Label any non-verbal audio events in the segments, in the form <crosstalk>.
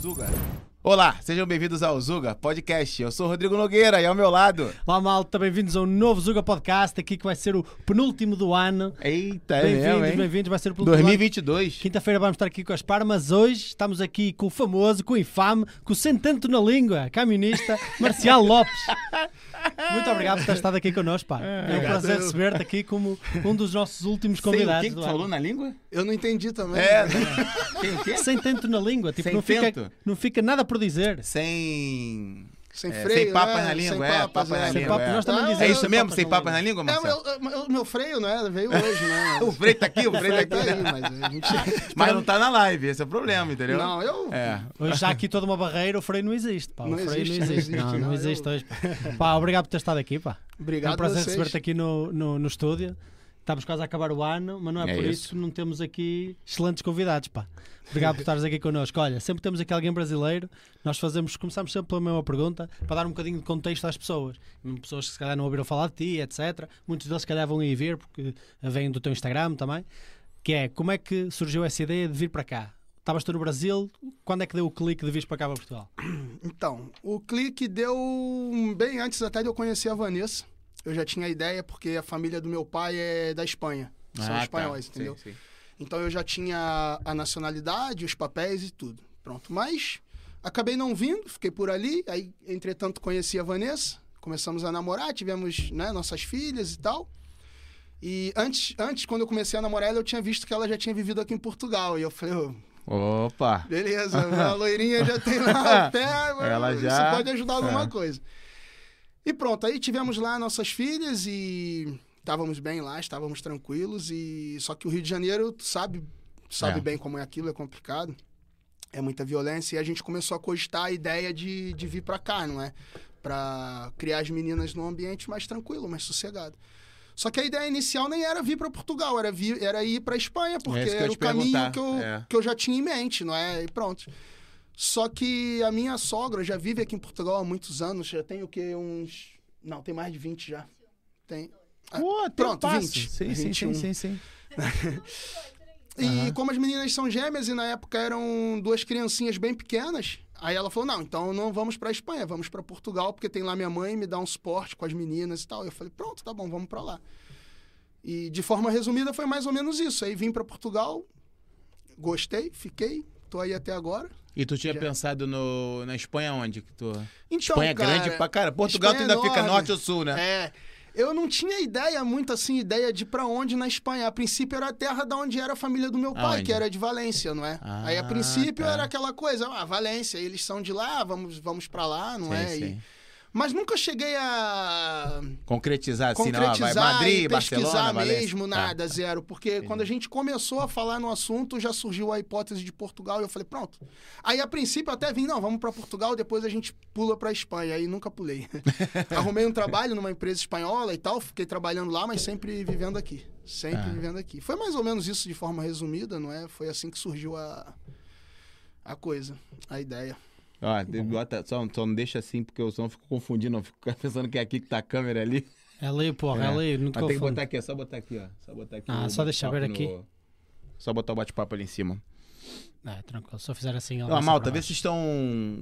Zuga. Olá, sejam bem-vindos ao Zuga Podcast. Eu sou o Rodrigo Nogueira e ao meu lado. Olá malta, bem-vindos a um novo Zuga Podcast, aqui que vai ser o penúltimo do ano. Eita, é Bem-vindos, bem-vindos, vai ser o penúltimo do ano. 2022. Quinta-feira vamos estar aqui com as par, mas hoje estamos aqui com o famoso, com o infame, com o sentento na língua, camionista <laughs> Marcial Lopes. <laughs> Muito obrigado por ter estado aqui connosco, pá. É um Obrigado. prazer receber-te aqui como um dos nossos últimos Sei o convidados que, que falou na língua? Eu não entendi também. É, quê? Sem tento na língua, tipo, não fica, não fica nada por dizer. Sem. Sem É, freio, sem papas né? na língua, sem é, papas, papas na é. Sem língua, papo, é. nós também Ah, dizemos É isso mesmo? papas Sem na papas na língua. língua, É, o Marcelo? meu, o meu freio, né? Veio <laughs> hoje, né? O freio tá aqui, o freio tá tá aqui. aí, mas gente... <laughs> Mas não tá na live, esse é o problema, entendeu? Não, eu... É. Hoje já aqui toda uma barreira, o freio não existe, pá. O Não freio existe, não existe. Não, não não, existe eu- hoje. Pá. Obrigado por ter estado aqui, pá. Obrigado é um prazer receber-te aqui no, no, no estúdio. Estamos quase a acabar o ano, mas não é, É por isso. isso que não temos aqui excelentes convidados, pá. Obrigado por estares aqui connosco. Olha, sempre temos aqui alguém brasileiro. Nós fazemos, começamos sempre pela mesma pergunta, para dar um bocadinho de contexto às pessoas. Pessoas que se calhar não ouviram falar de ti, etc. Muitos deles se calhar vão aí ver, porque vêm do teu Instagram também. Que é, como é que surgiu essa ideia de vir para cá? Estavas tu no Brasil, quando é que deu o clique de vir para cá para Portugal? Então, o clique deu bem antes até de eu conhecer a Vanessa. Eu já tinha ideia, porque a família do meu pai é da Espanha. São Ah, tá. espanhóis, Sim, entendeu? sim. Então eu já tinha a nacionalidade, os papéis e tudo. Pronto. Mas acabei não vindo, fiquei por ali. Aí, entretanto, conheci a Vanessa, começamos a namorar, tivemos né, nossas filhas e tal. E antes, antes, quando eu comecei a namorar ela, eu tinha visto que ela já tinha vivido aqui em Portugal. E eu falei, Opa! beleza, a <laughs> loirinha já tem lá <laughs> o pé, Ela isso já- pode ajudar alguma É. coisa. E pronto, aí tivemos lá nossas filhas e estávamos bem lá, estávamos tranquilos. e Só que o Rio de Janeiro, sabe, sabe É. bem como é aquilo, é complicado. É muita violência e a gente começou a cogitar a ideia de, de vir pra cá, não é? Pra criar as meninas num ambiente mais tranquilo, mais sossegado. Só que a ideia inicial nem era vir para Portugal, era, vir, era ir para Espanha, porque É isso que eu ia era o caminho que eu, é. que eu já tinha em mente, não é? E pronto. Só que a minha sogra já vive aqui em Portugal há muitos anos, já tem o quê? Uns. Não, tem mais de 20 já. Tem. Ah, Pô, tem pronto, um passo. 20, Sim, sim, 21. sim, sim, sim. <laughs> E Aham. como as meninas são gêmeas e na época eram duas criancinhas bem pequenas, aí ela falou: não, então não vamos para Espanha, vamos para Portugal, porque tem lá minha mãe, me dá um suporte com as meninas e tal. Eu falei: pronto, tá bom, vamos para lá. E de forma resumida foi mais ou menos isso. Aí vim para Portugal, gostei, fiquei, tô aí até agora. E tu tinha Já. pensado no, na Espanha onde? Que tu... Então, Espanha é cara, grande pra cara. Portugal tu ainda é fica norte ou sul, né? É. Eu não tinha ideia, muito assim, ideia de pra onde na Espanha. A princípio era a terra da onde era a família do meu pai, Aonde? que era de Valência, não é? Ah, Aí a princípio tá. era aquela coisa, ah, Valência, eles são de lá, vamos, vamos para lá, não Sim, é? sim. E- mas nunca cheguei a Concretizar assim, não, ó, vai concretizar Madrid, pesquisar Barcelona, mesmo, Tá. nada, zero. Porque quando a gente começou a falar no assunto, já surgiu a hipótese de Portugal e eu falei, pronto. Aí a princípio eu até vim, não, vamos para Portugal, depois a gente pula para Espanha. Aí nunca pulei. <laughs> Arrumei um trabalho numa empresa espanhola e tal, fiquei trabalhando lá, mas sempre vivendo aqui. Sempre Ah. vivendo aqui. Foi mais ou menos isso de forma resumida, não é? Foi assim que surgiu a, a coisa, a ideia. Ó, bota, só, só não deixa assim, porque eu só fico confundindo, eu fico <laughs> pensando que é aqui que tá a câmera ali. É ali, porra, é, É. ali, não tem que botar aqui, é só botar aqui, ó. Só botar aqui. Ah, só deixa bate-papo ver aqui. no- Só botar o bate-papo ali em cima. É, tranquilo, só fizer assim... ela Ó, malta, vê se vocês estão.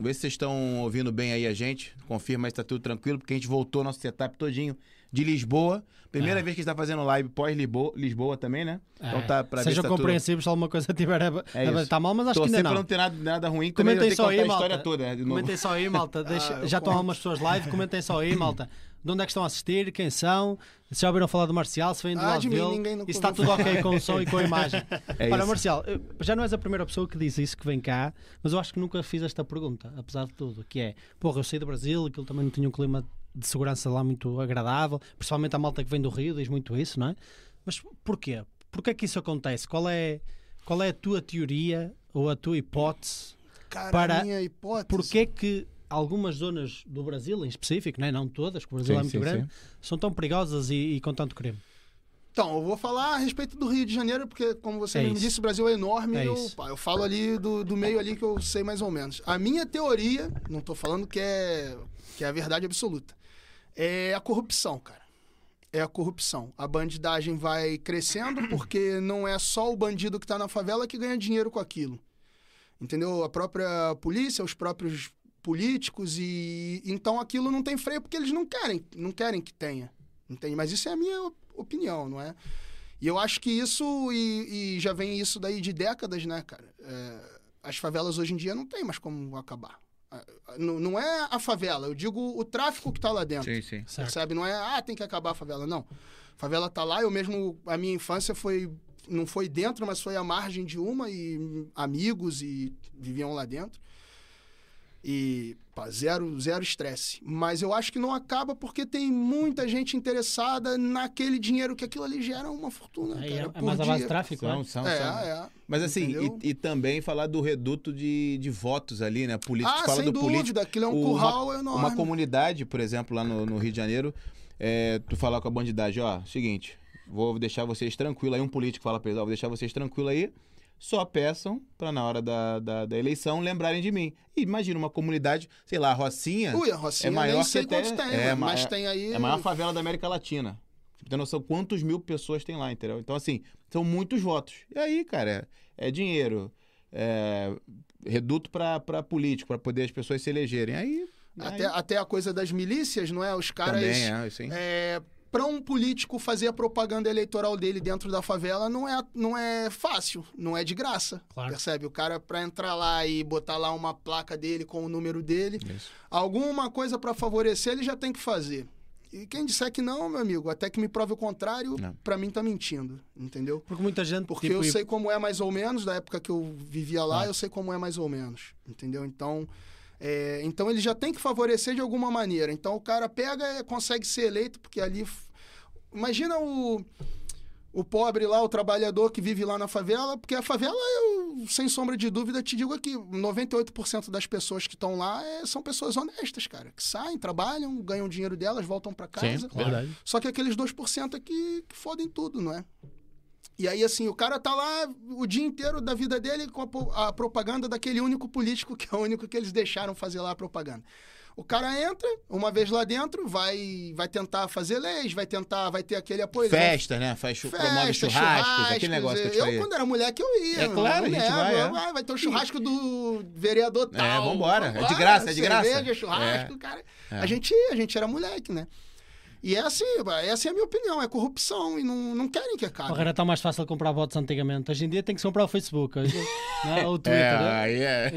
Vê se estão ouvindo bem aí a gente. Confirma aí se tá tudo tranquilo, porque a gente voltou nosso setup todinho de Lisboa. Primeira É. vez que a gente tá fazendo live pós-Lisboa Lisboa também, né? Então tá pra ver se Sejam tá tudo- compreensíveis se alguma coisa <laughs> tiver a, É está mal, mas acho que Torcer ainda não. não ter nada, nada ruim. Comentem que só aí, malta. toda. Comentem só aí, malta. Deixa- Ah, já estão algumas pessoas live. Comentem só aí, malta. De onde é que estão a assistir? Quem são? Se já ouviram falar do Marcial? Se vêm do Ah, lado de mim dele? E se está tudo ok com o som e com a <laughs> imagem? É Olha, isso. Marcial, já não és a primeira pessoa que diz isso que vem cá, mas eu acho que nunca fiz esta pergunta, apesar de tudo, que é, porra, eu saí do Brasil, aquilo também não tinha um clima de segurança lá muito agradável, principalmente a malta que vem do Rio diz muito isso, não é? Mas porquê? Porquê é que isso acontece? Qual é, qual é a tua teoria ou a tua hipótese Cara, Para- a minha hipótese... Porquê que algumas zonas do Brasil, em específico, né? não todas, porque o Brasil Sim, é muito sim, grande, sim. são tão perigosas e, e com tanto crime? Então, eu vou falar a respeito do Rio de Janeiro, porque, como você É mesmo isso. disse, o Brasil é enorme. É eu, pá, eu falo ali do, do meio ali que eu sei mais ou menos. A minha teoria, não tô falando que é, que é a verdade absoluta, é a corrupção, cara. É a corrupção. A bandidagem vai crescendo <clears throat> porque não é só o bandido que tá na favela que ganha dinheiro com aquilo. entendeu? A própria polícia, os próprios políticos e então aquilo não tem freio porque eles não querem, não querem que tenha, entende? Mas isso é a minha op- opinião, não é? E eu acho que isso e, e já vem isso daí de décadas, né, cara? É, as favelas hoje em dia não tem mais como acabar. Ah, Não, é a favela, eu digo o tráfico que tá lá dentro. Sim, sim. Certo. Percebe? Não é, ah, tem que acabar a favela. Não. A favela tá lá, eu mesmo, a minha infância foi, não foi dentro, mas foi à margem de uma e amigos e viviam lá dentro. E, pá, zero, zero estresse. Mas eu acho que não acaba porque tem muita gente interessada naquele dinheiro que aquilo ali gera uma fortuna, É, cara, é por mais a base de dia. tráfico, São, é? são, É, são. é. Mas assim, e, e também falar do reduto de, de votos ali, né? Político, Ah, fala sem do dúvida, político. aquilo é um Uma- curral enorme. Uma comunidade, por exemplo, lá no, no Rio de Janeiro, é, tu falar com a bandidagem, ó, seguinte, vou deixar vocês tranquilos aí, um político fala pra eles, ó, vou deixar vocês tranquilos aí, só peçam pra na hora da, da, da eleição lembrarem de mim. E imagina uma comunidade, sei lá, Rocinha, Ui, a Rocinha é maior nem que sei até- quantos tem, é, mas é- tem aí... é a maior favela da América Latina. Pra ter noção quantos mil pessoas tem lá, entendeu? Então, assim, são muitos votos. E aí, cara, é, é dinheiro, é reduto pra político, pra poder as pessoas se elegerem. Aí. Até, aí até a coisa das milícias, não é? Os caras... também é, aí. é, para um político fazer a propaganda eleitoral dele dentro da favela não é, não é fácil, não é de graça. Claro. Percebe? O cara, para entrar lá e botar lá uma placa dele com o número dele, Isso. alguma coisa para favorecer ele já tem que fazer. E quem disser que não, meu amigo, até que me prove o contrário, Não. para mim tá mentindo, entendeu? Porque muita gente. Porque tipo, eu sei como é mais ou menos, da época que eu vivia lá, Ah. eu sei como é mais ou menos, entendeu? Então, é, então ele já tem que favorecer de alguma maneira. Então o cara pega e consegue ser eleito, porque ali. Imagina o, o pobre lá, o trabalhador que vive lá na favela, porque a favela, eu, sem sombra de dúvida, te digo aqui: 98% das pessoas que estão lá é- são pessoas honestas, cara, que saem, trabalham, ganham dinheiro delas, voltam para casa. Sim, Verdade. Só que aqueles 2% é que, que fodem tudo, não é? E aí, assim, o cara tá lá o dia inteiro da vida dele com a, a propaganda daquele único político, que é o único que eles deixaram fazer lá a propaganda. O cara entra, uma vez lá dentro, vai, vai tentar fazer leis, vai tentar, vai ter aquele apoio. vai- Festa, né? Faz, chu- promove Festa, churrascos, aquele negócio que eu te Eu, quando era moleque, eu ia. É claro, a gente vai, é. eu- ah, vai ter o churrasco do vereador tal. vambora, é de graça, é de graça. Cerveja, churrasco, cara. É. A gente a gente era moleque, né? E é assim, essa é a minha opinião, é corrupção e não, não querem que acabe. Era tão mais fácil comprar votos antigamente. Hoje em dia tem que comprar o Facebook. Hoje, não é? Ou o <laughs> Twitter. É, né? aí é.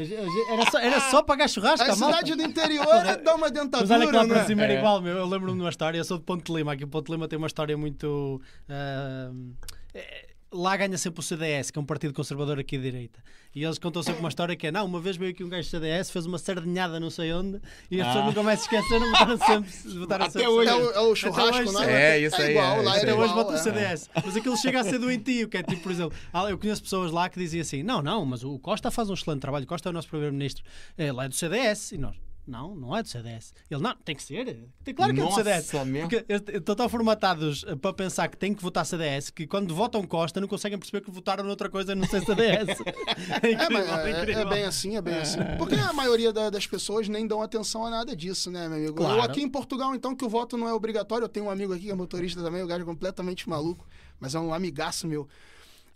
Era só, era só pagar churrasco, A cidade do interior <laughs> dá uma Mas dentadura, olha que lá para né? cima era É. igual, meu. Eu lembro-me de uma história. Eu sou de Ponte Lima. Aqui Ponte Lima tem uma história muito. ah, é, lá ganha sempre o CDS, que é um partido conservador aqui de direita. E eles contam sempre uma <laughs> história que é: não, uma vez veio aqui um gajo do CDS, fez uma sardinhada não sei onde, e as Ah. pessoas nunca mais se esqueceram, <laughs> votaram sempre. Votaram Até sempre hoje. É o, é o churrasco, hoje, não é? É, isso aí, igual, é, lá isso era Até hoje igual, votam o é. CDS. Mas aquilo chega a ser doentio, que é tipo, por exemplo, ah, eu conheço pessoas lá que dizem assim: não, não, mas o Costa faz um excelente trabalho, o Costa é o nosso primeiro-ministro, ele é do CDS, e nós. Não, não é do CDS. Ele, não, tem que ser. Tem, claro que é do Nossa, CDS. mesmo? Porque eles estão tão formatados eh, para pensar que tem que votar CDS que quando votam Costa não conseguem perceber que votaram noutra coisa não sei CDS. É É, incrível, é, é, incrível. é bem assim, é bem assim. Porque a maioria da- das pessoas nem dão atenção a nada disso, né, meu amigo? Claro. Eu aqui em Portugal, então, que o voto não é obrigatório, eu tenho um amigo aqui que é motorista também, o gajo é completamente maluco, mas é um amigaço meu.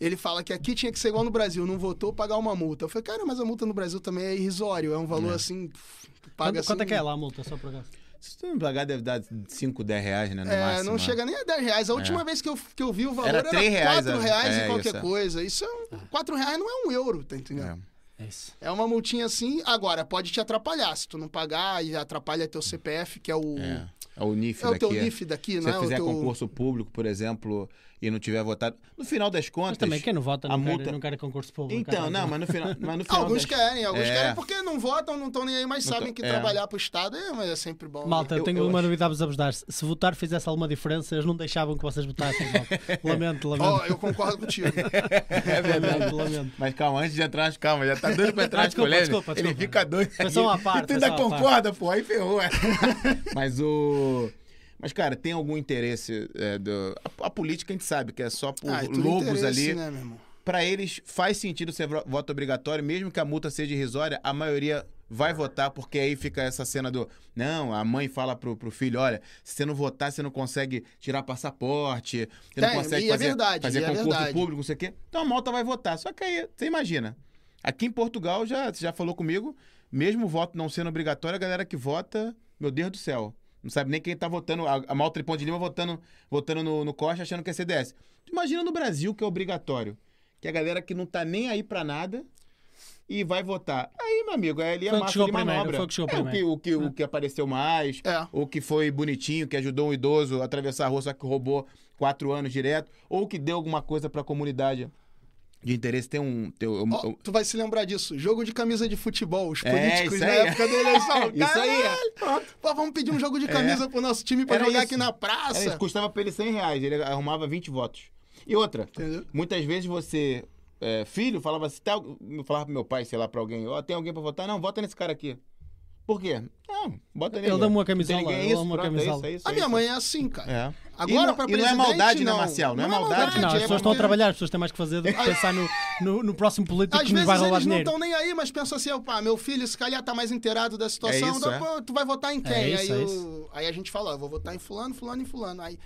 Ele fala que aqui tinha que ser igual no Brasil, não votou, pagar uma multa. Eu falei, cara, mas a multa no Brasil também é irrisório, é um valor assim. pff, tu Paga Quanto, assim, quanto é que é lá a multa, só por acaso? Se tu me pagar, deve dar 5, 10 reais, né? No É, máximo. não né? chega nem a 10 reais. A última vez que eu, que eu vi o valor Era era, três reais, 4 é. reais É, e qualquer isso é. coisa. Isso é um, 4 reais não é um euro, tá entendendo? É. É isso. É uma multinha assim, agora, pode te atrapalhar. Se tu não pagar e atrapalha teu CPF, que é o. É. É o NIF É o daqui. teu é. NIF daqui, Se não é? você O fizer teu... concurso público, por exemplo, e não tiver votado. No final das contas. Mas também quem não vota a não, multa- quer, não quer concurso público. Então, não, mas no final. Mas no <laughs> final Alguns das... querem, alguns É. querem porque não votam, não estão nem aí, mas Não sabem tão- que é. trabalhar pro Estado é, mas é sempre bom. Malta, eu Eu- tenho eu uma acho- novidade a vos dar. Se votar fizesse alguma diferença, eles não deixavam que vocês votassem. malta. Lamento, <laughs> lamento. Ó, eu concordo contigo. <laughs> É verdade. lamento, lamento. Mas calma, antes de entrar calma, já tá doido pra entrar Ah, desculpa, colégio. desculpa, Ele desculpa. fica doido. Foi só uma parte, E tu ainda concorda, pô, aí ferrou. é. Mas o. Mas, cara, tem algum interesse é, do. A, a política a gente sabe que é só por Ah, é interesse, ali. Né, meu irmão? Pra eles faz sentido ser vo- voto obrigatório, mesmo que a multa seja irrisória, a maioria vai votar, porque aí fica essa cena do. Não, a mãe fala pro, pro filho: olha, se você não votar, você não consegue tirar passaporte, você não Tem, consegue é fazer, verdade, fazer é concurso verdade. público, não sei o quê. Então a malta vai votar. Só que aí, você imagina. Aqui em Portugal, já, você já falou comigo, mesmo o voto não sendo obrigatório, a galera que vota, meu Deus do céu. Não sabe nem quem tá votando, a, a Malta de Lima votando, votando no, no Costa achando que é CDS. Tu imagina no Brasil que é obrigatório. Que a galera que não tá nem aí pra nada e vai votar. Aí, meu amigo, é ali a Foi o que massa chegou de manobra. foi o que chegou é, o que, o, que, o que apareceu mais, É. ou que foi bonitinho, que ajudou um idoso a atravessar a rua, só que roubou quatro anos direto, ou que deu alguma coisa pra comunidade de interesse. Tem um. Tem um- um- tu vai se lembrar disso. Jogo de camisa de futebol. Os É, políticos isso na época da eleição. <laughs> Isso aí. Pô, vamos pedir um jogo de camisa pro nosso time pra Era jogar isso. aqui na praça. custava pra ele 100 reais, ele arrumava 20 votos. E outra, Entendeu? muitas vezes você, é, filho, falava assim, tá, eu falava pro meu pai, sei lá, pra alguém, ó, tem alguém pra votar? Não, vota nesse cara aqui. Por quê? Não, bota nele. Ele dá-me uma camisola, ninguém, é ele isso, uma pronto, é camisola. isso, é isso, A é minha mãe é assim, cara. É. Agora, e não, pra e não é maldade, né, não. Marcial? Não, é Não é maldade. Não, as é pessoas estão a trabalhar, as pessoas têm mais que fazer do que pensar no, no, no próximo político Às que nos vezes vai roubar eles não dinheiro. estão nem aí, mas pensam assim, pá, meu filho, se calhar tá mais inteirado da situação, É isso, então, é. pô, tu vai votar em quem? É isso, aí, é eu- aí a gente fala, eu vou votar em fulano, fulano e fulano. Aí,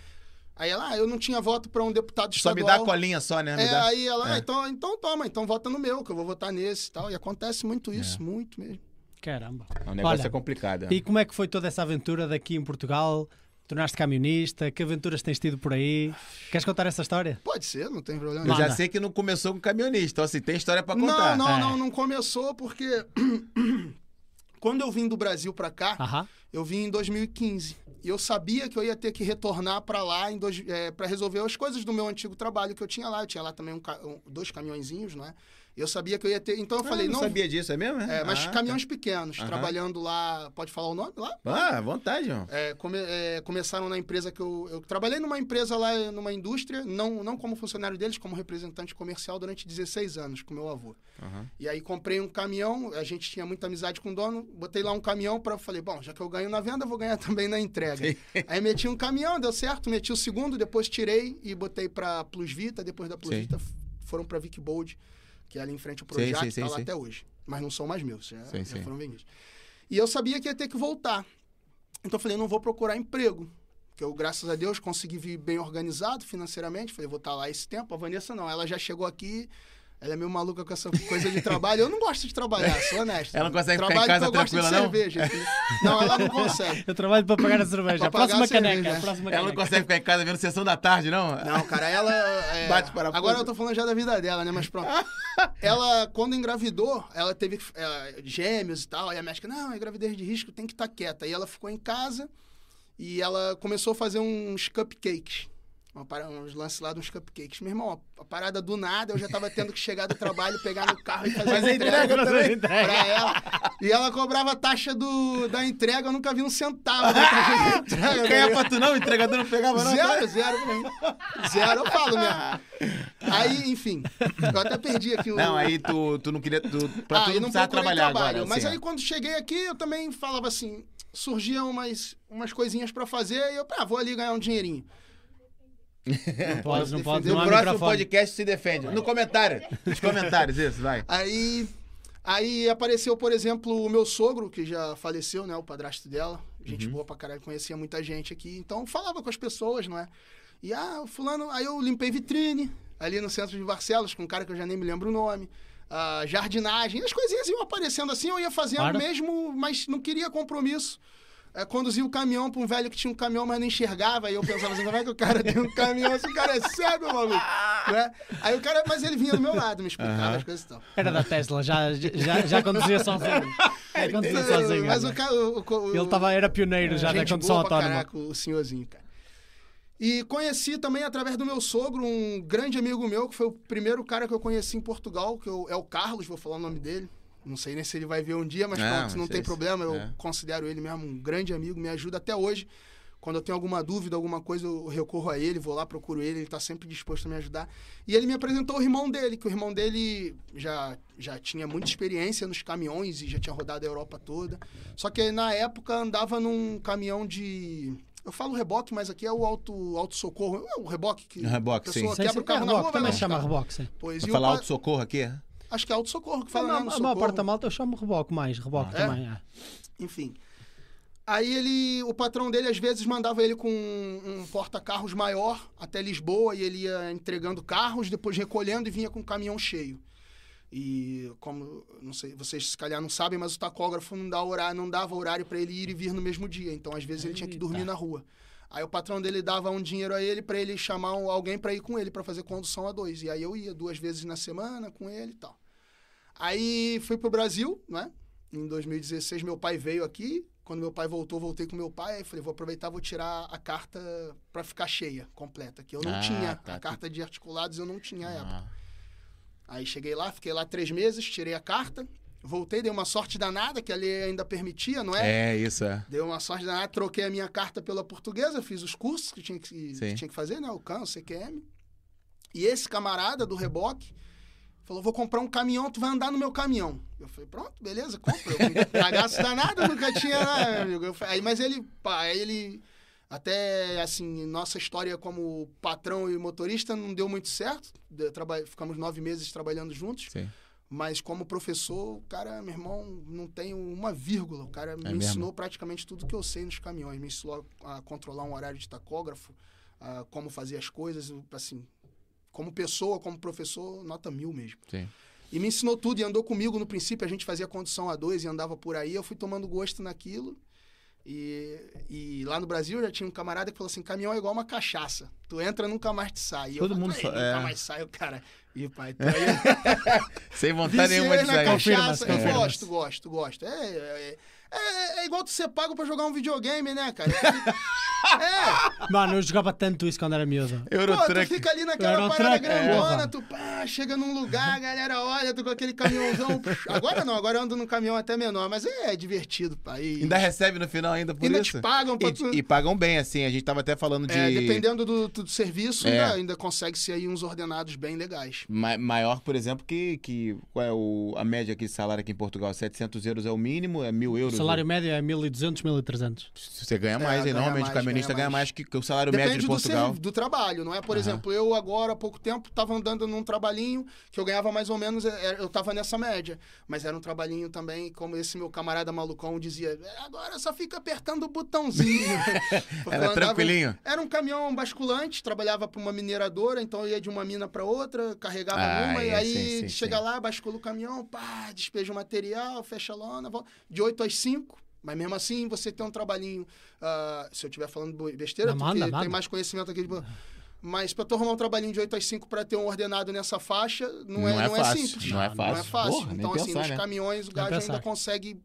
aí ela, ah, eu não tinha voto pra um deputado Só me estadual. dá a colinha só, né? Me É, dá- aí ela, É. ah, então, então toma, então vota no meu, que eu vou votar nesse e tal. E acontece muito isso, muito mesmo. Caramba. O negócio Olha, é complicado. é. E como é que foi toda essa aventura daqui em Portugal? Tornaste camionista? Que aventuras tens tido por aí? Queres contar essa história? Pode ser, não tem problema. Eu já sei que não começou com caminhonista, então assim, tem história pra Não, contar. não, É. não, não começou porque <clears throat> quando eu vim do Brasil pra cá, Aham. eu vim em 2015. E eu sabia que eu ia ter que retornar pra lá em dois, é, para resolver as coisas do meu antigo trabalho que eu tinha lá. Eu tinha lá também um ca- um- dois caminhõezinhos, não é? Eu sabia que eu ia ter. Então eu Ah, falei, não, não. sabia disso, é mesmo? É, mas Ah, caminhões pequenos, Aham. trabalhando lá. Pode falar o nome lá? tá. Ah, à vontade, irmão. É, come- é, começaram na empresa que eu, eu trabalhei numa empresa lá, numa indústria, não, não como funcionário deles, como representante comercial durante 16 anos com meu avô. Aham. E aí comprei um caminhão, a gente tinha muita amizade com o dono, botei lá um caminhão para falei, bom, já que eu ganho na venda, vou ganhar <laughs> também na entrega. aí meti um caminhão, deu certo, meti o segundo, depois tirei e botei para Plus Vita, depois da Plus Sim. Vita foram para Vic Bold, que é ali em frente ao Projac, sim, que sim, tá lá até hoje. Mas não são mais meus, já, já foram vendidos. E eu sabia que ia ter que voltar. Então eu falei, não vou procurar emprego. Porque eu, graças a Deus, consegui vir bem organizado financeiramente. Falei, vou estar lá esse tempo. A Vanessa não, ela já chegou aqui. Ela é meio maluca com essa coisa de trabalho. Eu não gosto de trabalhar, sou honesto. Ela não consegue ficar em Trabalho casa que eu gosto de tranquila, não? cerveja. entendeu? Não, ela não consegue. Eu trabalho para pagar a cerveja. Pra A próxima cerveja, caneca. né? a próxima Ela não caneca. consegue ficar em casa vendo sessão da tarde, não? Não, cara, ela. é, <laughs> Bate parafuso. Agora eu tô falando já da vida dela, né? Mas pronto. <laughs> ela, quando engravidou, ela teve é, gêmeos e tal. Aí a médica, não, é gravidez de risco, tem que estar quieta. E ela ficou em casa e ela começou a fazer uns cupcakes. Uma para- uns lances lá de uns cupcakes. Meu irmão, a parada do nada, eu já tava tendo que chegar do trabalho, pegar no carro e fazer Mas a entrega entrega também pra ela. E ela cobrava a taxa do, da entrega, eu nunca vi um centavo da taxa <laughs> entrega. tá Ganha ligado? pra tu não, o entregador não pegava não. Zero, zero. Zero, eu falo mesmo. Aí, enfim, eu até perdi aqui o. Não, aí tu, tu não queria. Tu, pra ah, tu não precisava procurei trabalhar trabalho. agora. Mas assim, aí, quando cheguei aqui, eu também falava assim: surgiam umas, umas coisinhas pra fazer e eu, ah, vou ali ganhar um dinheirinho. Não pode, não pode. Não No próximo podcast se defende. No comentário. Nos comentários, isso, vai. Aí, aí apareceu, por exemplo, o meu sogro, que já faleceu, né? O padrasto dela. Gente Uhum. boa pra caralho, conhecia muita gente aqui. Então, falava com as pessoas, não é? E, ah, fulano... Aí eu limpei vitrine, ali no centro de Barcelos, com um cara que eu já nem me lembro o nome. Ah, jardinagem, as coisinhas iam aparecendo assim, eu ia fazendo Claro. mesmo, mas não queria compromisso. É, conduzia o caminhão pra um velho que tinha um caminhão, mas não enxergava. Aí eu pensava assim, como é que o cara tem um caminhão se o cara é cego, maluco? Né? Aí o cara, mas ele vinha do meu lado, me explicava Aham. as coisas e tal. Era da Tesla, já, já, já conduzia sozinho. <laughs> Já conduzia sozinho. Mas olha. o cara. o- o- Ele tava, era pioneiro já da gente condução autónoma. Caraca, o senhorzinho, cara. E conheci também através do meu sogro, um grande amigo meu, que foi o primeiro cara que eu conheci em Portugal, que eu- é o Carlos, vou falar o nome dele. Não sei nem se ele vai ver um dia, mas Não, pronto, não tem é- problema. Eu é. considero ele mesmo um grande amigo, me ajuda até hoje. Quando eu tenho alguma dúvida, alguma coisa, eu recorro a ele, vou lá, procuro ele, ele tá sempre disposto a me ajudar. E ele me apresentou o irmão dele, que o irmão dele já, já tinha muita experiência nos caminhões e já tinha rodado a Europa toda. Só que na época andava num caminhão de. Eu falo reboque, mas aqui é o auto, auto socorro. É o reboque que Reboque, a pessoa sim. Quebra sim. o carro É, na reboque, rua, vai também se chama reboque, sim. Pois, Vou e o falar pa- auto-socorro aqui? é? Acho que é auto socorro que fala, né? ma- no a socorro. maior parte da malta eu chamo reboque mais, reboque É? também. é. Enfim. Aí ele, o patrão dele às vezes mandava ele com um, um porta-carros maior até Lisboa e ele ia entregando carros, depois recolhendo e vinha com o caminhão cheio. E como, não sei, vocês se calhar não sabem, mas o tacógrafo não, dá horário, não dava horário para ele ir e vir no mesmo dia. Então, às vezes, ele tinha que dormir na rua. Aí o patrão dele dava um dinheiro a ele para ele chamar um- alguém para ir com ele para fazer condução a dois. E aí eu ia duas vezes na semana com ele e tal. Aí fui pro Brasil, né? Em 2016 meu pai veio aqui. Quando meu pai voltou, voltei com meu pai. Aí falei, vou aproveitar, vou tirar a carta para ficar cheia, completa. Que eu não Ah, tinha. tá. A carta de articulados eu não tinha à época. Ah, Aí cheguei lá, fiquei lá três meses, tirei a carta. Voltei, dei uma sorte danada, que a lei ainda permitia, não é? é, isso é. Deu uma sorte danada, troquei a minha carta pela portuguesa, fiz os cursos que tinha que, que tinha que fazer, né? O CAN, o CQM. E esse camarada do reboque falou: vou comprar um caminhão, tu vai andar no meu caminhão. Eu falei, pronto, beleza, compra. Eu, cagaço danado, nunca tinha, né, amigo? Falei, aí, mas ele, pá, aí ele. Até, assim, nossa história como patrão e motorista não deu muito certo. Traba- ficamos nove meses trabalhando juntos. Sim. Mas como professor, o cara, meu irmão, não tem uma vírgula. O cara me É mesmo? ensinou praticamente tudo que eu sei nos caminhões. Me ensinou a controlar um horário de tacógrafo, a como fazer as coisas, assim. Como pessoa, como professor, nota mil mesmo. Sim. E me ensinou tudo e andou comigo no princípio. A gente fazia condução a dois e andava por aí. Eu fui tomando gosto naquilo. E, e lá no Brasil já tinha um camarada que falou assim: caminhão é igual uma cachaça. Tu entra, nunca mais te sai. E eu Todo falei, mundo "Ei, fa- nunca é. mais sai o cara. E pai, tu aí, <laughs> Sem vontade nenhuma de sair. Eu confirma-se. gosto, gosto, gosto. É, é, é, é igual tu ser pago pra jogar um videogame, né, cara? <laughs> É, Mano, eu jogava tanto isso quando era miúdo. pô, tu fica ali naquela parada é, grandona, porra. tu pá, chega num lugar, a galera olha, tu com aquele caminhãozão. Agora não, agora eu ando num caminhão até menor, mas é divertido, pá. E Ainda recebe no final ainda por ainda isso? te pagam pra E, tu... e pagam bem, assim. A gente tava até falando de... É, dependendo do, do serviço, É. ainda, ainda consegue ser aí uns ordenados bem legais. Ma- maior, por exemplo, que, que qual é o, a média aqui de salário aqui em Portugal? 700 euros é o mínimo, é mil O euros. salário médio é 1200, 1300. Você ganha É, mais, e ganha normalmente mais, o camionista ganha mais, que, que o salário médio Depende de do, Portugal. ser- do trabalho, não é? Por Aham. exemplo, eu agora há pouco tempo estava andando num trabalhinho que eu ganhava mais ou menos, é, eu estava nessa média. Mas era um trabalhinho também, como esse meu camarada malucão dizia, "É, agora só fica apertando o botãozinho. <laughs> Era andava- tranquilinho. Era um caminhão basculante, trabalhava para uma mineradora, então eu ia de uma mina para outra, carregava Ah, numa, e é, aí sim, sim, chega sim. lá, bascula o caminhão, pá, despeja o material, fecha a lona, volta, de 8 às 5. Mas mesmo assim, você tem um trabalhinho. ah, se eu estiver falando besteira, Não, tu manda, que manda. tem mais conhecimento aqui. De... Mas para tu arrumar um trabalhinho de 8 às 5 para ter um ordenado nessa faixa, não, é, não é fácil, simples. Não é Não, fácil. Não é fácil. Porra, então, assim, pensar, nos né? caminhões, o gajo ainda consegue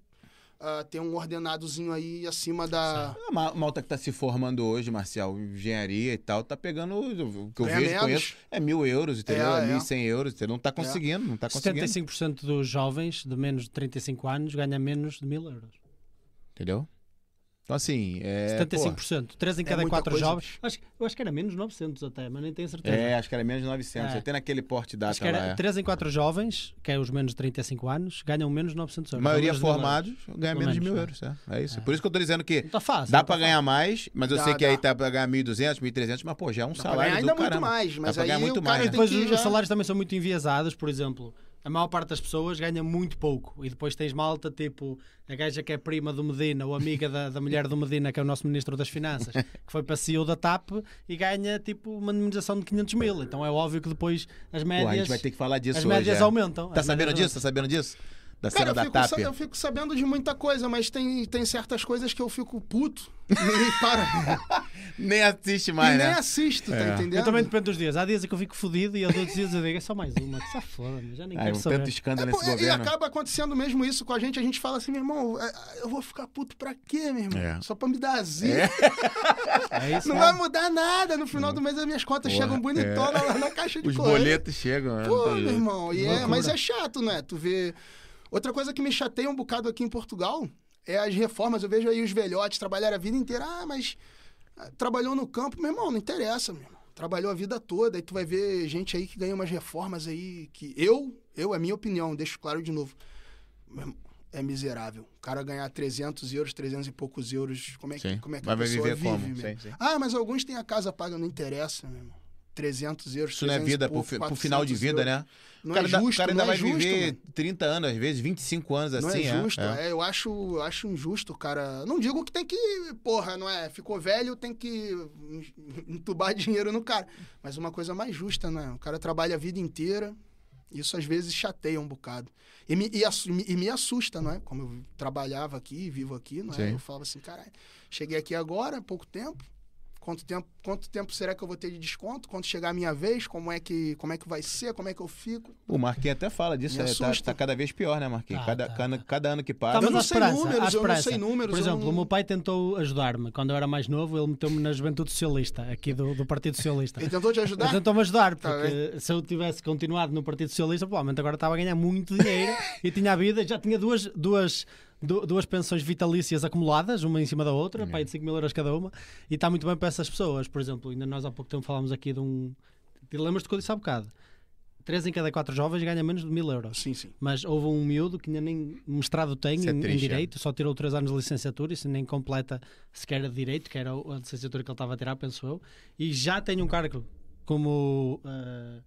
ah, ter um ordenadozinho aí acima da. A ma- malta que tá se formando hoje, Marcial, engenharia e tal, tá pegando o que eu Ganha vejo, menos. conheço, é mil euros, entendeu? É, É, é. 1.100 euros, entendeu? Não tá conseguindo, não tá conseguindo, 75% dos jovens de menos de 35 anos ganha menos de 1000 euros. Entendeu? Então, assim, é... pô, 75%. 3 em É cada muita 4 coisa, jovens. Acho, eu acho que era menos 900 até, mas nem tenho certeza. É, acho que era menos de 900. É. Até naquele porte data Acho que lá. era é. 3 em 4 jovens, que é os menos de 35 anos, ganham menos de 900 A euros. maioria Menos 1000 formados ganha menos de menos, mil é. euros, é. É isso. É. Por isso que eu tô dizendo que Não tá fácil. dá tá pra ganhar mais, mas eu Dá, sei que aí dá. tá pra ganhar 1.200, 1.300, mas pô, já é um Dá pra salário ganhar do ainda muito caramba. mais, mas pra aí ganhar muito o cara mais, né? Depois que os já- salários também são muito enviesados, por exemplo. A maior parte das pessoas ganha muito pouco. E depois tens malta, tipo, a gaja que é prima do Medina ou amiga da, da mulher do Medina, que é o nosso Ministro das Finanças, que foi para CEO da TAP e ganha, tipo, uma indemnização de 500 mil. Então é óbvio que depois as Pô, a médias, gente vai ter que falar disso as hoje. médias é. aumentam. Tá As sabendo médias disso? Tá sabendo disso? Da Cara, cena da fico, TAP? sa- eu fico sabendo de muita coisa, mas tem, tem certas coisas que eu fico puto <laughs> e, para, Nem assiste e mais, nem né? assisto, tá É. entendendo? Eu também depende dos dias. Há dias que eu fico fodido e há outros dias eu digo, é só mais uma, que se foda, já nem Ah, quero um saber. tanto escândalo É, nesse pô, e governo. acaba acontecendo mesmo isso com a gente. A gente fala assim, meu irmão, é, eu vou ficar puto pra quê, meu irmão? É. Só pra me dar azia. É. <laughs> É isso, Não é. vai mudar nada. No final do mês as minhas contas Porra, chegam bonitonas lá na caixa de Os correio. boletos chegam. né? Pô, meu irmão, e é, mas é chato, né? Tu vê. Outra coisa que me chateia um bocado aqui em Portugal é as reformas. Eu vejo aí os velhotes trabalharam a vida inteira. Ah, mas ah, trabalhou no campo. Meu irmão, não interessa, meu irmão. Trabalhou a vida toda. Aí tu vai ver gente aí que ganha umas reformas aí que eu, eu, é minha opinião, deixo claro de novo. Irmão, É miserável. O cara ganhar 300 euros, 300 e poucos euros, como é que, Sim. como é que Mas a pessoa viver vive, como? Sim, sim. Ah, mas alguns têm a casa paga, não interessa, meu irmão. 300 euros, Isso não é 300 vida pro, pouco, fi- pro final de 400 vida, euros. né? Não o cara, é justo, o cara ainda não vai é justo, viver mano. 30 anos, às vezes 25 anos Não assim. é justo, é. é, eu acho, eu acho injusto, cara. Não digo que tem que, porra, não é? Ficou velho, tem que <laughs> entubar dinheiro no cara. Mas uma coisa mais justa, né? O cara trabalha a vida inteira, Isso às vezes chateia um bocado. E me, e, e me assusta, não é? Como eu trabalhava aqui, vivo aqui, não é? Sim. Eu falava assim, caralho, cheguei aqui agora, há pouco tempo. Quanto tempo, quanto tempo será que eu vou ter de desconto? Quando chegar a minha vez, como é que, como é que vai ser? Como é que eu fico? O Marquinhos até fala disso, é, tá, tá cada vez pior, né, Marquinhos? Tá, cada, tá, cada, tá. cada ano que Tá, passa. Eu não sei esperança, números, eu não esperança. sei números, Por exemplo, não- o meu pai tentou ajudar-me. Quando eu era mais novo, ele meteu-me na Juventude Socialista, aqui do, do Partido Socialista. Ele tentou te Ele ajudar? tentou-me ajudar, Tá porque se eu tivesse continuado no Partido Socialista, provavelmente agora estava a ganhar muito dinheiro e tinha a vida, já tinha duas, duas, du- duas pensões vitalícias acumuladas, uma em cima da outra, pai de 5 mil euros cada uma, e está muito bem para essas pessoas. Por exemplo, ainda nós há pouco tempo falámos aqui de um. Te lembras-te que eu disse há bocado? 3 em cada 4 jovens ganha menos de mil euros. Sim, sim. Mas houve um miúdo que ainda nem mestrado tem é em, em. Direito, só tirou 3 anos de licenciatura, isso nem completa sequer a Direito, que era a licenciatura que ele estava a tirar, penso eu, e já tem um cargo como. ah,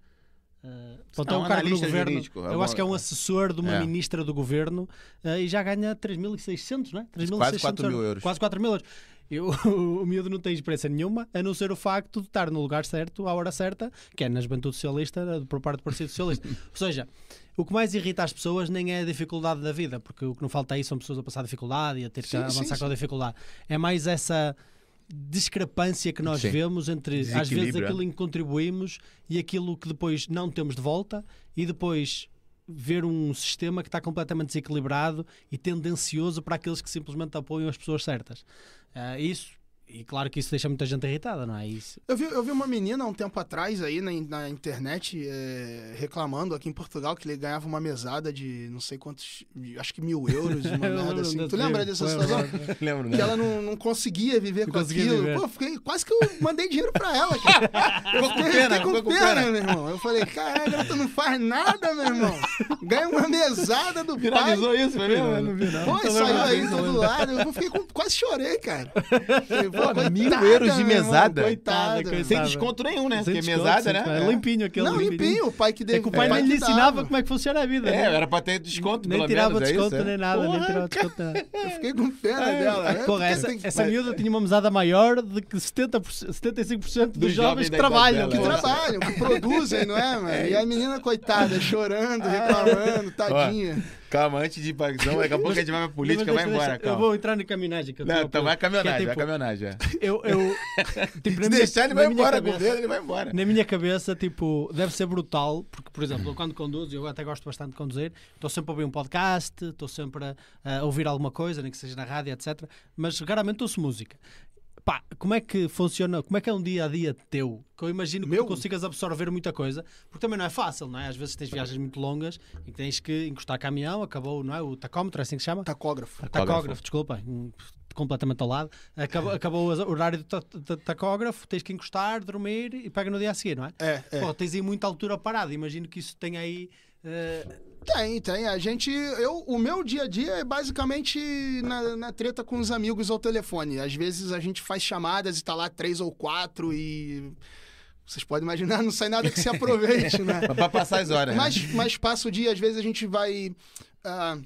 ah, pronto, é um um cargo analista governo. jurídico, é eu bom. acho que é um assessor de uma É. ministra do governo ah, e já ganha 3.600, não é? 3.600 Quase 4 mil euros. Quase 4 mil euros. Eu, <laughs> o miúdo não tem experiência nenhuma, a não ser o facto de estar no lugar certo, à hora certa, que é na juventude socialista, por parte do Partido Socialista. <laughs> Ou seja, o que mais irrita as pessoas nem é a dificuldade da vida, porque o que não falta aí são pessoas a passar dificuldade e a ter que Sim, avançar sim, com a dificuldade. É mais essa discrepância que nós Sim. vemos entre, às vezes, aquilo em que contribuímos e aquilo que depois não temos de volta e depois ver um sistema que está completamente desequilibrado e tendencioso para aqueles que simplesmente apoiam as pessoas certas. Ah, isso, e claro que isso deixa muita gente irritada, não é? Isso, Eu vi, eu vi uma menina há um tempo atrás aí na, na internet é, reclamando aqui em Portugal que ele ganhava uma mesada de não sei quantos, acho que mil euros, <laughs> uma Eu merda assim. Tu lembra dessa lembro, situação? lembro. Lembro, Que né? ela não, não conseguia viver Não com conseguia aquilo. viver. Pô, fiquei, quase que eu mandei dinheiro pra ela, cara. <laughs> Eu fiquei, pena, fiquei com ficou com pena, pena. meu irmão. Eu falei, caralho, tu não faz nada, meu irmão. Ganha uma mesada do pai. Viralizou isso, foi mesmo? Não vi, não. Pô, saiu lembrado aí disso, todo lembro. lado. Eu fiquei com, quase chorei, cara. Falei, <laughs> pô, mil euros de meu mesada? Coitada. Coitada, Sem desconto nenhum, né? Sem Porque desconto, mesada, né? desconto. É limpinho aquele. Não, limpinho, o pai que deu. É que o pai nem lhe ensinava como é que funciona a vida. É, né? era pra ter desconto, nem pelo tirava menos, é desconto isso, é? nem nada, nem Porra, tirava desconto. nada. Eu fiquei com pena É, dela. Ah, né? porra, essa, essa miúda tinha uma mesada maior de que 70%, 75% dos, Dos jovens que trabalham. que é. porra. trabalham, que produzem, não é, mano? E a menina, coitada, chorando, reclamando, tadinha. Calma, antes de ir pra ação, daqui a pouco a gente vai pra política, vai embora, deixa- Eu calma. vou entrar na caminhagem. Que eu Não, então vai caminhonagem, vai caminhonagem. é. Eu, eu, <laughs> tipo, Se deixar, ele vai embora com cabeça- dedo, ele vai embora. Na minha cabeça, tipo, deve ser brutal, porque, por exemplo, eu quando conduzo, eu até gosto bastante de conduzir, estou sempre a ouvir um podcast, estou sempre a, a ouvir alguma coisa, nem que seja na rádio, etc. Mas raramente ouço música. Pá, como é que funciona, como é que é um dia a dia teu? Que eu imagino que Meu? tu consigas absorver muita coisa, porque também não é fácil, não é? Às vezes tens viagens muito longas e que tens que encostar caminhão, acabou, não é? O tacómetro, é assim que se chama? Tacógrafo. Tacógrafo, desculpa, hum, completamente ao lado. Acabou, acabou o horário do ta- ta- tacógrafo, tens que encostar, dormir e pega no dia a seguir, não é? É, é. Pô, tens aí muita altura parada. Imagino que isso tem aí. eh, Tem, tem. A gente. Eu, o meu dia a dia é basicamente na, na treta com os amigos ao telefone. Às vezes a gente faz chamadas e tá lá três ou quatro e. Vocês podem imaginar, <laughs> não sai nada que se aproveite, né? <laughs> Pra passar as horas. né? Mas, mas passa o dia, às vezes a gente vai. ah,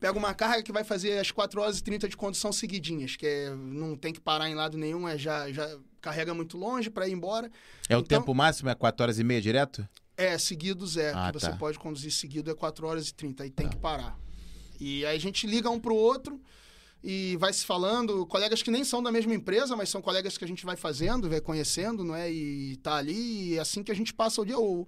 pega uma carga que vai fazer as 4 horas e 30 de condução seguidinhas, que é, não tem que parar em lado nenhum, é já, já carrega muito longe para ir embora. É o então- tempo máximo? É 4 horas e meia direto? É, seguidos é. Ah, que você tá. pode conduzir seguido é 4 horas e 30, aí tem que parar. E aí a gente liga um pro outro e vai se falando, colegas que nem são da mesma empresa, mas são colegas que a gente vai fazendo, vai conhecendo, não é? E tá ali, e é assim que a gente passa o dia ou,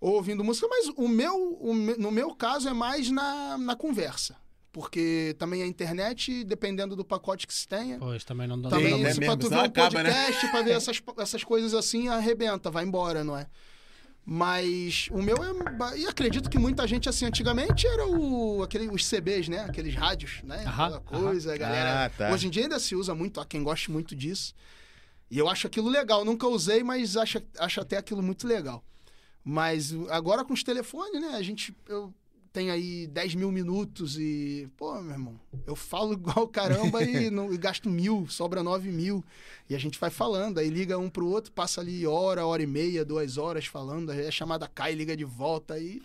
ou ouvindo música, mas o meu, o me- no meu caso é mais na, na conversa. Porque também a internet, dependendo do pacote que se tenha, Pois, também não dá também não é isso, mesmo, pra tu ver um acaba, né? podcast, pra ver essas, essas coisas assim, arrebenta, vai embora, não é? Mas o meu é. E acredito que muita gente, assim, antigamente era o, aquele, os CBs, né? Aqueles rádios, né? Aham, Aquela coisa, a galera. Ah, tá. Hoje em dia ainda se usa muito, há quem goste muito disso. E eu acho aquilo legal. Nunca usei, mas acho, acho até aquilo muito legal. Mas agora com os telefones, né? A gente. Eu tenho aí 10 mil minutos e. Pô, meu irmão, eu falo <laughs> igual caramba e, não, e gasto mil, sobra 9 mil. E a gente vai falando, aí liga um pro outro, passa ali hora, hora e meia, duas horas falando, aí a chamada cai, liga de volta aí.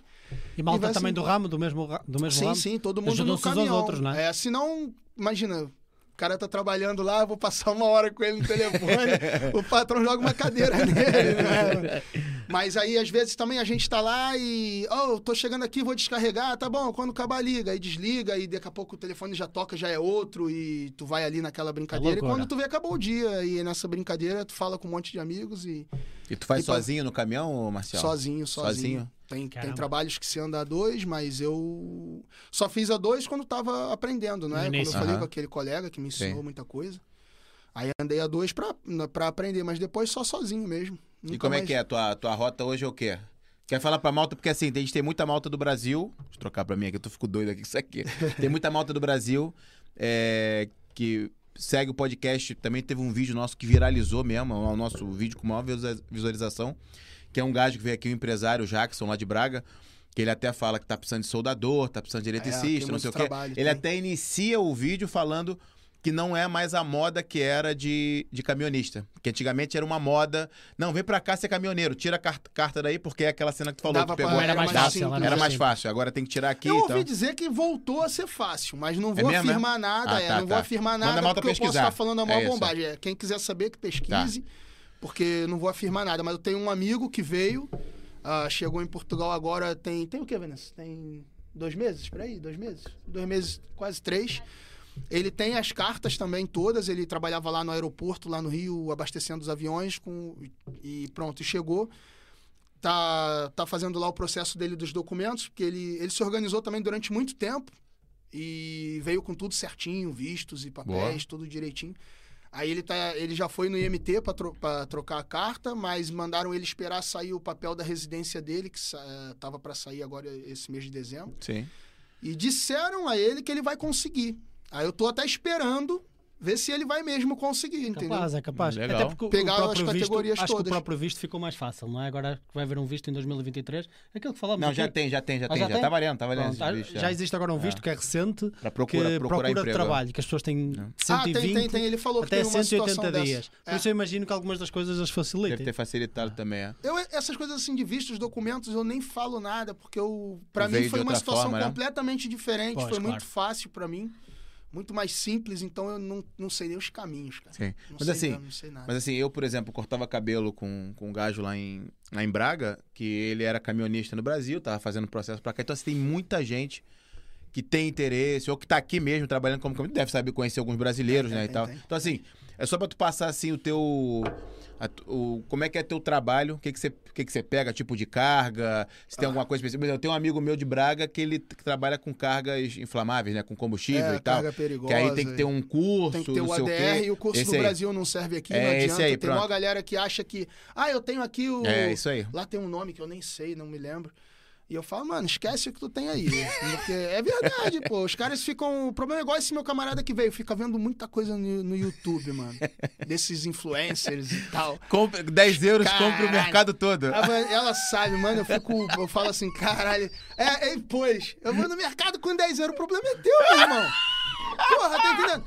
E malta E vai também assim- do ramo, do mesmo, do mesmo sim, ramo. sim, todo mundo no caminhão. outros, né? É, senão, imagina, o cara tá trabalhando lá, eu vou passar uma hora com ele no telefone, <laughs> o patrão joga uma cadeira nele, né? <laughs> Mas aí, às vezes, também a gente tá lá e. Oh, tô chegando aqui, vou descarregar, tá bom, quando acabar liga. Aí desliga, e daqui a pouco o telefone já toca, já é outro, e tu vai ali naquela brincadeira. e loucura. quando tu vê, acabou o dia. E nessa brincadeira, tu fala com um monte de amigos e. E tu faz E pra- sozinho no caminhão, ô, Marcial? Sozinho, sozinho. Sozinho? Tem, tem trabalhos que se anda a dois, mas eu só fiz a dois quando tava aprendendo, né? Quando eu falei Aham. com aquele colega que me ensinou Sim. muita coisa. Aí andei a dois pra, pra aprender, mas depois só sozinho mesmo. E como é mais- que é? A tua, tua rota hoje é o quê? Quer falar pra malta? Porque assim, a gente tem muita malta do Brasil. Deixa eu trocar pra mim aqui, eu tô fico doido aqui com isso aqui. <laughs> Tem muita malta do Brasil é, que segue o podcast. Também teve um vídeo nosso que viralizou mesmo, é o nosso vídeo com maior visualiza- visualização. Que é um gajo que veio aqui, o empresário, o Jackson, lá de Braga. Que ele até fala que tá precisando de soldador, tá precisando de É, eletricista, tem não sei o quê. trabalho, Ele tem. até inicia o vídeo falando que não é mais a moda que era de, de caminhonista. Que antigamente era uma moda. Não, vem pra cá ser caminhoneiro, tira a car- carta daí, porque é aquela cena que tu falou. Dava que tu pra- pegou. Era mais mais fácil, simples, era Era mais fácil. Agora tem que tirar aqui Eu e ouvi dizer que voltou a ser fácil, mas não vou mesmo, é? afirmar nada. Ah, é, tá, não vou tá. afirmar Manda nada a malta porque eu posso estar falando a É maior isso. bombagem. É, quem quiser saber que pesquise, porque não vou afirmar nada. Mas eu tenho um amigo que veio, ah, chegou em Portugal agora, tem... Tem o que, Vanessa? Tem dois meses, por aí? Dois meses? Dois meses, quase três. Ele tem as cartas também todas, ele trabalhava lá no aeroporto, lá no Rio, abastecendo os aviões, com, e pronto, e chegou tá, tá fazendo lá o processo dele dos documentos, porque ele, ele se organizou também durante muito tempo e veio com tudo certinho, vistos e papéis, tudo direitinho. Aí ele, tá, ele já foi no IMT para tro trocar a carta, mas mandaram ele esperar sair o papel da residência dele, que sa- tava para sair agora esse mês de dezembro. Sim. E disseram a ele que ele vai conseguir. Aí eu tô até esperando ver se ele vai mesmo conseguir, entendeu? Capaz, é capaz. Legal. Até porque o- Pegar o próprio as visto, categorias acho que o todas. próprio visto ficou mais fácil, não é? Agora que vai haver um visto em 2023, aquilo que falamos Não, já tem, já tem, já Ah, tem. já Já, tem? tá valendo, tá valendo. Pronto, esse bicho, já existe agora um visto que é recente Pra que procura, procurar procura emprego. trabalho, que as pessoas têm Ah, 120 tem, tem, tem. Ele falou que até tem uma 180 situação dias. dessa. Por É. isso eu imagino que algumas das coisas as Deve facilitem. ter facilitado também, é. Eu, essas coisas assim de vistos, documentos, eu nem falo nada, porque eu, pra Veio mim foi uma situação né? completamente diferente, foi muito fácil pra mim, muito mais simples, então eu não, não sei nem os caminhos, cara. Sim. Não Mas sei assim, não sei nada. Mas assim, eu, por exemplo, cortava cabelo com, com um gajo lá em, lá em Braga, que ele era caminhonista no Brasil, tava fazendo processo pra cá. Então, assim, tem muita gente que tem interesse, ou que tá aqui mesmo trabalhando como caminhoneiro, deve saber conhecer alguns brasileiros, Tem, né, tem, e tal. tem. Então, assim, é só pra tu passar, assim, o teu... a o, como é que é teu trabalho, o que que você, que que você pega, tipo de carga, se Ah. tem alguma coisa específica. Eu tenho um amigo meu de Braga que ele trabalha com cargas inflamáveis, né, com combustível é, e tal. carga perigosa. Que aí tem que ter um curso, Tem que ter o ADR e o curso Esse no aí. Brasil não serve aqui, É, não adianta. aí, tem uma pronto. galera que acha que, ah, eu tenho aqui o... É, isso aí. Lá tem um nome que eu nem sei, não me lembro. E eu falo, mano, esquece o que tu tem aí. Porque é verdade, pô. Os caras ficam. O problema é igual esse meu camarada que veio, fica vendo muita coisa no, no YouTube, mano. Desses influencers e tal. Compre, 10 euros, Caralho. compra o mercado todo. Ah, Ela sabe, mano, eu fico. Eu falo assim, caralho. É, é, pois, eu vou no mercado com 10 euros, o problema é teu, meu irmão. Porra, tá entendendo?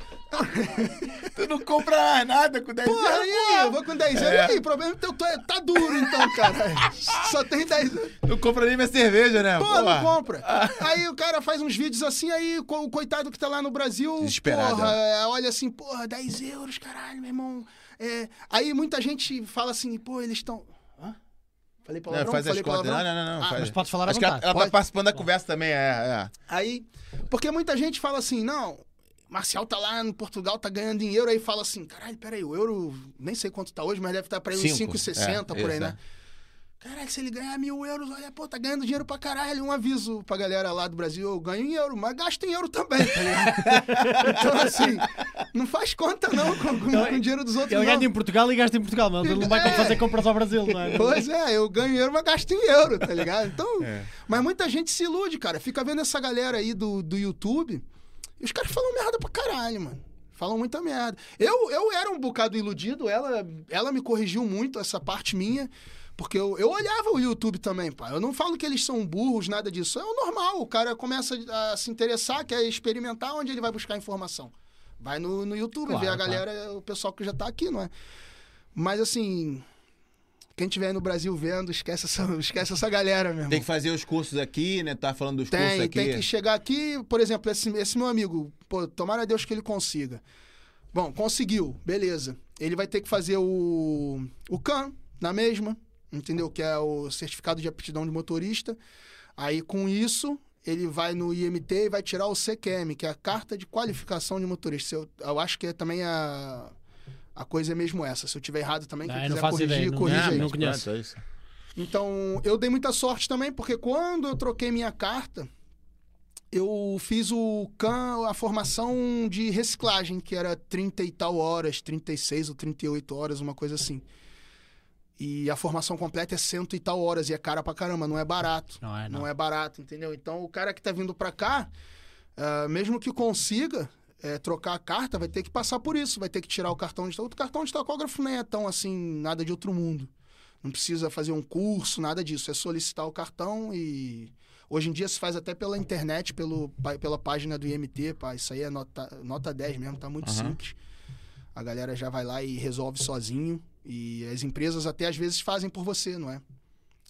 Tu não compra mais nada com 10 Porra, euros. aí, eu vou com 10 euros. E aí, o problema é teu, tu é- tá duro então, cara. Só tem 10 euros. Não compra nem minha cerveja, né? Pô, Porra. não compra. Aí o cara faz uns vídeos assim, aí o coitado que tá lá no Brasil, Desesperado, porra, é, olha assim, porra, 10 euros, caralho, meu irmão. É, aí muita gente fala assim, pô, eles estão... Hã? Falei palavrão? Não, faz as Falei contas. Não, não, não. não Ah, faz. Mas podes falar Acho que ela, ela tá Pode? participando da conversa também, é. é. Aí, porque muita gente fala assim, não, Marcial tá lá no Portugal, tá ganhando em euro, aí fala assim, caralho, peraí, o euro, nem sei quanto tá hoje, mas deve estar pra aí uns Cinco. 5,60 É, por aí, né? Caralho, se ele ganhar mil euros, olha, pô, tá ganhando dinheiro pra caralho. Um aviso pra galera lá do Brasil, eu ganho em euro, mas gasto em euro também, tá <laughs> ligado? então, assim, não faz conta não com, com, com o dinheiro dos outros, Ele gasta em Portugal e gasta em Portugal, mas ele não vai É. fazer compras ao Brasil, não é? Pois é, eu ganho em euro, mas gasto em euro, tá ligado? Então, É. mas muita gente se ilude, cara. Fica vendo essa galera aí do, do YouTube e os caras falam merda pra caralho, mano. Falam muita merda. Eu, eu era um bocado iludido, ela, ela me corrigiu muito essa parte minha. Porque eu, eu olhava o YouTube também, pá. Eu não falo que eles são burros, nada disso. É o normal. O cara começa a se interessar, quer experimentar onde ele vai buscar informação. Vai no, no YouTube, Claro, vê a claro. galera, o pessoal que já tá aqui, não é? Mas assim, quem tiver aí no Brasil vendo, esquece essa, <laughs> esquece essa galera, meu irmão. Tem que fazer os cursos aqui, né? Tá falando dos cursos Tem, aqui. tem que chegar aqui, por exemplo, esse, esse meu amigo, pô, tomara a Deus que ele consiga. Bom, conseguiu, beleza. Ele vai ter que fazer o, o CAN na mesma, entendeu? Que é o certificado de aptidão de motorista. Aí com isso, ele vai no IMT e vai tirar o CQM, que é a carta de qualificação de motorista. Eu, eu acho que é também a, a coisa é mesmo essa. Se eu tiver errado também, quem Ah, quiser corrigir, ideia, não- corrige Ah, aí. não conheço. É isso. Então, eu dei muita sorte também, porque quando eu troquei minha carta, eu fiz o CAN, a formação de reciclagem, que era 30 e tal horas, 36 ou 38 horas, uma coisa assim. E a formação completa é cento e tal horas, e é cara pra caramba, não é barato. Não é, não. Não é barato, entendeu? Então, o cara que tá vindo pra cá, ah, mesmo que consiga eh, trocar a carta, vai ter que passar por isso, vai ter que tirar o cartão de... O cartão de tacógrafo nem é tão, assim, nada de outro mundo. Não precisa fazer um curso, nada disso. É solicitar o cartão e... Hoje em dia se faz até pela internet, pelo, pela página do IMT, pá. Isso aí é nota, nota 10 mesmo, tá muito Aham. simples. A galera já vai lá e resolve sozinho. E as empresas até às vezes fazem por você, não é?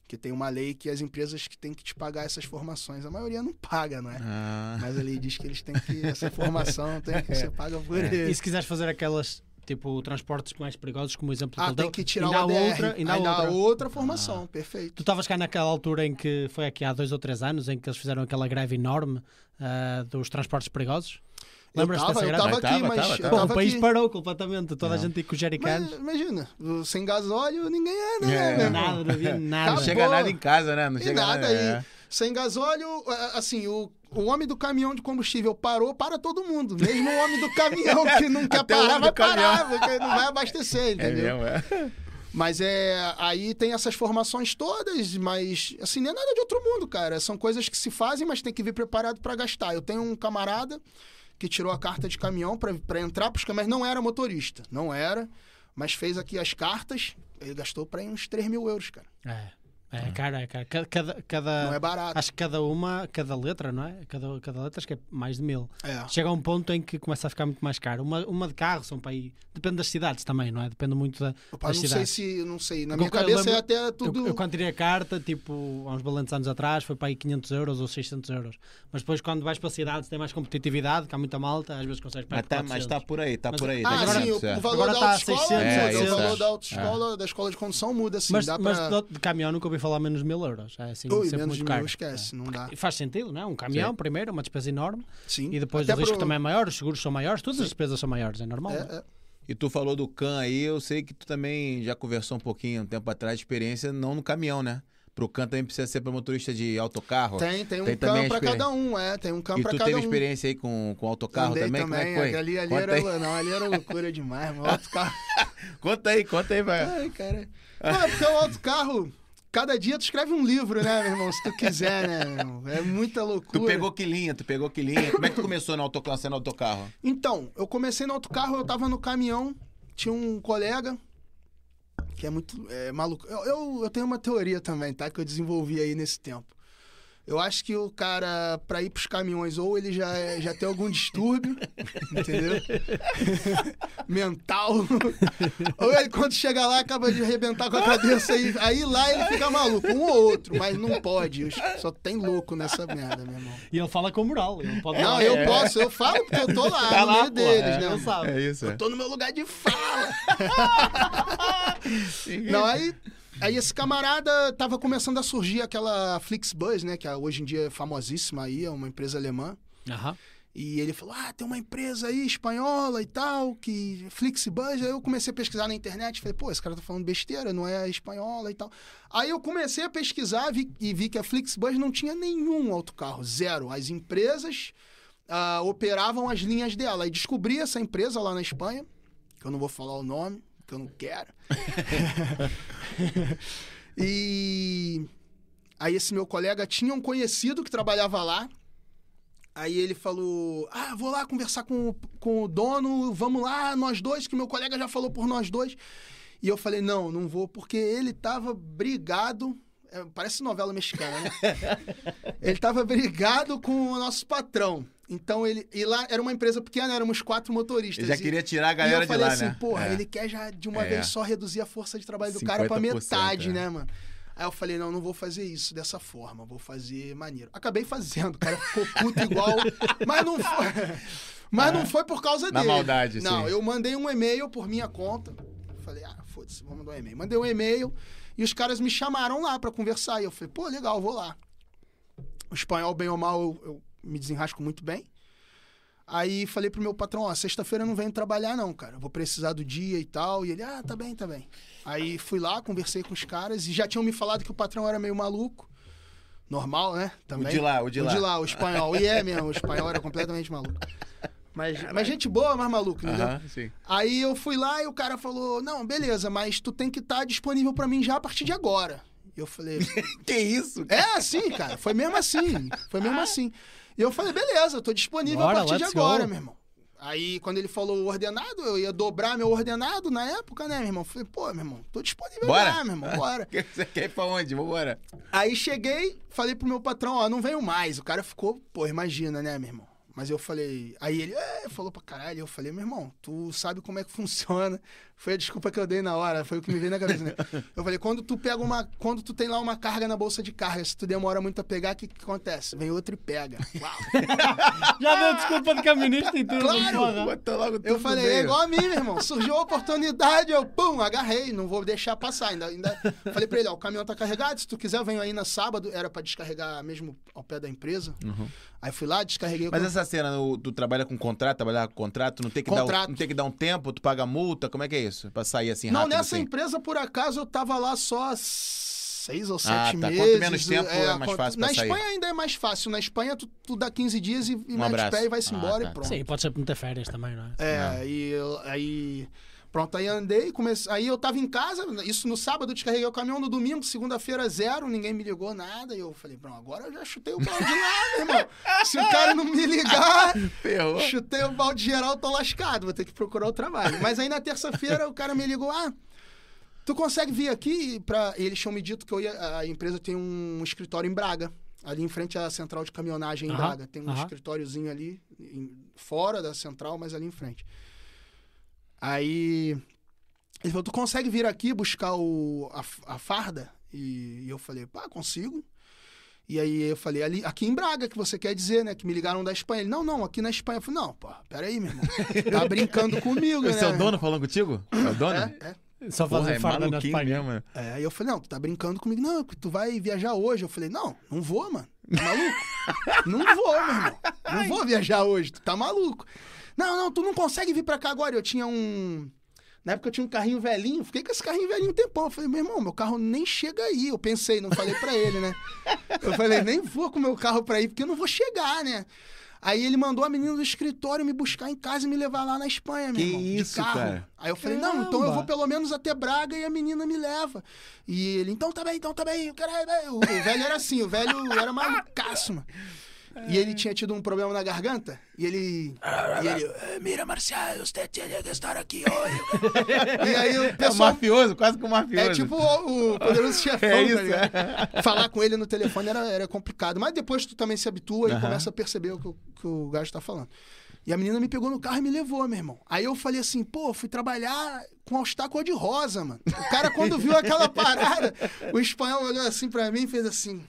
Porque tem uma lei que as empresas que têm que te pagar essas formações. A maioria não paga, não é? Ah, Mas a lei diz que eles têm que. Essa formação tem que <laughs> você paga por E ele. se quiseres fazer aquelas, tipo, transportes mais perigosos, como o exemplo Ah, que tem que tirar ainda o ADR. outra, ainda Ainda outra. outra formação, Tu perfeito. estavas cá naquela altura em que foi aqui há dois ou três anos, em que eles fizeram aquela greve enorme ah, dos transportes perigosos? Lembras-te tava, eu tava Ah, aqui, tava, mas. tava, eu tava. Bom, tava o país aqui. parou completamente, toda a Não. gente ia com jerrycans. Imagina, sem gasóleo ninguém anda, É. né, irmão? Nada, não havia nada. não Acabou. chega nada em casa, né? Não E chega nada nada. aí. é. Sem gasóleo, a- assim, o, o homem do caminhão de combustível parou, para todo mundo. Mesmo o homem do caminhão <laughs> que não quer Até parar, vai caminhão. parar, porque não vai abastecer, <laughs> É entendeu? mesmo, é. Mas é. Aí tem essas formações todas, mas assim, não é nada de outro mundo, cara. São coisas que se fazem, mas tem que vir preparado para gastar. Eu tenho um camarada que tirou a carta de caminhão para entrar pros caminhões, não era motorista, não era, mas fez aqui as cartas, ele gastou para uns 3 mil euros, cara. É, é cara, é cara. Cada, cada, Não é barato. acho que cada uma, cada letra, não é? Cada, cada letra acho que é mais de mil. É. Chega a um ponto em que começa a ficar muito mais caro. Uma, uma de carro são para aí. Depende das cidades também, não é? Depende muito da, Opa, das não sei cidades. se. Não sei. Na Eu- minha cabeça lembro- é até tudo. Eu, eu quando tirei a carta, tipo, há uns valentes anos atrás, foi para aí 500 euros ou 600 euros. Mas depois, quando vais para cidades, tem mais competitividade, que há muita malta, às vezes consegues para Mas tá, mas tá por aí, tá Mas- por aí. Ah, agora- sim, o, o valor Agora da tá autoescola, 600, muda, É, o valor é. da autoescola, da escola de condução muda, assim, Mas, dá mas pra... de, de caminhão nunca ouvi falar menos de mil euros. É assim, Ui, sempre menos muito mil, caro. esquece, não dá. E faz sentido, não é? Um caminhão, Sim. primeiro, uma despesa enorme. Sim. E depois Até o risco pro- também é maior, os seguros são maiores, todas as despesas são maiores, é normal. É, é? é. E tu falou do CAN aí, eu sei que tu também já conversou um pouquinho, um tempo atrás, de experiência não no caminhão, né? Pro CAN também precisa ser para motorista de autocarro. Tem, tem um Tem também cam a pra experiência. cada um, é. Tem um cam E pra tu cada teve um. experiência aí com, com autocarro Andei também? Como é que foi? Ali, ali Conta, era, aí. não, ali era loucura demais, mano. <laughs> Autocarro. conta aí, conta aí, vai. Ai, cara. Não, é porque o autocarro, cada dia tu escreve um livro, né, meu irmão? Se tu quiser, né, meu irmão? É muita loucura. Tu pegou que linha, tu pegou que linha. Como é que tu começou no autocarro, sendo autocarro? Então, eu comecei no autocarro, eu tava no caminhão, tinha um colega que é muito é, maluco. Eu, eu, eu tenho uma teoria também, tá? Que eu desenvolvi aí nesse tempo. Eu acho que o cara, pra ir pros caminhões, ou ele já, é- já tem algum distúrbio, <laughs> entendeu? <laughs> Mental. ou ele, quando chega lá, acaba de arrebentar com a cabeça. Aí, aí lá ele fica maluco. Um ou outro, mas não pode. Só tem louco nessa merda, meu irmão. E ele fala com moral. Ele pode Não, falar- eu É. posso, eu falo porque eu tô lá, Tá no lá, meio pô, deles, é, né? ele sabe. É isso, Eu tô no meu lugar de fala. <laughs> Não, aí, aí esse camarada tava começando a surgir aquela Flixbus, né? Que hoje em dia é famosíssima aí, é uma empresa alemã. E ele falou: Ah, tem uma empresa aí espanhola e tal, que Flixbus. Aí eu comecei a pesquisar na internet. Falei, pô, esse cara tá falando besteira, não é espanhola e tal. Aí eu comecei a pesquisar vi- e vi que a Flixbus não tinha nenhum autocarro, zero. As empresas ah, operavam as linhas dela. Aí descobri essa empresa lá na Espanha, que eu não vou falar o nome, que eu não quero. <laughs> e aí esse meu colega tinha um conhecido que trabalhava lá. Aí ele falou: Ah, vou lá conversar com, o- com o dono, vamos lá, nós dois, que meu colega já falou por nós dois. E eu falei: Não, não vou, porque ele tava brigado. é, parece novela mexicana, né? <laughs> ele tava brigado com o nosso patrão. Então ele. E lá era uma empresa pequena, éramos quatro motoristas. Ele já E- queria tirar a galera eu de falei lá, assim, né? porra, É. ele quer já de uma É. vez só reduzir a força de trabalho do cara pra 50%, metade, é. né, mano? Aí eu falei, não, não vou fazer isso dessa forma, vou fazer maneiro. Acabei fazendo, o cara ficou puto igual, <laughs> mas não foi. Mas não foi por causa Na dele. maldade, Não, sim. eu mandei um e-mail por minha conta. Falei, ah, foda-se, vou mandar um e-mail. Mandei um e-mail E os caras me chamaram lá pra conversar. E eu falei, pô, legal, vou lá. O espanhol, bem ou mal, eu, eu me desenrasco muito bem. Aí falei pro meu patrão, ó, sexta-feira eu não venho trabalhar não, cara. Eu vou precisar do dia e tal. E ele, ah, tá bem, tá bem. Aí fui lá, conversei com os caras e já tinham me falado que o patrão era meio maluco. Normal, né? Também. O de lá, o de lá. O de lá, o espanhol. E é mesmo, o espanhol era completamente maluco. Mas, mas gente boa, mas maluco, entendeu? Sim. Aí eu fui lá e o cara falou: Não, beleza, mas tu tem que estar disponível pra mim já a partir de agora. E eu falei: <laughs> Que isso? É assim, cara. Foi mesmo assim. Foi mesmo assim. E eu falei: Beleza, eu tô disponível Bora, a partir de agora, go. meu irmão. Aí, quando ele falou o ordenado, eu ia dobrar meu ordenado na época, né, meu irmão? Falei, pô, meu irmão, tô disponível Bora? já, meu irmão, <laughs> bora. Você quer ir pra onde? Vambora. Aí cheguei, falei pro meu patrão, ó, não venho mais. O cara ficou, pô, imagina, né, meu irmão? Mas eu falei, aí ele é, falou pra caralho. Eu falei, meu irmão, tu sabe como é que <laughs> funciona. Foi a desculpa que eu dei na hora, foi o que me veio na cabeça, né? Eu falei, quando tu pega uma. Quando tu tem lá uma carga na bolsa de carga, se tu demora muito a pegar, o que, que acontece? Vem outro e pega. Uau. <laughs> Já deu desculpa de caminista e tudo. Claro! Bota logo tudo Eu falei, é igual a mim, meu irmão. Surgiu a oportunidade, eu, pum, agarrei, não vou deixar passar. Ainda, ainda... Falei pra ele, ó, o caminhão tá carregado, se tu quiser, eu venho aí na sábado. Era pra descarregar mesmo ao pé da empresa. Aí fui lá, descarreguei o Mas essa cena, tu trabalha com contrato, trabalhar com contrato, não tem que, dar, Contrato. um- não tem que dar um tempo, tu paga multa, como é que é isso? Pra sair assim Não, rápido nessa assim? empresa, por acaso, eu tava lá só seis ou Ah, sete tá. meses. Quanto menos tempo, é mais quanto- fácil Na pra sair. Espanha ainda é mais fácil. Na Espanha, tu, tu dá 15 dias e, e mete abraço. pé e vai-se Ah, embora tá. e pronto. Sim, pode ser muita férias também, não é? É, e eu- aí. Pronto, aí andei, comecei, aí eu tava em casa, isso no sábado, eu descarreguei o caminhão, no domingo, segunda-feira, zero, ninguém me ligou nada, e eu falei, pronto, agora eu já chutei o balde lá, <laughs> meu irmão. Se o cara não me ligar, <laughs> Ferrou. chutei o balde geral, tô lascado, vou ter que procurar o trabalho. Mas aí na terça-feira o cara me ligou, ah, tu consegue vir aqui pra... E eles tinham me dito que eu ia, a empresa tem um escritório em Braga, ali em frente à central de caminhonagem em Braga. Tem um escritóriozinho ali, em- fora da central, mas ali em frente. Aí ele falou, tu consegue vir aqui buscar o, a, a farda? E, e eu falei, pá, consigo. E aí eu falei, ali, aqui em Braga, que você quer dizer, né? Que me ligaram da Espanha. Ele, não, não, aqui na Espanha. Eu falei, não, pô, peraí, meu irmão. Tá <laughs> brincando comigo, Esse né? é o dono falando contigo? É o dono? É, é. Só Porra, fazer é farda na Espanha. mesmo. É, aí eu falei, não, tu tá brincando comigo. Não, tu vai viajar hoje. Eu falei, não, não vou, mano. Tá maluco? não vou, meu irmão. Não vou viajar hoje, tu tá maluco. Não, não, tu não consegue vir pra cá agora. Eu tinha um... Na época eu tinha um carrinho velhinho, fiquei com esse carrinho velhinho um tempão. Eu falei, meu irmão, meu carro nem chega aí. Eu pensei, não falei pra ele, né? Eu falei, nem vou com o meu carro pra ir, porque eu não vou chegar, né? Aí ele mandou a menina do escritório me buscar em casa e me levar lá na Espanha, meu Que irmão, de isso, carro. cara? Aí eu falei, não, então eu vou pelo menos até Braga e a menina me leva. E ele, então tá bem, então tá bem. O, o velho era assim, o velho era malucaço, mano. E ele tinha tido um problema na garganta, e ele. E ele. "Eh, Mira, Marcial, você tinha que estar aqui hoje. <laughs> e aí o É pessoal. mafioso, quase que um mafioso. É tipo o, o poderoso chefão, É tá isso, ligado? Falar com ele no telefone era, era complicado. Mas depois tu também se habitua e Aham. começa a perceber o que, o que o gajo tá falando. E a menina me pegou no carro e me levou, meu irmão. Aí eu falei assim, pô, fui trabalhar com All-Star cor de rosa, mano. O cara, quando viu aquela parada, o espanhol olhou assim pra mim e fez assim.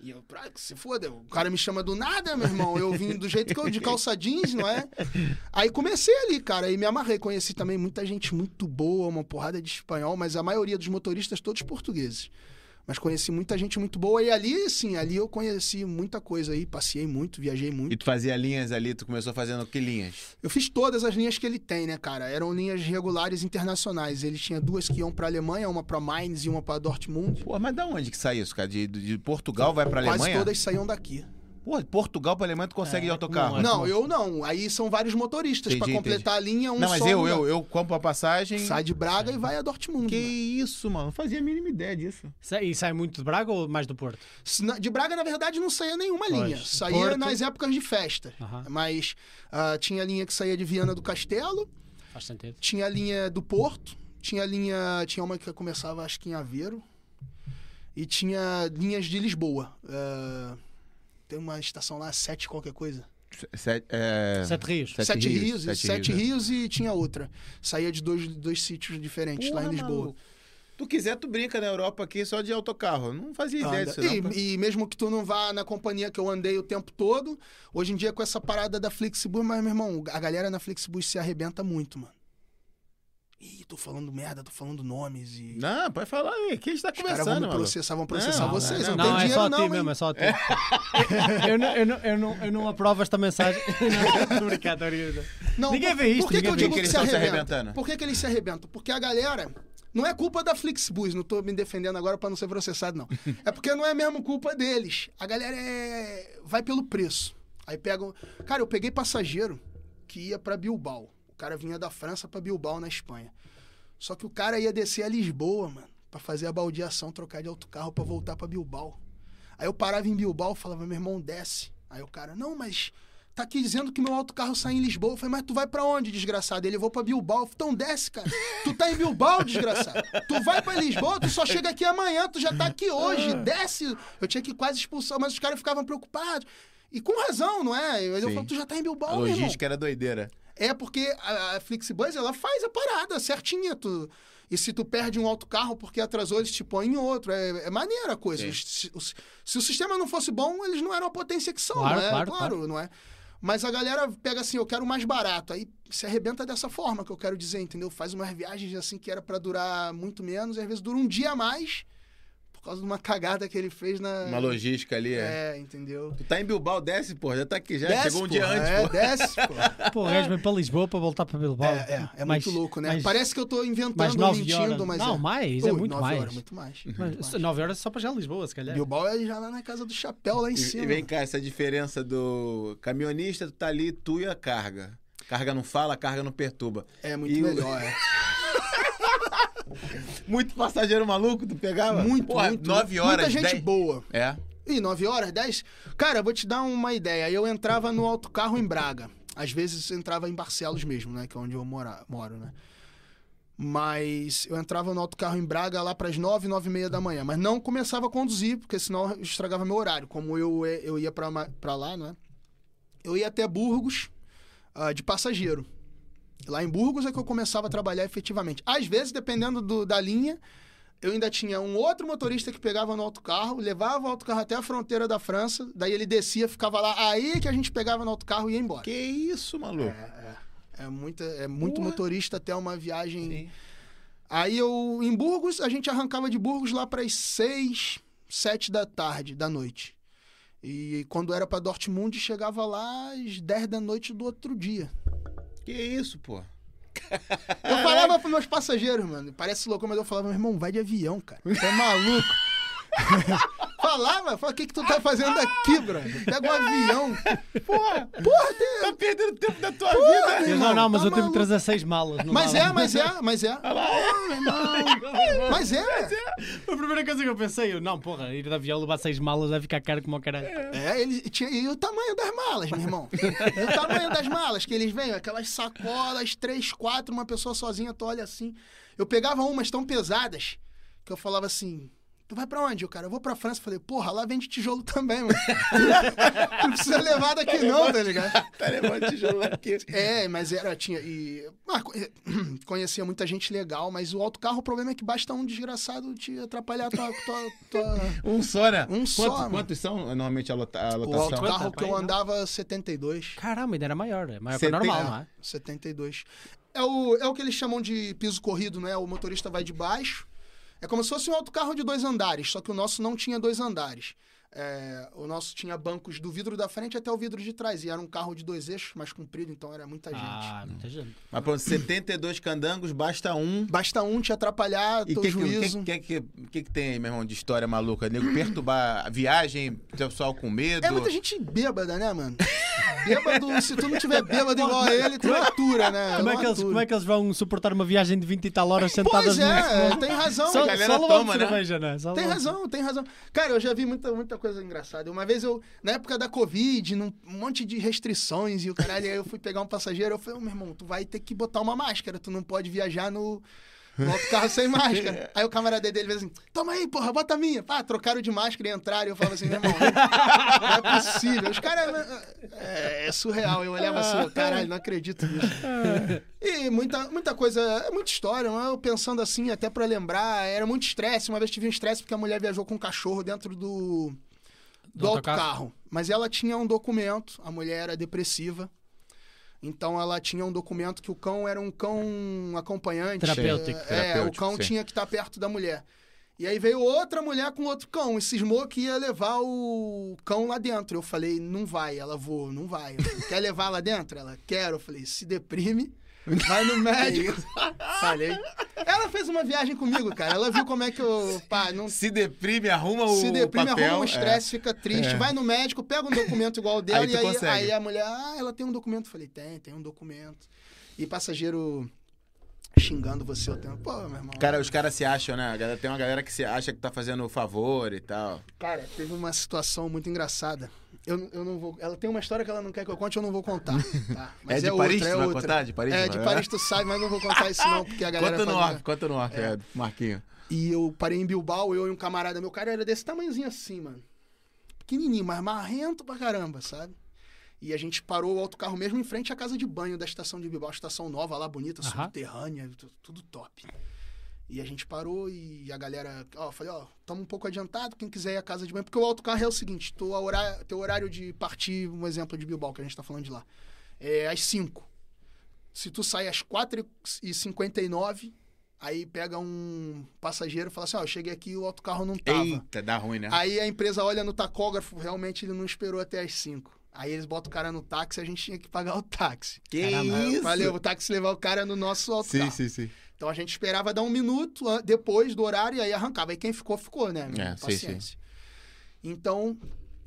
E eu, pra se foda, o cara me chama do nada, meu irmão. Eu vim do jeito que eu, de calça jeans, não é? Aí comecei ali, cara, e me amarrei. Conheci também muita gente muito boa, uma porrada de espanhol, mas a maioria dos motoristas todos portugueses. Mas conheci muita gente muito boa. E ali, sim, ali eu conheci muita coisa aí, passei muito, viajei muito. E tu fazia linhas ali, tu começou fazendo que linhas? Eu fiz todas as linhas que ele tem, né, cara? Eram linhas regulares internacionais. Ele tinha duas que iam pra Alemanha, uma pra Mainz e uma pra Dortmund. Pô, mas da onde que sai isso, cara? De, de Portugal vai pra Quase Alemanha? todas saíam daqui. Pô, Portugal pra Alemanha tu consegue É, ir autocarro? como é? Não, eu não. Aí são vários motoristas Entendi, pra completar a linha, um não, mas só eu, lugar. eu, eu compro a passagem. Sai de Braga e vai a Dortmund. Que mano. isso, mano? Não fazia a mínima ideia disso. Sai- E sai muito de Braga ou mais do Porto? De Braga, na verdade, não saía nenhuma Pois. linha. Saía Porto- nas épocas de festa. Mas ah, tinha linha que saía de Viana do Castelo, Faz sentido. tinha a linha do Porto, tinha a linha. Tinha uma que começava, acho que em Aveiro. E tinha linhas de Lisboa. Ah, tem uma estação lá, sete qualquer coisa. Sete, é... Sete Rios. Sete Sete, Rios, rios, Sete sete, Rios, rios, e tinha outra. Saía de dois, dois sítios diferentes lá em Porra, Lisboa. maluco. Tu quiser, tu brinca na Europa aqui só de autocarro. Não fazia ideia disso, não. E, e mesmo que tu não vá na companhia que eu andei o tempo todo, hoje em dia com essa parada da Flixbus, mas, meu irmão, a galera na Flixbus se arrebenta muito, mano. Ih, tô falando merda, tô falando nomes e. Não, pode falar aí. Que a gente tá Os caras vão conversando, processar, vão processar Não, vocês. não, Não, Não, tem é dinheiro, só a não, ti hein? mesmo, é só a ti. eu, não, eu, não, eu, não, eu não aprovo esta mensagem. <laughs> Não. Não, Ninguém vê isto, Por que, que eu digo que que, eles se estão se arrebenta? arrebentando. Por que, que eles se arrebentam? Porque a galera. Não é culpa da Flixbus, não tô me defendendo agora pra não ser processado, não. <laughs> É porque não é mesmo culpa deles. A galera é... vai pelo preço. Aí pegam. Cara, eu peguei passageiro que ia pra Bilbao. O cara vinha da França pra Bilbao, na Espanha. Só que o cara ia descer a Lisboa, mano, pra fazer a baldeação, trocar de autocarro pra voltar pra Bilbao. Aí eu parava em Bilbao e falava, meu irmão, desce. Aí o cara, não, mas tá aqui dizendo que meu autocarro sai em Lisboa. Eu falei, mas tu vai pra onde, desgraçado? Ele, eu vou pra Bilbao. Falei, então desce, cara. Tu tá em Bilbao, desgraçado. Tu vai pra Lisboa, tu só chega aqui amanhã, tu já tá aqui hoje. Desce. Eu tinha que quase expulsar, mas os caras ficavam preocupados. E com razão, não é? Eu, eu falo, tu já tá em Bilbao, A meu irmão. logística era doideira. É porque a, a Flixbus, ela faz a parada certinha. Tu, e se tu perde um autocarro porque atrasou, eles te põem em outro. É, é maneira a coisa. Se, os- se o sistema não fosse bom, eles não eram a potência que são, Claro, não é? claro, não é? Mas a galera pega assim, eu quero mais barato. Aí se arrebenta dessa forma que eu quero dizer, entendeu? Faz umas viagens assim que era pra durar muito menos, e às vezes dura um dia a mais por causa de uma cagada que ele fez na. Uma logística ali, é. É, entendeu? Tu tá em Bilbao, desce, pô. Já tá aqui, já. Desce, Chegou um dia porra, antes, é, pô. desce, pô. <laughs> Pô, o vem para Lisboa para voltar para Bilbao. É, é, é Mais- muito louco, né? mais- Parece que eu tô inventando, mais nove mentindo, horas. mas Não, é. mais, é Ui, muito nove mais. Horas, muito mais. Mas 9 horas só para já Lisboa, se calhar. Bilbao é já lá na casa do chapéu, lá em E, cima. e vem cá, essa diferença do caminhonista, tu tá ali, tu e a carga. Carga não fala, carga não perturba. É muito E o- melhor, é. <laughs> <laughs> Muito passageiro maluco, tu pegava? Muito, Porra, muito. nove horas, Muita gente dez- boa. É. Ih, 9 horas, 10? Cara, vou te dar uma ideia. Eu entrava no autocarro em Braga. Às vezes entrava em Barcelos mesmo, né? Que é onde eu mora, moro, né? Mas eu entrava no autocarro em Braga lá pras 9, 9 e meia da manhã. Mas não começava a conduzir, porque senão estragava meu horário. Como eu, eu ia pra lá, né? Eu ia até Burgos ah, de passageiro. Lá em Burgos é que eu começava a trabalhar efetivamente. Às vezes, dependendo do- da linha, eu ainda tinha um outro motorista que pegava no autocarro, levava o autocarro até a fronteira da França, daí ele descia, ficava lá, aí que a gente pegava no autocarro e ia embora. Que isso, maluco? É, muita, é muito Porra. motorista até uma viagem. Sim. Aí eu, em Burgos, a gente arrancava de Burgos lá para as 6, 7 da tarde, da noite. E quando era para Dortmund, chegava lá às 10 da noite do outro dia. Que isso, pô? Eu falava pros meus passageiros, mano. Parece louco, mas eu falava, meu irmão, vai de avião, cara. Tu é maluco. <laughs> falava, falava, o que, que tu tá fazendo aqui, brother? Pega um avião. Porra, Porra, tem... tá perdendo tempo da tua Porra, vida. irmão, não, não, mas tá eu que maluco. trazer seis malas. Mas é, mas é, mas é. Porra, meu irmão. Mas é. A primeira coisa que eu pensei, eu, não, porra, ir de avião levar seis malas vai ficar caro como o caralho. É, ele tinha. E o tamanho das malas, meu irmão? E o tamanho das malas que eles vêm, aquelas sacolas, três, quatro, uma pessoa sozinha, tu olha assim. Eu pegava umas tão pesadas que eu falava assim. Tu vai pra onde, o cara? Eu vou pra França. Falei, porra, lá vende tijolo também, mano. <laughs> não precisa levar daqui não, tá ligado? <laughs> Tá levando tijolo aqui. É, mas era, tinha. E, ah, co- <clears throat> conhecia muita gente legal, mas o autocarro, o problema é que basta um desgraçado te atrapalhar a tua. tua, tua- <laughs> Um só, né? Um só, Quantos, mano. quantos são normalmente a, lota- a O lotação? autocarro que eu andava 72. Caramba, ainda era maior. É maior que o Setenta- normal, não é? 72. É o, é o que eles chamam de piso corrido, né? O motorista vai de baixo. É como se fosse um autocarro de dois andares, só que o nosso não tinha dois andares. É, o nosso tinha bancos do vidro da frente até o vidro de trás. E era um carro de dois eixos, mais comprido, então era muita gente. Ah, muita gente. Mas pronto, 72 candangos, basta um. Basta um te atrapalhar, E o teu que, juízo. que, que, que, que, que tem aí, meu irmão, de história maluca? Nego perturbar a viagem, pessoal com medo. É muita gente bêbada, né, mano? <laughs> Bêbado, se tu não tiver bêbado igual a ele, tu atura, né? Como é, que eles, como é que eles vão suportar uma viagem de 20 e tal horas sentadas Pois é, no... tem razão. Só, A galera só toma, né? cerveja, né? Só Tem razão, tem razão. Cara, eu já vi muita, muita coisa engraçada. Uma vez eu, na época da Covid, num um monte de restrições e o caralho, aí eu fui pegar um passageiro, eu falei, ô meu irmão, tu vai ter que botar uma máscara, tu não pode viajar no, no autocarro sem máscara. <laughs> Aí o camarada dele fez assim, toma aí, porra, bota a minha. Pá, trocaram de máscara e entraram e eu falava assim, meu irmão, não é possível. Os caras, é, é surreal. Eu olhava assim, caralho, não acredito nisso. E muita, muita coisa, é muita história, né? eu pensando assim, até pra lembrar, era muito estresse. Uma vez tive um estresse porque a mulher viajou com um cachorro dentro do, do, Do autocarro? autocarro. Mas ela tinha um documento, a mulher era depressiva. Então ela tinha um documento que o cão era um cão acompanhante. Terapêutico. É, é, o Terapêutico, cão sim. tinha que estar perto da mulher. E aí veio outra mulher com outro cão e cismou que ia levar o cão lá dentro. Eu falei, não vai. Ela vou, não vai. Falei, Quer levar lá dentro? Ela, quero. Eu falei, se deprime, vai no <laughs> médico. <laughs> falei. Ela fez uma viagem comigo, cara. Ela viu como é que eu. Pá, não, Se deprime, arruma o se deprime, papel. arruma um é. estresse, fica triste, É. vai no médico, pega um documento igual o dela Aí e aí, aí a mulher, ah, ela tem um documento. Eu falei, tem, tem um documento. E passageiro xingando você o tempo. Pô, meu irmão. Cara, os caras se acham, né? Tem uma galera que se acha que tá fazendo favor e tal. Cara, teve uma situação muito engraçada. Eu, eu não vou. Ela tem uma história que ela não quer que eu conte, eu não vou contar. <laughs> Tá? Mas É de Paris? outra, Tu é outra. contar? De Paris? É, tu de Paris tu sabe, mas não vou contar isso não, porque a galera. Conta no fazia- off, conta no off, é. Marquinho. E eu parei em Bilbao, eu e um camarada meu, cara era desse tamanhozinho assim, mano. Pequenininho, mas marrento pra caramba, sabe? E a gente parou o autocarro mesmo em frente à casa de banho da estação de Bilbao, estação nova lá, bonita, Aham. subterrânea, tu- tudo top. E a gente parou e a galera, ó, falei, ó, estamos um pouco adiantado, quem quiser ir à casa de banho, porque o autocarro é o seguinte, teu horário, teu horário de partir, um exemplo de Bilbao que a gente tá falando de lá, é às 5. Se tu sai às 4h59, aí pega um passageiro e fala assim, ó, eu cheguei aqui e o autocarro não tava. Eita, dá ruim, né? Aí a empresa olha no tacógrafo, realmente ele não esperou até as 5. Aí eles botam o cara no táxi, a gente tinha que pagar o táxi. Que Caramba, isso? Valeu, o táxi levar o cara no nosso autocarro. Sim, sim, sim. Então a gente esperava dar um minuto depois do horário e aí arrancava. Aí quem ficou, ficou, né? É, sim, Paciência. Então,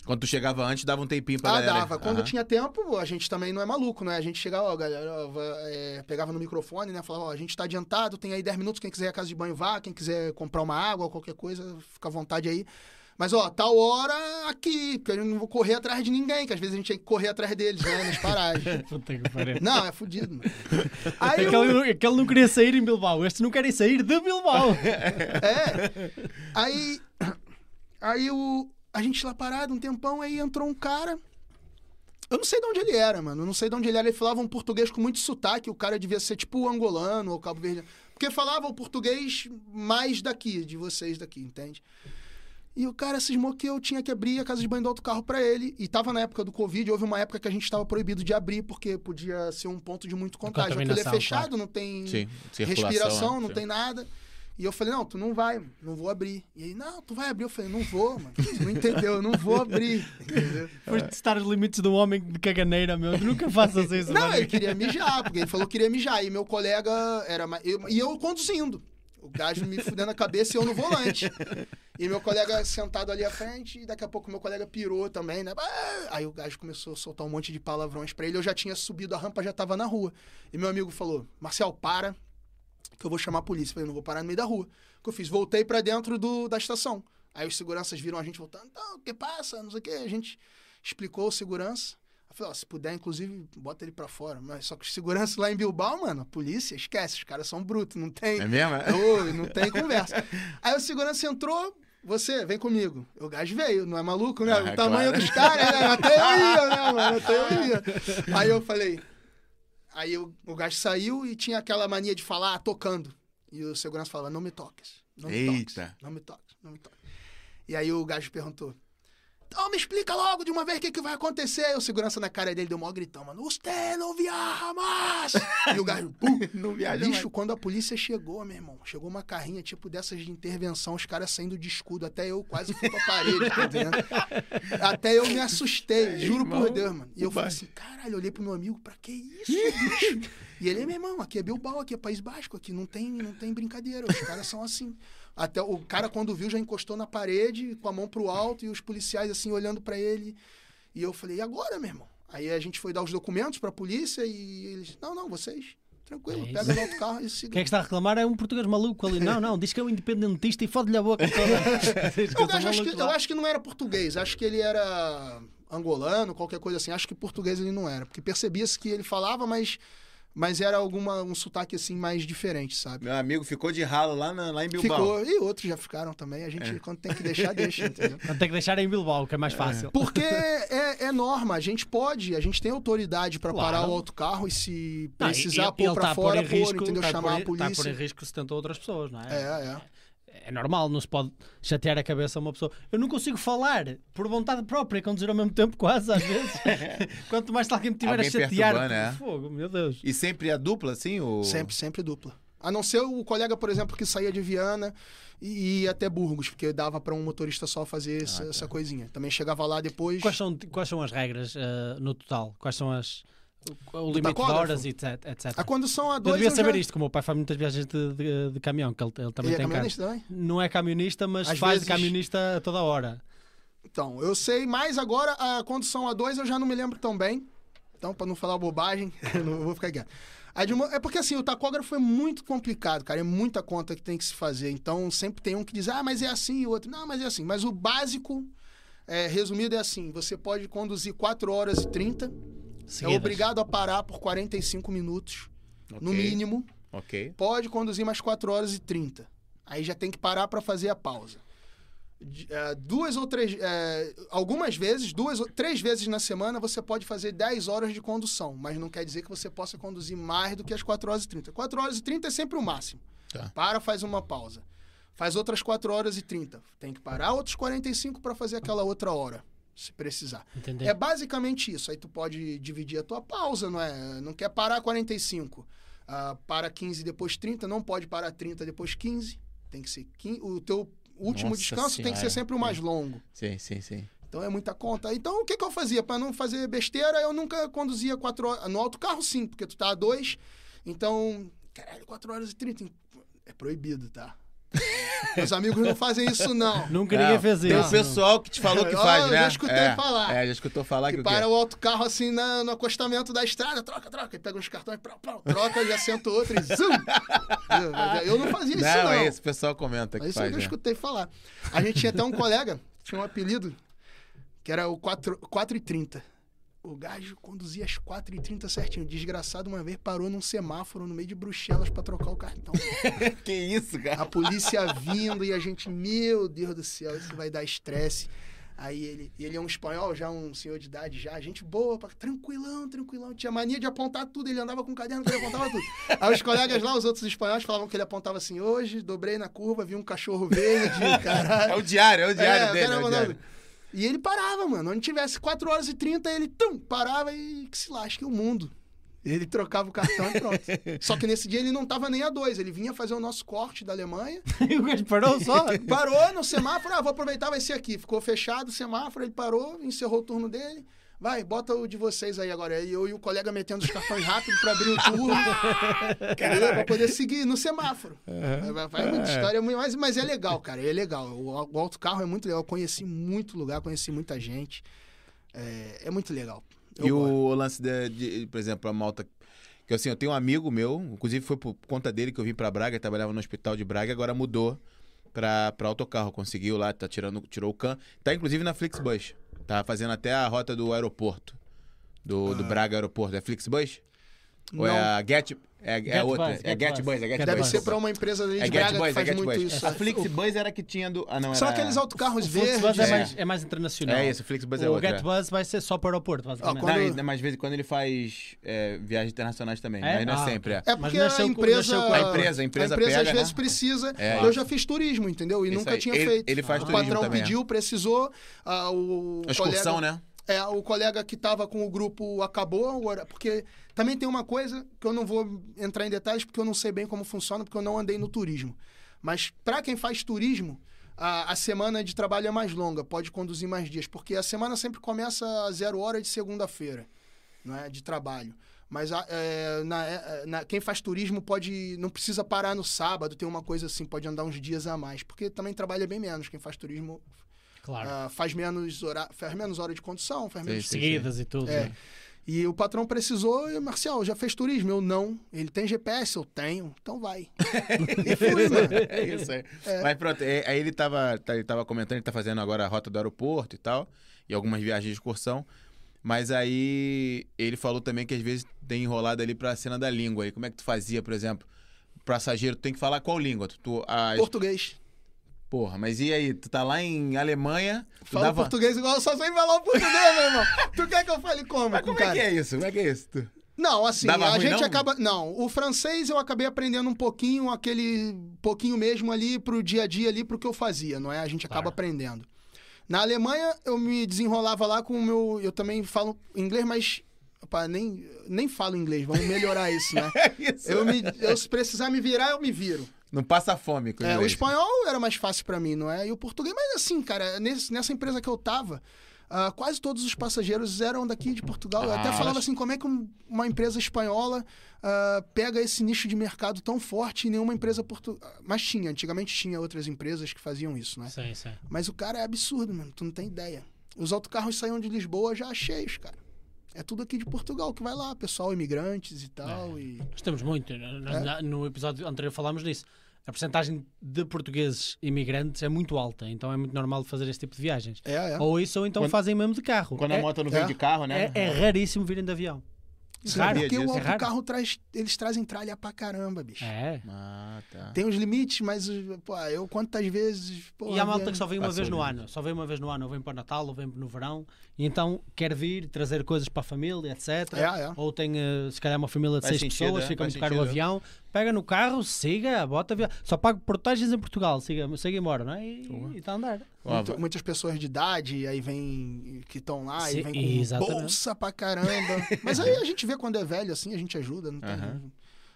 Quando tu chegava antes, dava um tempinho pra ah, galera. dava. Quando Aham. tinha tempo, a gente também não é maluco, né? A gente chegava, ó, galera, ó, é, pegava no microfone, né? Falava, ó, a gente tá adiantado, tem aí 10 minutos, quem quiser ir à casa de banho vá, quem quiser comprar uma água, qualquer coisa, fica à vontade aí. Mas, ó, tal hora aqui, porque eu não vou correr atrás de ninguém, que às vezes a gente tem que correr atrás deles, né? Nas paragens. <laughs> Puta que pariu. Não, é fudido, mano. <laughs> Aí eu- Aquele, não- aquele não queria sair em Bilbao, estes não querem sair de Bilbao. <laughs> É. Aí. Aí o, a gente lá parado um tempão, aí entrou um cara. Eu não sei de onde ele era, mano. Eu não sei de onde ele era. Ele falava um português com muito sotaque. O cara devia ser tipo angolano ou cabo verde. Porque falava o português mais daqui, de vocês daqui, entende? E o cara cismou que eu tinha que abrir a casa de banho do outro carro pra ele. E tava na época do Covid, houve uma época que a gente tava proibido de abrir, porque podia ser um ponto de muito contágio. Aquilo é fechado, não tem Sim, respiração, não Sim. tem nada. E eu falei, não, tu não vai, não vou abrir. E aí, não, tu vai abrir. Eu falei, não vou, mano. Tu não entendeu, eu não vou abrir. Entendeu? Depois de testar os limites do homem de caganeira, meu. Nunca faças isso. Não, mano. ele queria mijar, porque ele falou que queria mijar. E meu colega era. eu- E eu conduzindo. O gajo me fudendo a cabeça e eu no volante. E meu colega sentado ali à frente, e daqui a pouco meu colega pirou também, né? Ah! Aí o gajo começou a soltar um monte de palavrões pra ele. Eu já tinha subido a rampa, já tava na rua. E meu amigo falou: Marcel, para, que eu vou chamar a polícia. Eu falei: não vou parar no meio da rua. O que eu fiz? Voltei pra dentro do, da estação. Aí os seguranças viram a gente voltando. Então, o que passa? Não sei o que. A gente explicou o segurança. Eu falei, ó, se puder, inclusive, bota ele pra fora. Mas só que os seguranças lá em Bilbao, mano, a polícia, esquece, os caras são brutos, não tem. É mesmo? É? Ô, não tem <laughs> conversa. Aí o segurança entrou, você, vem comigo. O gajo veio, não é maluco, né? Ah, o tamanho dos caras, né? Até eu ia, né, mano? Até eu ia. Aí eu falei. Aí o, o gajo saiu e tinha aquela mania de falar tocando. E o segurança falava, não me toques. Não me toques. Eita. Não me toques, não me toques. E aí o gajo perguntou. Então me explica logo de uma vez o que, que vai acontecer. O segurança na cara dele deu um maior gritão, mano. Você não viaja mais! e o gajo, pum, <laughs> Não viaja Bicho, quando a polícia chegou, meu irmão, chegou uma carrinha tipo dessas de intervenção, os caras saindo de escudo, até eu quase fui pra parede, tá entendendo? <laughs> Até eu me assustei, juro por irmão, Deus, mano. E eu falei assim, caralho, olhei pro meu amigo, pra que isso, bicho? E ele, meu irmão, aqui é Bilbao, aqui é País Basco, aqui não tem, não tem brincadeira, os caras são assim. Até o cara, quando viu, já encostou na parede, com a mão pro alto, e os policiais, assim, olhando pra ele. E eu falei, e agora, meu irmão? Aí a gente foi dar os documentos pra polícia e eles, não, não, vocês, tranquilo, É pega o outro carro e siga. Quem é que está a reclamar é um português maluco ali. Não, não, diz que é um independentista e fode-lhe a boca toda. <laughs> Eu, acho, que, eu acho que não era português, acho que ele era angolano, qualquer coisa assim. Acho que português ele não era, porque percebia-se que ele falava, mas, mas era alguma, um sotaque assim mais diferente, sabe? Meu amigo ficou de ralo lá, na- lá em Bilbao. Ficou, e outros já ficaram também. A gente, quando tem que deixar, deixa, entendeu? Não tem que deixar em Bilbao, que é mais fácil. Porque é, é norma, a gente pode, a gente tem autoridade pra Claro. parar o autocarro e se precisar e- e pôr ele pra tá pôr fora, pôr, risco- entendeu? tá Chamar pôr- a polícia. Pôr em risco 70 outras pessoas, não é? É, é. É normal, não se pode chatear a cabeça a uma pessoa. Eu não consigo falar por vontade própria e conduzir ao mesmo tempo, quase, às vezes. <laughs> Quanto mais alguém me tiver Alguém a chatear, perturbando, é. fogo, meu Deus. E sempre a dupla, assim? Ou... Sempre, sempre dupla. A não ser o colega, por exemplo, que saía de Viana e ia até Burgos, porque dava para um motorista só fazer essa, tá. essa coisinha. Também chegava lá depois. Quais são, quais são as regras eh, no total? Quais são as. O, limite de horas, etc. etc. A condução a Eu dois. devia eu saber já... isto, como o meu pai faz muitas viagens de, de, de caminhão, que ele, ele também Ele é tem carro. caminhonista também? Não é camionista, mas Às faz vezes- de camionista a toda hora. Então, eu sei, mas agora a condução a dois eu já não me lembro tão bem. Então, para não falar bobagem, <laughs> não vou ficar quieto. Mo- É porque assim, o tacógrafo é muito complicado, cara. É muita conta que tem que se fazer. Então, sempre tem um que diz, ah, mas é assim, e o outro, não, mas é assim. Mas o básico, é, resumido, é assim: você pode conduzir 4 horas e 30, é Seguidas. obrigado a parar por 45 minutos, no Ok, mínimo. Ok. Pode conduzir mais 4 horas e 30. Aí já tem que parar para fazer a pausa. Eh, duas ou três. eh, algumas vezes, duas ou três vezes na semana, você pode fazer 10 horas de condução, mas não quer dizer que você possa conduzir mais do que as 4 horas e 30. 4 horas e 30 é sempre o máximo. Tá. Para, faz uma pausa. Faz outras 4 horas e 30. Tem que parar outros 45 para fazer aquela outra hora, se precisar. Entendeu? É basicamente isso. Aí tu pode dividir a tua pausa, não é? Não quer parar 45. ah, para 15 depois 30, não pode parar 30 depois 15. Tem que ser 15. O teu último Nossa descanso tem que ser Senhora. sempre o mais longo. Sim, sim, sim. Então é muita conta. Então o que, que eu fazia? Para não fazer besteira, eu nunca conduzia 4 horas. No autocarro, sim, porque tu tá a 2. Então, caralho, 4 horas e 30. É proibido, tá? <laughs> Meus amigos não fazem isso, não. Nunca ninguém fez Tem isso. o pessoal que te falou que Ó, faz, eu né? já escutei é, falar. É, já escutou falar que, Que para o autocarro assim na- no acostamento da estrada, troca, troca, e pega uns cartões, prau, troca, já senta o outro e zum! Eu não fazia isso, Não, não. é isso, o pessoal comenta que Mas isso faz. eu né? escutei falar. A gente tinha até um colega, tinha um apelido, que era o 4, 4 e 30. O gajo conduzia às 4h30 certinho. Desgraçado, uma vez parou num semáforo no meio de Bruxelas pra trocar o cartão. <laughs> que isso, cara? A polícia vindo e a gente, meu Deus do céu, isso vai dar estresse. Aí ele, ele é um espanhol, já um senhor de idade, já, gente boa, tranquilão, tranquilão. Tinha mania de apontar tudo, ele andava com caderno que ele apontava tudo. Aí os colegas lá, os outros espanhóis, falavam que ele apontava assim: hoje, dobrei na curva, vi um cachorro verde, <laughs> caralho. É o diário, é o diário É, dele. é o diário. E ele parava, mano. Onde tivesse 4 horas e 30, ele tum, parava e que se lasque o mundo. Ele trocava o cartão e pronto. <laughs> Só que nesse dia ele não tava nem a dois. Ele vinha fazer o nosso corte da Alemanha. <laughs> Parou só. <laughs> Parou no semáforo. Ah, vou aproveitar, vai ser aqui. Ficou fechado o semáforo, ele parou, encerrou o turno dele. Vai, bota o de vocês aí agora. Aí eu e o colega metendo os cartões rápido pra abrir o turno. <laughs> entendeu? Pra poder seguir no semáforo. Vai, vai muita história, mas, mas é legal, cara. É legal. O, o autocarro é muito legal. Eu conheci muito lugar, conheci muita gente. É, é muito legal. Eu E gosto. o lance de, de, por exemplo, a malta. Que assim, eu tenho um amigo meu, inclusive foi por conta dele que eu vim pra Braga, trabalhava no hospital de Braga, agora mudou pra, pra autocarro. Conseguiu lá, tá tirando, tirou o can. Tá inclusive na Flixbus. Tá fazendo até a rota do aeroporto. Do, do Braga Aeroporto. É Flixbus? Ou é a Get. É, é Get outra. Bus, é Get Get é Get Deve Bus. ser pra uma empresa ali de É Braga Bus, que faz é muito Bus. isso. A Flixbus era que tinha do. Ah, não, São era... aqueles autocarros O Flixbus verdes. é É. mais, é mais internacional. É isso, o Flixbus é o outra. Get Bus vai ser só para o aeroporto, basicamente. Ah, quando- Não, mas de vez em quando ele faz é, viagens internacionais também. É? Mas não é Ah, sempre, é. É Mas porque a com- empresa, nasceu com- A empresa- a empresa às pega, vezes né? precisa. É. eu já fiz turismo, entendeu? E Isso nunca aí. tinha Ele- feito. ele faz o turismo patrão também, é. pediu, precisou. ah, o A excursão, né? É, o colega que estava com o grupo acabou, agora- porque também tem uma coisa que eu não vou entrar em detalhes porque eu não sei bem como funciona, porque eu não andei no turismo. Mas para quem faz turismo, a, a semana de trabalho é mais longa, pode conduzir mais dias, porque a semana sempre começa a zero hora de segunda-feira, não é, de trabalho. Mas a- é, na- é, na- quem faz turismo pode não precisa parar no sábado, tem uma coisa assim, pode andar uns dias a mais, porque também trabalha bem menos. Quem faz turismo Claro. ah, faz menos hora, faz menos hora de condução, faz menos sim, Seguidas e tudo. é. né? E o patrão precisou, e, Marcial, já fez turismo? Eu não. Ele tem GPS? Eu tenho. Então vai. <laughs> e fui, mano. É isso aí. Mas pronto, é- aí ele tava, tá- ele tava comentando, ele tá fazendo agora a rota do aeroporto e tal, e algumas viagens de excursão. Mas aí ele falou também que às vezes tem enrolado ali pra cena da língua. Aí como é que tu fazia, por exemplo? Passageiro, tu tem que falar qual língua? Tu, tu, as- Português. Porra, mas e aí? Tu tá lá em Alemanha, Fala dava... português igual eu só sei falar o português, meu irmão. Tu quer que eu fale como? Mas com como cara? é que é isso? Como é que é isso? Tu- Não, assim, Dava a ruim, gente não? acaba. Não, o francês eu acabei aprendendo um pouquinho, aquele pouquinho mesmo ali pro dia a dia ali pro que eu fazia, não é? A gente acaba Claro. aprendendo. Na Alemanha eu me desenrolava lá com o meu. Eu também falo inglês, mas. Opa, nem, nem falo inglês, vamos melhorar isso, né? <laughs> Isso. Eu, me, eu, se precisar me virar, eu me viro. Não passa fome com É, o espanhol era mais fácil pra mim, não é? E o português, mas assim, cara, nesse- nessa empresa que eu tava, ah, quase todos os passageiros eram daqui de Portugal. Eu até Ah, falava assim, como é que um- uma empresa espanhola ah, pega esse nicho de mercado tão forte e nenhuma empresa portuguesa. Mas tinha, antigamente tinha outras empresas que faziam isso, né? Sim, sim. Mas o cara é absurdo, mano, tu não tem ideia. Os autocarros saíam de Lisboa já cheios, cara. É tudo aqui de Portugal que vai lá, pessoal, imigrantes e tal. E... Nós temos muito. Nós, No episódio anterior falámos disso. A porcentagem de portugueses imigrantes é muito alta, então é muito normal fazer este tipo de viagens. É, é. Ou isso, ou então Quando- fazem mesmo de carro. Quando a é, moto não vem é. de carro, né? é, é raríssimo virem de avião. Sim, raro. porque o disso. É autocarro traz. Eles trazem tralha pra caramba, bicho. É. Ah, tá. Tem os limites, mas pô, eu quantas vezes. Pô, E há malta que só vem uma vez no ano, só vem uma vez no ano, ou vem para o Natal, ou vem no verão, e então quer vir trazer coisas para a família, etc. É, é. Ou tem, eh, se calhar, uma família de Faz seis sentido, pessoas, é, fica faz muito caro o avião, pega no carro, siga, bota avião. Só paga portagens em Portugal, siga, siga embora, não é? E Boa. está a andar. Muito- muitas pessoas de idade, aí vem. que estão lá Sim, e vem com exatamente. bolsa pra caramba. Mas aí a gente vê quando é velho, assim, a gente ajuda. Não tem- Aham.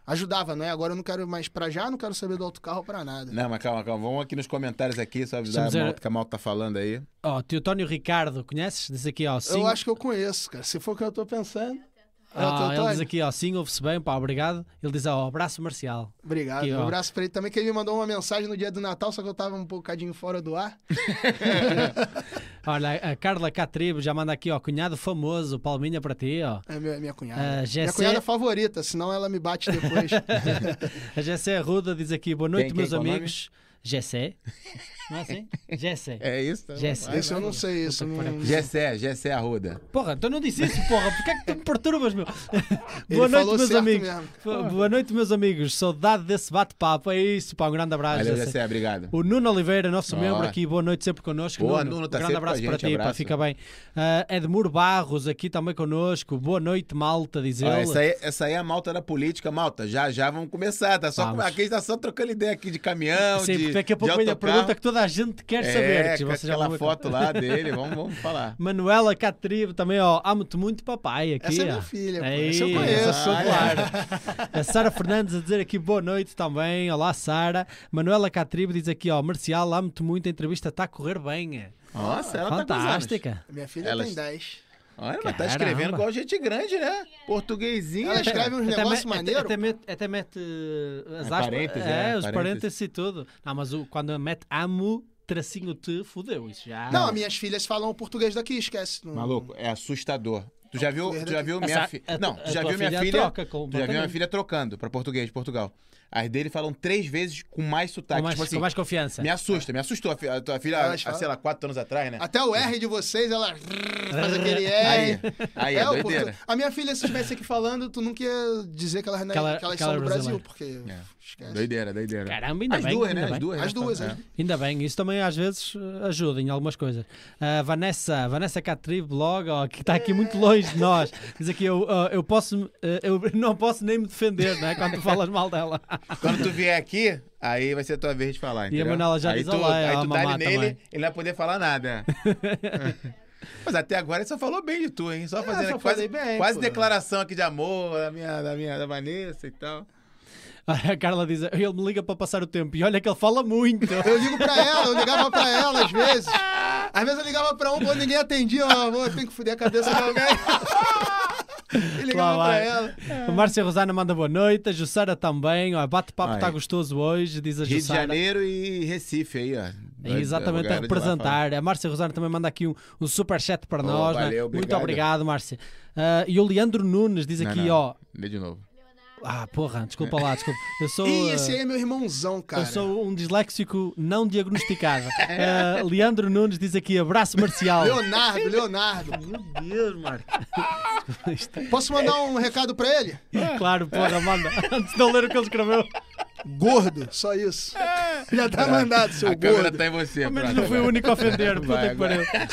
Ajudava, né? Agora eu não quero mais pra já, não quero saber do autocarro pra nada. Não, mas calma, calma. Vamos aqui nos comentários aqui, só avisar Estamos a malta que a malta tá falando aí. Ó, Teotónio Ricardo, conheces? Diz aqui, ó, sim. Eu acho que eu conheço, cara. Se for o que eu tô pensando. É Ah, ele diz aqui, ó, sim, ouve-se bem, pá, obrigado. Ele diz, ó, abraço marcial. Obrigado. Aqui, um abraço pra ele também, que ele me mandou uma mensagem no dia do Natal, só que eu tava um bocadinho fora do ar. <laughs> Olha, a Carla Catribo já manda aqui, ó, cunhado famoso, palminha para ti, ó. É minha, minha cunhada. Ah, minha cunhada favorita, senão ela me bate depois. <laughs> A Gessé Arruda diz aqui, boa noite, Quem- quem, meus o nome? Gessé? Não é assim? Gessé. É isso? Então Jesse. vai, Esse eu não sei, isso. Não... Gessé, Gessé Arruda. Porra, tu não disse isso, porra. Porquê é que tu me perturbas, meu? Boa noite, meus amigos. mesmo. Boa noite, meus amigos. Saudade desse bate-papo. É isso, pá. Um grande abraço. Valeu, Jessé. Gessé, obrigado. O Nuno Oliveira, nosso membro aqui, boa noite sempre connosco. Boa, Nuno, Nuno, tá um grande abraço para ti, pá, fica bem. Ah, Edmur Barros aqui também connosco. Boa noite, malta, diz ele. essa, aí, essa aí é a malta da política, malta. Já já vamos começar, tá? Só, Vamos. aqui tá só trocando ideia aqui de caminhão, Sim, de, daqui a pouco vem a pergunta que toda a gente quer saber. É, que com vocês já aquela ver. foto lá dele, vamos, vamos falar. <laughs> Manuela Catribo também, ó. Amo-te muito, papai. Aqui, Essa é ó. minha filha, pô. Aí, Essa eu conheço. Ah, claro. A Sara Fernandes a dizer aqui boa noite também. Olá, Sara. Manuela Catribo diz aqui, ó. Marcial, amo-te muito. A entrevista está a correr bem. Nossa, ela tá com Fantástica. Minha filha Elas- tem 10. Olha, mas tá escrevendo igual gente grande, né? Portuguesinha. Ela escreve uns negócios maneiros. Até, até mete, até mete uh, as É, aspas. parênteses, é, é, os parênteses. parênteses e tudo. Não, mas o, quando mete amo, tracinho te, fudeu. Isso já. Não, minhas filhas falam o português daqui, esquece. Não- Maluco, é assustador. Tu já viu, tu já viu minha filha. a- Não, tu já viu minha filha filha. Tu já viu minha filha trocando pra português de Portugal. As dele falam três vezes com mais sotaque. com, mais, tipo assim, com mais confiança. me assusta, me assustou. A, a tua filha, há, falam. sei lá, quatro anos atrás, né? Até o R de vocês, ela faz aquele Aí, R. aí, é, o doideira. A minha filha, se estivesse aqui falando, tu nunca ia dizer que, elas, Que ela- que elas que ela são é do Brasil, brasileira. porque É. esquece. Doideira, doideira. Caramba, ainda As bem. duas, ainda né? bem. As duas. As duas, é. as Ainda bem, isso também às vezes ajuda em algumas coisas. A Vanessa, Vanessa Catribo, blog, ó, que está aqui muito longe de nós, diz aqui: eu, ó, eu, posso, eh, eu <laughs> não posso nem me defender né, quando tu falas mal dela. <laughs> Quando tu vier aqui, aí vai ser a tua vez de falar, entendeu? Manuela já aí diz tu, olá, aí a tu dá mamá nele, também. ele não vai poder falar nada. <laughs> Mas até agora ele só falou bem de tu, hein? Só fazendo É, só aqui quase, bem, quase pô. declaração aqui de amor da minha, da minha da Vanessa e tal. A Carla diz: ele me liga para passar o tempo e olha que ele fala muito. <laughs> Eu ligo pra ela, eu ligava pra ela às vezes. Às vezes eu ligava pra um, quando ninguém atendia, ó, amor, tem que fuder a cabeça de alguém. <laughs> e ligava vai. ela. A Márcia Rosana manda boa noite, a Jussara também. Ó, bate-papo está gostoso hoje, diz a Rio de Jussara. Janeiro e Recife aí, ó. É exatamente a galera de lá representar. A Márcia Rosana também manda aqui um, um superchat para Oh, nós. né? valeu, Muito obrigado. Márcia. Ah, e o Leandro Nunes diz Não, aqui, não. ó. Lê de novo. Ah, porra, desculpa lá, desculpa. Eu sou. Ih, ah, esse aí é meu irmãozão, cara. Eu sou um disléxico não diagnosticado. Ah, <laughs> Leandro Nunes diz aqui: abraço marcial. Leonardo, Leonardo. Meu Deus, Marco. <laughs> Posso mandar um recado pra ele? Claro, porra, manda. Antes de eu ler o que ele escreveu. Gordo, só isso. Já tá mandado, seu A câmera gordo. tá em você. Ao menos não fui o único a ofender. Vai.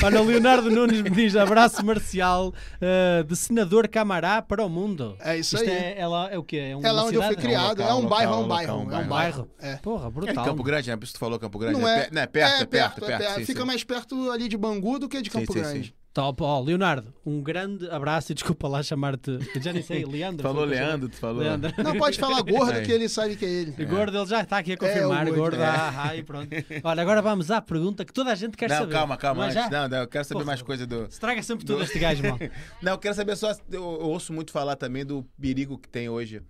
Olha, o Leonardo Nunes me diz abraço marcial eh, de senador Camará para o mundo. É isso Isto aí. É, é, lá, é o quê? É uma É lá onde eu fui cidade? criado. é um local, bairro, é um local, bairro. um É um bairro. É. É. Porra, É em brutal. Campo Grande, né? Por isso tu falou Campo Grande. Não é, é, é perto, é, perto, é perto. Fica mais perto ali de Bangu do que de Campo sim, Grande. Top. Ó, Leonardo, um grande abraço e desculpa lá chamar-te. Já nem sei, <laughs> Leandro. Falou Leandro, tu falou. Leandro. Não, pode falar <laughs> gordo Aí. que ele sabe que é ele. E Gordo, ele já está aqui a confirmar. É, o gordo, gordo, é. ah, ah, e pronto. Olha, agora vamos à pergunta que toda a gente quer Não, saber. calma, calma. É antes. já? Não, não, eu quero saber mais coisa do. Estraga sempre tudo este gajo, mal. <laughs> Não, eu quero saber só. Eu, eu ouço muito falar também do perigo que tem hoje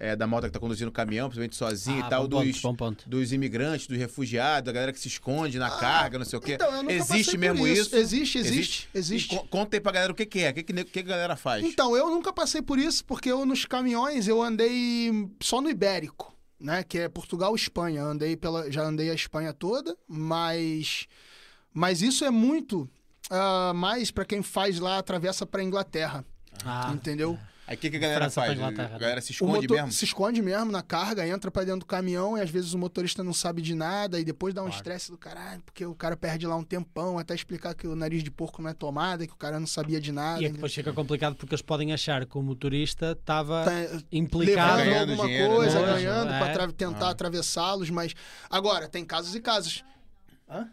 é, da malta que tá conduzindo o caminhão, principalmente sozinho Ah, e tal, bom ponto, dos, bom ponto. dos imigrantes, dos refugiados, a galera que se esconde na carga, não sei o quê. Então, eu nunca existe passei por mesmo isso. isso? Existe, existe, existe. E co- conta aí pra galera o que, que é, o que, que, que a galera faz. Então, eu nunca passei por isso, porque eu nos caminhões eu andei só no Ibérico, né? Que é Portugal e Espanha. Andei pela, já andei a Espanha toda, mas, mas isso é muito ah, mais para quem faz lá, atravessa para Inglaterra, Ah, entendeu? Aí o que, que a galera França faz? A galera se O esconde motor- mesmo? Se esconde mesmo na carga, entra pra dentro do caminhão e às vezes o motorista não sabe de nada e depois dá um Claro. estresse do caralho, porque o cara perde lá um tempão até explicar que o nariz de porco não é tomada, que o cara não sabia de nada. E é que depois fica complicado porque eles podem achar que o motorista estava Tá implicado. levando ganhando alguma dinheiro, coisa, né? ganhando É. pra atra- tentar Ah. atravessá-los, mas agora tem casos e casos. Hã?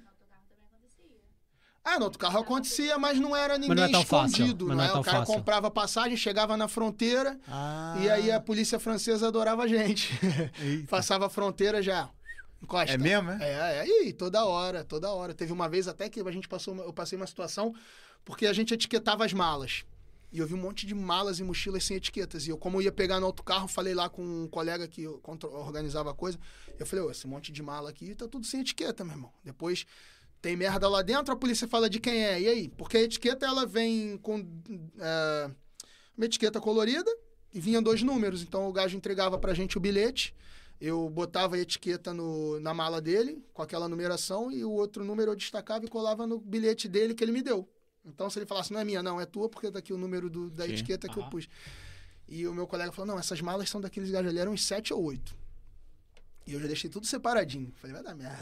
Ah, no outro carro acontecia, mas não era ninguém não é tão fácil, escondido, mas não não é é? tão O cara fácil. comprava passagem, chegava na fronteira Ah. e aí a polícia francesa adorava a gente. <laughs> Passava a fronteira já. Encosta. É mesmo, é? É, é, e toda hora, toda hora. Teve uma vez até que a gente passou, eu passei uma situação porque a gente etiquetava as malas. E eu vi um monte de malas e mochilas sem etiquetas. E eu, como eu ia pegar no outro carro, falei lá com um colega que organizava a coisa. Eu falei, esse monte de mala aqui tá tudo sem etiqueta, meu irmão. Depois tem merda lá dentro, a polícia fala de quem é. E aí? Porque a etiqueta, ela vem com é, uma etiqueta colorida e vinha dois números. Então o gajo entregava pra gente o bilhete. Eu botava a etiqueta no, na mala dele, com aquela numeração, e o outro número eu destacava e colava no bilhete dele que ele me deu. Então, se ele falasse, não é minha, não, é tua, porque tá aqui o número do- da Sim. etiqueta que eu pus. E o meu colega falou, não, essas malas são daqueles gajos ali, eram uns sete ou oito. E eu já deixei tudo separadinho. Falei, vai dar merda.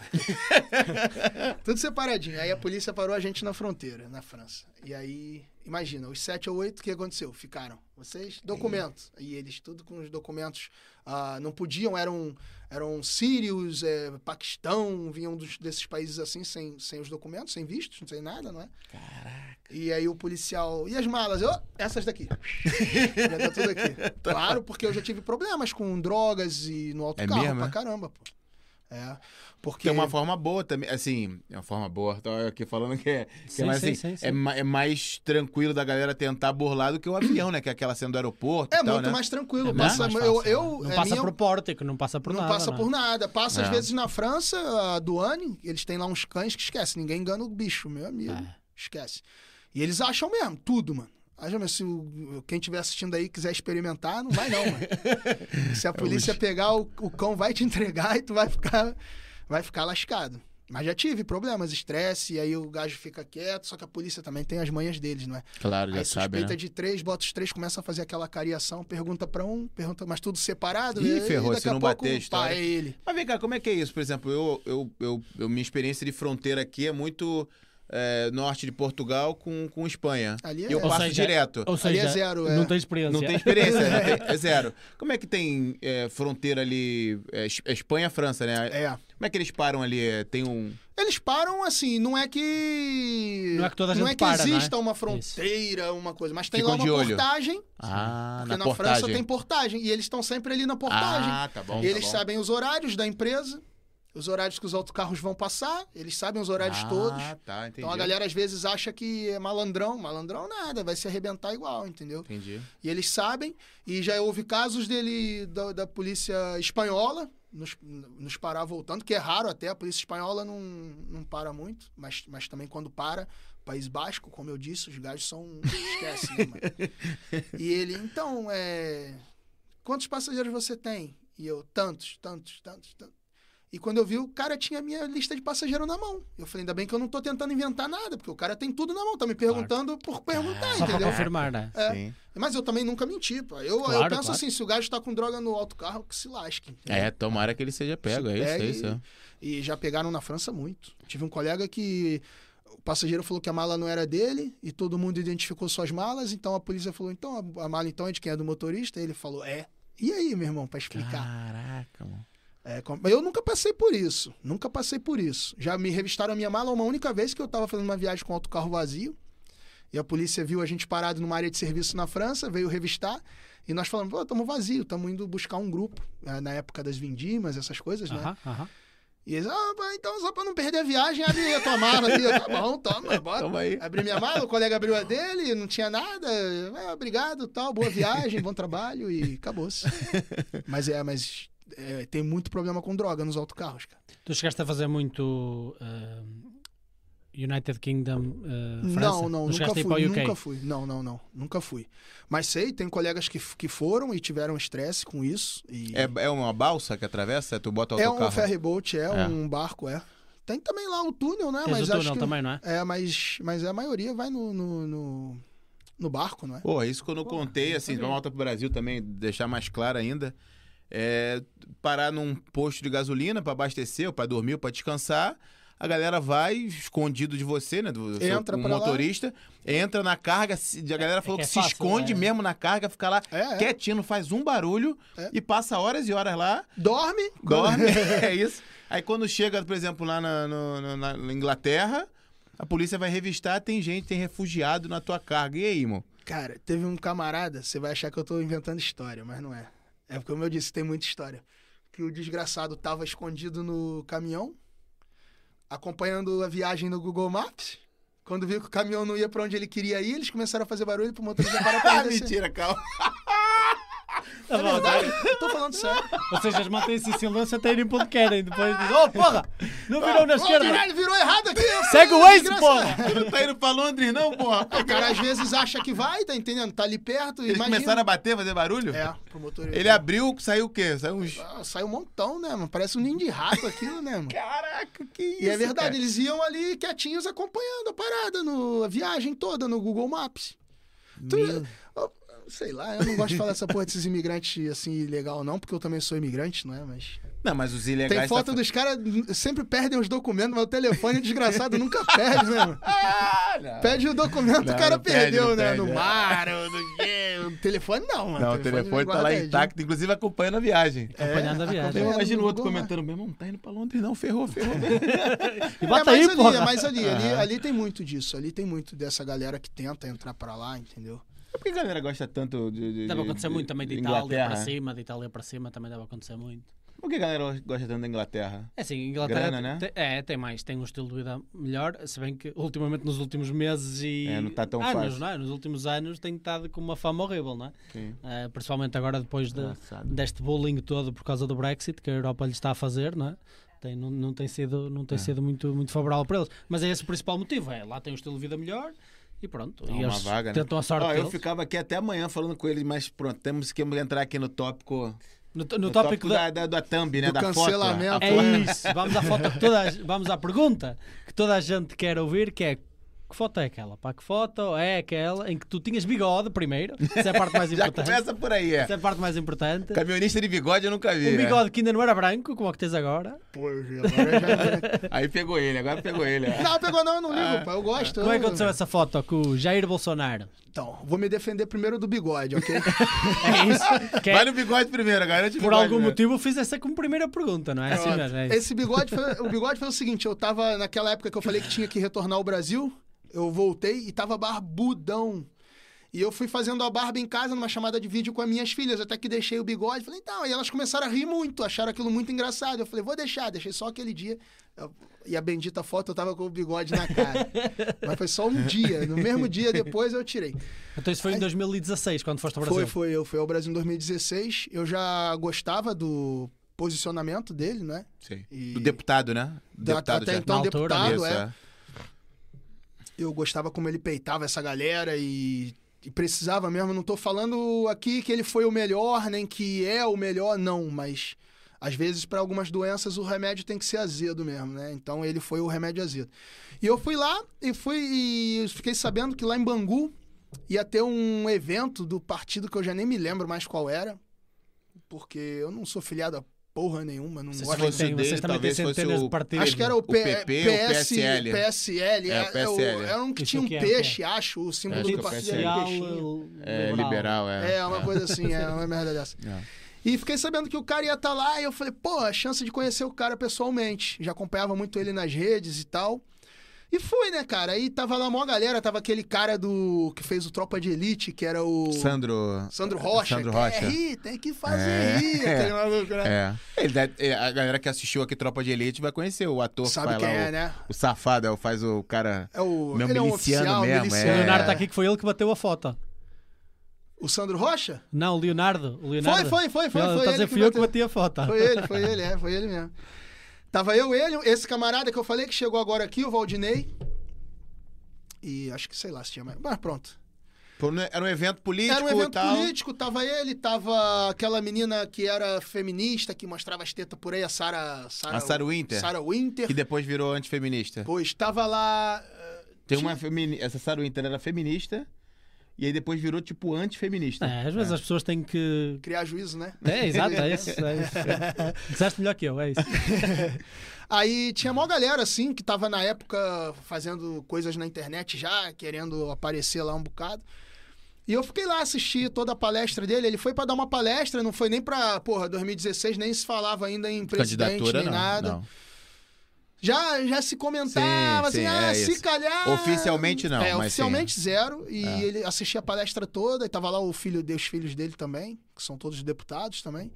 <laughs> tudo separadinho. Aí a polícia parou a gente na fronteira, na França. E aí, imagina, os sete ou oito, o que aconteceu? Ficaram. Vocês, documentos. E eles, tudo com os documentos, ah, não podiam, eram, eram sírios, é, Paquistão, vinham dos, desses países assim, sem, sem os documentos, sem vistos, sem nada, não é? Caraca. E aí o policial, e as malas? Eu, essas daqui. <laughs> já tá tudo aqui. <laughs> Claro, porque eu já tive problemas com drogas e no É autocarro mesmo, pra é? caramba, pô. É, porque... Que é uma forma boa também, assim, é uma forma boa. Tô aqui falando que é, que é Sim, mais, sim, assim, sim, sim. É, é mais tranquilo da galera tentar burlar do que o avião, né? Que é aquela cena do aeroporto É e tal, muito né? mais tranquilo. É passa, mais eu, fácil, eu, não é passa minha- por pórtico, não passa por não nada. passa não é? por nada. Passa às É. vezes na França, a Duane, eles têm lá uns cães que esquece. Ninguém engana o bicho, meu amigo. É. Esquece. E eles acham mesmo, tudo, mano. Acha, mas se o- quem estiver assistindo aí quiser experimentar, não vai não, mano. <laughs> se a polícia pegar, o, o cão vai te <laughs> entregar e tu vai ficar, vai ficar lascado. Mas já tive problemas, estresse, e aí o gajo fica quieto, só que a polícia também tem as manhas deles, não é? Claro, já Aí sabe, suspeita né? de três, bota os três, começa a fazer aquela cariação, pergunta pra um, pergunta, mas tudo separado. Ih, e ferrou, daqui se a não pouco, bater pá, é ele. Mas vem cá, como é que é isso? Por exemplo, eu, eu, eu, eu- minha experiência de fronteira aqui é muito é, norte de Portugal com, com Espanha. Ali E eu é- Ou passo seja, direto. Ou Ali é seja, zero, é. não tem experiência. Não tem experiência, <laughs> não tem- é zero. Como é que tem é, fronteira ali? É, é Espanha-França, né? É. Como é que eles param ali? Tem um. Eles param assim, não é que. Não é que toda a Não gente é que para, não é? exista uma fronteira, uma coisa, mas tem Ficam lá uma de olho. portagem. Ah, Porque na na, portagem. França tem portagem. E eles estão sempre ali na portagem. Ah, tá bom. E eles tá bom. sabem os horários da empresa, os horários que os autocarros vão passar, eles sabem os horários ah, todos. tá, entendi. Então a galera às vezes acha que é malandrão. Malandrão nada, vai se arrebentar igual, entendeu? Entendi. E eles sabem, e já houve casos dele, da, da polícia espanhola, nos, nos parar voltando, que é raro até, a polícia espanhola não, não para muito, mas, mas também quando para, País Basco, como eu disse, os gajos são. Esquece, né, mano? <laughs> E ele, então, é. Quantos passageiros você tem? E eu, tantos, tantos, tantos, tantos. E quando eu vi, o cara tinha a minha lista de passageiro na mão. Eu falei, ainda bem que eu não tô tentando inventar nada, porque o cara tem tudo na mão, tá me perguntando por perguntar, Só para entendeu? confirmar, né? É. Sim. Mas eu também nunca menti, pô. Eu, eu Claro, penso claro. assim, se o gajo tá com droga no alto carro, que se lasque. entendeu? É, tomara que ele seja pego, é Se isso, pegue é isso. é. E já pegaram na França muito. Tive um colega que o passageiro falou que a mala não era dele e todo mundo identificou suas malas, então a polícia falou, então a mala então é de quem é do motorista? Ele falou, é. E aí, meu irmão, pra explicar? Caraca, mano. É, eu nunca passei por isso. Nunca passei por isso. Já me revistaram a minha mala uma única vez que eu tava fazendo uma viagem com autocarro vazio. E a polícia viu a gente parado numa área de serviço na França, veio revistar. E nós falamos, pô, estamos vazio, estamos indo buscar um grupo. eh, Na época das vindimas, essas coisas, né? Aham, aham. E eles, ah, então só pra não perder a viagem, abre a tua mala. Eu, Tá bom, toma, <laughs> bora. Toma aí. Abri minha mala, o colega abriu a dele, não tinha nada. É, obrigado, tal, boa viagem, bom trabalho e acabou-se. <laughs> Mas é, mas é, tem muito problema com droga nos autocarros, cara. Tu chegaste a fazer muito ah, United Kingdom, ah, França? Não, não, nunca fui, nunca fui. Não, não, não, nunca fui. Mas sei, tem colegas que, que foram e tiveram estresse com isso. E É, é uma balsa que atravessa? Tu bota o é autocarro? um ferry boat, é, É. um barco, é. Tem também lá o túnel, né? Tens mas o túnel acho que... também, não é? É, mas, mas a maioria vai no, no, no, no barco, não é? Pô, isso que eu não contei, assim, vamos voltar pro Brasil também, deixar mais claro ainda. É parar num posto de gasolina pra abastecer, ou pra dormir, ou pra descansar. A galera vai, escondido de você, né? Do seu- Entra um pra lá. motorista, entra na carga. A galera falou que que, é se fácil, esconde é. mesmo na carga, fica lá É, é. quietinho, não faz um barulho É. e passa horas e horas lá, Dorme. dorme. <laughs> <laughs> é isso. Aí quando chega, por exemplo, lá na, no- no- na Inglaterra, a polícia vai revistar, tem gente, tem refugiado na tua carga. E aí, irmão? Cara, teve um camarada, você vai achar que eu tô inventando história, mas não é. É porque, como eu disse, tem muita história. Que o desgraçado tava escondido no caminhão, acompanhando a viagem no Google Maps. Quando viu que o caminhão não ia pra onde ele queria ir, eles começaram a fazer barulho pro motorista parar pra <laughs> Ah, mentira, calma. Tá É bom, verdade, eu tô falando sério. Ou seja, eles mantêm-se em silêncio até irem para onde querem. Depois dizem, oh <laughs> porra, não virou na Ô, esquerda. caralho, virou errado aqui. Segue o Waze, porra. Tu não tá indo pra Londres, não, porra? O cara às vezes acha que vai, tá entendendo? Tá ali perto, Eles imagina. começaram a bater, fazer barulho? É, pro motorista. Ele abriu, saiu o quê? Saiu uns. Ah, Saiu um montão, né, mano? Parece um ninho de rato aquilo, né, mano? Caraca, que isso? E é verdade, cara? eles iam ali quietinhos acompanhando a parada, no, a viagem toda no Google Maps. Tu- sei lá, eu não gosto de falar essa porra desses imigrantes assim, ilegal não, porque eu também sou imigrante, não é? Mas. Não, mas os ilegais. Tem foto tá... dos caras, sempre perdem os documentos, mas o telefone desgraçado nunca perde, né, mano? Ah, <laughs> não. Pede o documento, Não, o cara não perde, perdeu, não né? perde, no é. mar, ou no quê? O telefone não, mano. Não, o telefone tá lá intacto, inclusive acompanhando a viagem. Acompanhando a viagem. Eu acompanhando imagino outro Google comentando, meu irmão, não tá indo pra Londres, não, ferrou, ferrou. <laughs> E É bota mais aí, ali, porra. é mais ali. Ali, ali tem muito disso. Ali tem muito dessa galera que tenta entrar pra lá, entendeu? Por que a galera gosta tanto de. de Deve de- acontecer de- muito também de de Itália Inglaterra? para cima, de Itália para cima também deve acontecer muito. Por que a galera gosta tanto da Inglaterra? É assim, Inglaterra Grana, né? tem, é, tem mais, tem um estilo de vida melhor, se bem que ultimamente nos últimos meses e É, não tá tão anos, fácil. não é? Nos últimos anos tem estado com uma fama horrível, não é? Sim. Eh, principalmente agora depois de, deste bullying todo por causa do Brexit que a Europa lhe está a fazer, não é? Tem, não, não tem sido, não tem É. sido muito, muito favorável para eles. Mas é esse o principal motivo, é lá tem um estilo de vida melhor e pronto. Dá e uma vaga, né? tentam a sorte Ó, eu deles. ficava aqui até amanhã falando com eles, mas pronto, temos que entrar aqui no tópico. No, no No tópico da, da, da, da thumb, né? Do da cancelamento. foto. É isso, vamos à foto que toda a, vamos à pergunta que toda a gente quer ouvir, que é que foto é aquela? Pá, que foto é aquela em que tu tinhas bigode primeiro? Essa é a parte mais <laughs> Já importante. começa por aí, é. Essa é a parte mais importante. Camionista de bigode eu nunca vi. Um né? bigode que ainda não era branco, como é que tens agora. Pô, agora já... <laughs> Aí pegou ele, agora pegou ele. é. Não, pegou não, eu não ligo, Ah. pô. Eu gosto. Como é que eu- aconteceu essa foto com o Jair Bolsonaro? Então, vou me defender primeiro do bigode, ok? <laughs> É isso. Que é- Vai no bigode primeiro, garante por algum primeiro. motivo eu fiz essa como primeira pergunta, não é assim mesmo? É isso. Esse bigode foi, o bigode foi o seguinte, eu tava naquela época que eu falei que tinha que retornar ao Brasil, eu voltei e tava barbudão. E eu fui fazendo a barba em casa numa chamada de vídeo com as minhas filhas, até que deixei o bigode. Falei, então, e elas começaram a rir muito, acharam aquilo muito engraçado. Eu falei, vou deixar, deixei só aquele dia. Eu- E a bendita foto eu tava com o bigode na cara. <laughs> Mas foi só um dia. No mesmo dia depois eu tirei. Então isso foi em 2016, quando foste ao Brasil. Foi, foi. Eu fui ao Brasil em 2016. Eu já gostava do posicionamento dele, né? Sim. E- Do deputado, né? Deputado até já. então, deputado, Isso, é. é. Eu gostava como ele peitava essa galera e, e precisava mesmo. Não tô falando aqui que ele foi o melhor, nem que é o melhor, não, mas Às vezes, para algumas doenças, o remédio tem que ser azedo mesmo, né? Então ele foi o remédio azedo. E eu fui lá e fui e fiquei sabendo que lá em Bangu ia ter um evento do partido que eu já nem me lembro mais qual era, porque eu não sou filiado a porra nenhuma, não Vocês gosto têm, o dele, vocês também têm talvez fosse centenas o- de partidos. Acho que era o, P, PP, o PS, PSL. PSL. É, o É, PSL. o- Era um que tinha um que é, peixe, acho. O símbolo do é o partido era um peixinho. É liberal, é. É, uma coisa assim, é <laughs> uma merda dessa. É. E fiquei sabendo que o cara ia estar lá e eu falei, pô, a chance de conhecer o cara pessoalmente. Já acompanhava muito ele nas redes e tal. E fui, né, cara? Aí tava lá uma galera, tava aquele cara do que fez o Tropa de Elite, que era o Sandro. Sandro Rocha. Sandro Quer Rocha. rir, tem que fazer É. rir, aquele <laughs> maluco, né? É. Ele deve- é, a galera que assistiu aqui Tropa de Elite vai conhecer o ator Sabe que quem faz lá. é, o, né? o safado, é o- faz o cara. É o, Meu ele é um miliciano oficial, mesmo, O miliciano. é. Leonardo está aqui que foi ele que bateu a foto. O Sandro Rocha? Não, o Leonardo. O Leonardo. Foi, foi, foi, foi. Ele foi está a ele dizer, que fui eu que bati a foto. Foi ele, foi <laughs> ele, é, foi ele mesmo. Tava eu, ele, esse camarada que eu falei que chegou agora aqui, o Valdinei. E acho que sei lá se tinha mais. Mas pronto. Era um evento político Era um evento tal. político, tava ele, tava aquela menina que era feminista, que mostrava as tetas por aí, a Sarah. A Sarah Winter. Sarah Winter. Que depois virou antifeminista. Pois, tava lá. eh, Tem tinha- uma femini... Essa Sarah Winter era feminista e aí depois virou tipo antifeminista. É, às vezes as pessoas têm que. Criar juízo, né? É, exato, é isso. É isso. <laughs> Melhor que eu, é isso. <laughs> Aí tinha mó galera, assim, que tava na época fazendo coisas na internet já, querendo aparecer lá um bocado. E eu fiquei lá assistir toda a palestra dele. Ele foi pra dar uma palestra, não foi nem pra, porra, 2016, nem se falava ainda em presidente, Candidatura, nem não. nada. não. Já, já se comentava Sim, assim, sim, ah, é se isso. calhar. Oficialmente não, É, oficialmente zero. E É. ele assistia a palestra toda, e tava lá o filho dele, os filhos dele também, que são todos deputados também.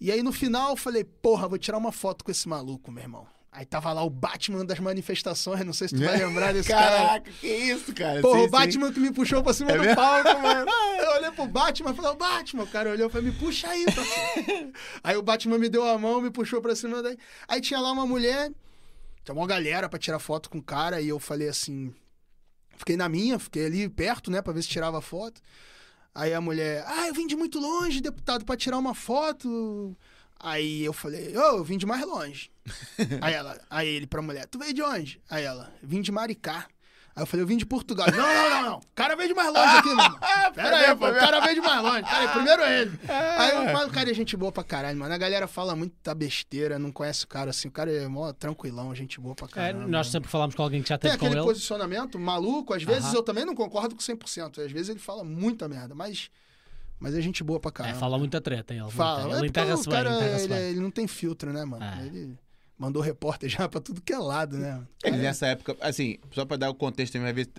E aí no final eu falei, porra, vou tirar uma foto com esse maluco, meu irmão. Aí tava lá o Batman das manifestações, não sei se tu vai lembrar desse <laughs> cara. Caraca, que isso, cara? Porra, Sim, o sim. Batman que me puxou pra cima É do mesmo? palco, mano. <laughs> Eu olhei pro Batman e falei, o Batman. O cara olhou e falou, me puxa aí, parceiro. <laughs> aí o Batman me deu a mão, me puxou pra cima daí. Aí tinha lá uma mulher, tinha uma galera pra tirar foto com o cara, e eu falei assim. Fiquei na minha, fiquei ali perto, né, pra ver se tirava foto. Aí a mulher, ah, eu vim de muito longe, deputado, pra tirar uma foto. Aí eu falei, ô, eu vim de mais longe. <laughs> aí ela, aí ele pra mulher, tu veio de onde? Aí ela, vim de Maricá. Aí eu falei, eu vim de Portugal. Não, não, não, não. O cara veio de mais longe aqui, mano. <laughs> Pera aí, pô. O cara veio de mais longe. Pera aí, primeiro ele. Aí eu falo, o cara é gente boa pra caralho, mano. A galera fala muita besteira, não conhece o cara assim. O cara é mó tranquilão, gente boa pra É, caralho. nós sempre falamos com alguém que já Tem teve com aquele ele. posicionamento maluco, às vezes Aham. eu também não concordo com 100%. Às vezes ele fala muita merda, mas, mas é gente boa pra É, caralho. fala muita treta ele. Fala. Ele É o cara, ele, ele não tem filtro, né, mano? É. Ele mandou repórter já pra tudo que é lado, né? Ele nessa época, assim, só pra dar o contexto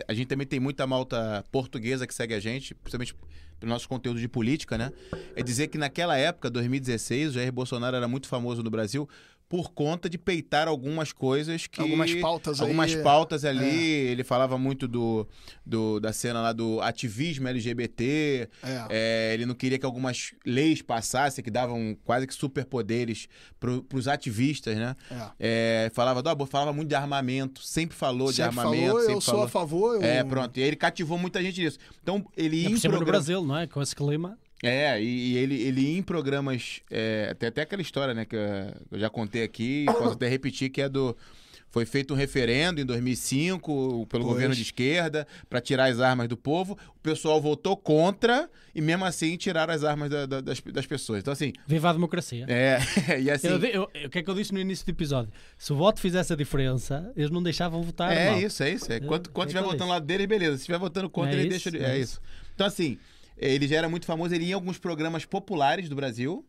a gente também tem muita malta portuguesa que segue a gente, principalmente pelo nosso conteúdo de política, né? É dizer que naquela época, 2016, o Jair Bolsonaro era muito famoso no Brasil por conta de peitar algumas coisas que. Algumas pautas aí. Algumas pautas ali. É. Ele falava muito do, do- da cena lá do ativismo LGBT. É. É, ele não queria que algumas leis passassem que davam quase que superpoderes pro, pros ativistas, né? É. É, falava, do, falava muito de armamento, sempre falou de Sempre armamento. falou, sempre eu sou falou. a favor. Eu... É, pronto. E aí ele cativou muita gente nisso. Então, ele ia É em por cima no programa- Brasil, não é? Com esse clima. É, e, e ele, ele ia em programas. É, tem até aquela história, né, que eu, já contei aqui, <coughs> posso até repetir, que é do. Foi feito um referendo em 2005 pelo Pois. governo de esquerda para tirar as armas do povo. O pessoal votou contra e mesmo assim tiraram as armas da- da- das, das pessoas. Então, assim, Viva a democracia. é. <laughs> e assim. O que é que eu disse no início do episódio? Se o voto fizesse a diferença, eles não deixavam votar. É mal. isso, é isso. É. Quanto, É, quanto é estiver isso. votando lá dele, beleza. Se estiver votando contra, É ele isso, deixa. é É, isso. Então, assim, ele já era muito famoso, ele ia em alguns programas populares do Brasil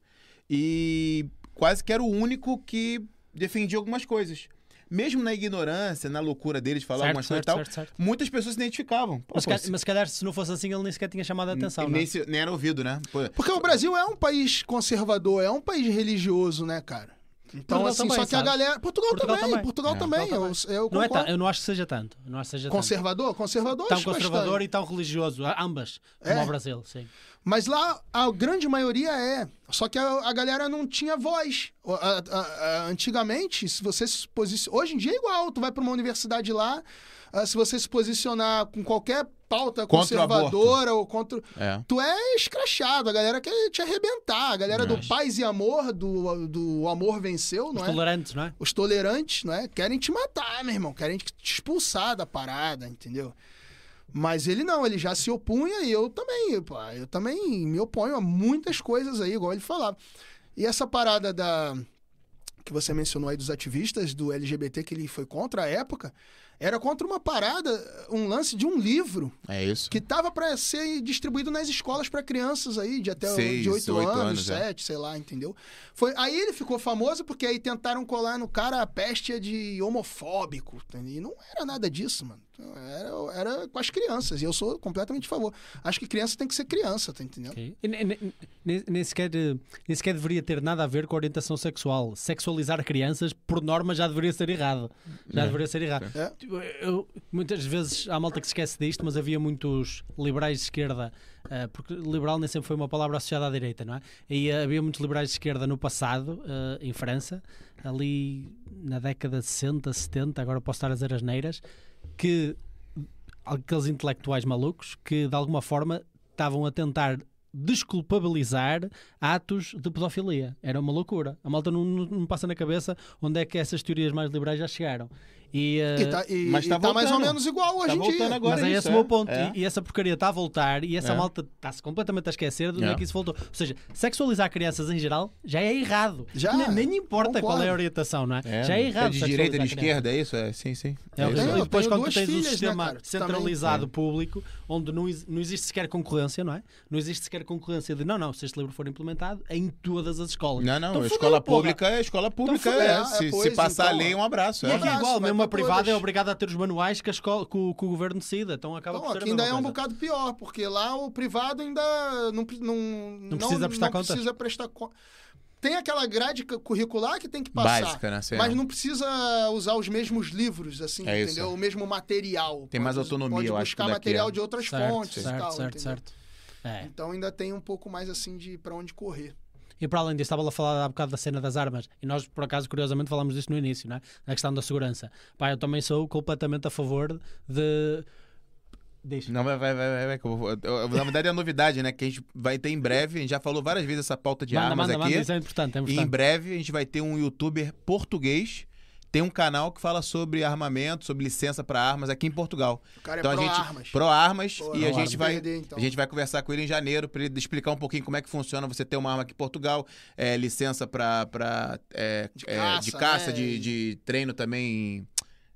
e quase que era o único que defendia algumas coisas. Mesmo na ignorância, na loucura dele de falar Certo, algumas coisas certo, e tal, certo, muitas pessoas se identificavam. Pô, Mas, pô, se- mas se calhar, se não fosse assim, ele nem sequer tinha chamado a atenção. nem, não é? se- nem era ouvido, né? Pô, Porque o Brasil é um país conservador, é um país religioso, né, cara? Então, Portugal assim, também, só que a sabe? galera. Portugal, Portugal também, também. Portugal É. também. Portugal Eu, eu Não, é ta- eu não acho que seja tanto. Eu não acho que seja tanto. Conservador? Conservador, Tão conservador e tão religioso. a- Ambas. É. Como o Brasil, sim. Mas lá a grande maioria é. Só que a, a galera não tinha voz. A- a- a- antigamente, se você se posicionar. Hoje em dia é igual. Tu vai pra uma universidade lá, ah, se você se posicionar com qualquer pauta Contra o conservadora ou contra. É. Tu é escrachado, a galera quer te arrebentar. A galera do paz e amor, do, do amor venceu, Os não é? tolerantes, não é? Os tolerantes, não é? Querem te matar, meu irmão. Querem te expulsar da parada, entendeu? Mas ele não, ele já se opunha e eu também, pô, eu também me oponho a muitas coisas aí, igual ele falava. E essa parada da que você mencionou aí dos ativistas do LGBT que ele foi contra a época, era contra uma parada, um lance de um livro É isso. que tava para ser distribuído nas escolas para crianças aí de até Seis, de 8 oito anos, anos, é. 7, sei lá, entendeu? Foi aí ele ficou famoso porque aí tentaram colar no cara a peste de homofóbico, entendeu? e não era nada disso, mano. Era, era com as crianças, e eu sou completamente a favor. Acho que criança tem que ser criança, tá entendendo? Ok. E ne- ne- ne- Nem sequer, nem sequer deveria ter nada a ver com a orientação sexual. Sexualizar crianças, por norma, já deveria ser errado. Já É. deveria ser errado. É. Eu- muitas vezes há malta que se esquece disto, mas havia muitos liberais de esquerda, eh, porque liberal nem sempre foi uma palavra associada à direita, não é? E eh, havia muitos liberais de esquerda no passado, eh, em França, ali na década de 60, 70, agora posso estar a dizer as neiras, que aqueles intelectuais malucos que de alguma forma estavam a tentar desculpabilizar atos de pedofilia. Era uma loucura. A malta não, não, não passa na cabeça onde é que essas teorias mais liberais já chegaram. E, eh, E tá, e- Mas e tá tá mais ou menos igual hoje Tá em dia. agora. mas é isso, esse o é. meu ponto. É. E, e essa porcaria está a voltar e essa É. malta está-se completamente a esquecer de onde É. é que isso voltou. Ou seja, sexualizar crianças em geral já é errado. Já, nem, nem importa qual é concordo. a orientação, não é? É, já é errado. de sexualizar direita e de esquerda, é isso? É, sim, sim. É, É isso. e depois quando tens duas um filhas, né, sistema cara? centralizado É. público onde não, não existe sequer concorrência, não é? Não existe sequer concorrência de não, não, se este livro for implementado é em todas as escolas. Não, não, Então a escola porra. pública é escola pública. é. é, Se, se passar então, a lei, um abraço. É. igual, mesmo a pra privada é obrigada a ter os manuais que, a escola, que, o, que o governo decida, então acaba Não, por ser aqui ainda é um bocado pior, porque lá o privado ainda não, não, não, precisa prestar não contas? precisa prestar conta. Tem aquela grade cu- curricular que tem que passar. Básica, né? Sim. Mas não precisa usar os mesmos livros, assim, É isso. entendeu? O mesmo material. Tem mais autonomia, pode eu acho, buscar material é. de outras certo, fontes certo, e tal. certo, entendeu? certo. É. Então ainda tem um pouco mais assim de para onde correr. E para além disso, estava a falar há bocado da cena das armas, e nós, por acaso, curiosamente, falámos disso no início, não é? na questão da segurança. Pá, eu também sou completamente a favor de. Diz. Não, vai, vai, vai, vai, Na verdade é a novidade, né? Que a gente vai ter em breve. A gente já falou várias vezes essa pauta de manda, armas manda, aqui. manda, é importante, é E em importante. breve a gente vai ter um youtuber português. Tem um canal que fala sobre armamento, sobre licença para armas aqui em Portugal. O cara é Então a pró gente armas. pro armas Pô, e a gente vai perder, então. a gente vai conversar com ele em janeiro para ele explicar um pouquinho como é que funciona você ter uma arma aqui em Portugal, é, licença para é, De é, caça, de caça, né? de, de treino também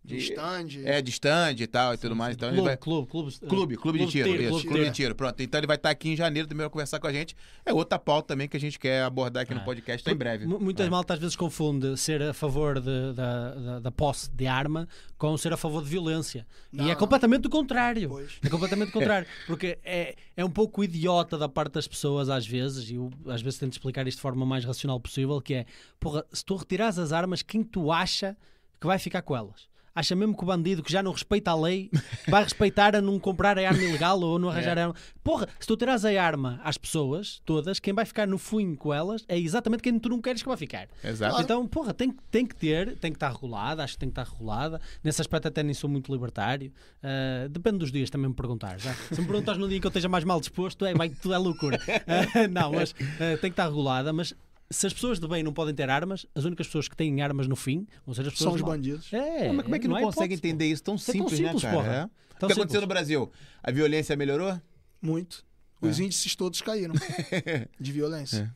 De stand. é de stand e tal e tudo mais. Então ele Clube, vai clube, clube, Clube, clube de tiro, isso, clube clube de tiro, pronto. Então ele vai estar aqui em janeiro também vai conversar com a gente. É outra pauta também que a gente quer abordar aqui no podcast tá em breve. Mu- Muitas É. malta às vezes confunde ser a favor de- da, da, da posse de arma com ser a favor de violência. Não, e é completamente o contrário. Pois. É completamente o contrário. <laughs> Porque é, é um pouco idiota da parte das pessoas, às vezes, e eu às vezes tento explicar isto de forma mais racional possível, que é, porra, se tu retirares as armas, quem tu acha que vai ficar com elas? Acha mesmo que o bandido que já não respeita a lei vai respeitar a não comprar a arma ilegal ou não arranjar a arma? Porra, se tu tiras a arma às pessoas, todas, quem vai ficar no funho com elas é exatamente quem tu não queres que vai ficar. Exato. Então, porra, tem, tem que ter, tem que estar regulada, acho que tem que estar regulada. Nesse aspecto até nem sou muito libertário. Ah, depende dos dias também me perguntar. Já. Se me perguntas no dia em que eu esteja mais mal disposto, é, vai, tudo é loucura. Ah, não, mas ah, tem que estar regulada. Mas se as pessoas de bem não podem ter armas, as únicas pessoas que têm armas no fim vão ser as pessoas São os mal. bandidos. É, mas como é que não, há consegue hipótese, entender isso tão Isso é simples, tão simples, né, cara? porra. É. O que aconteceu simples. no Brasil? A violência melhorou? Muito. Os índices todos caíram <laughs> de violência.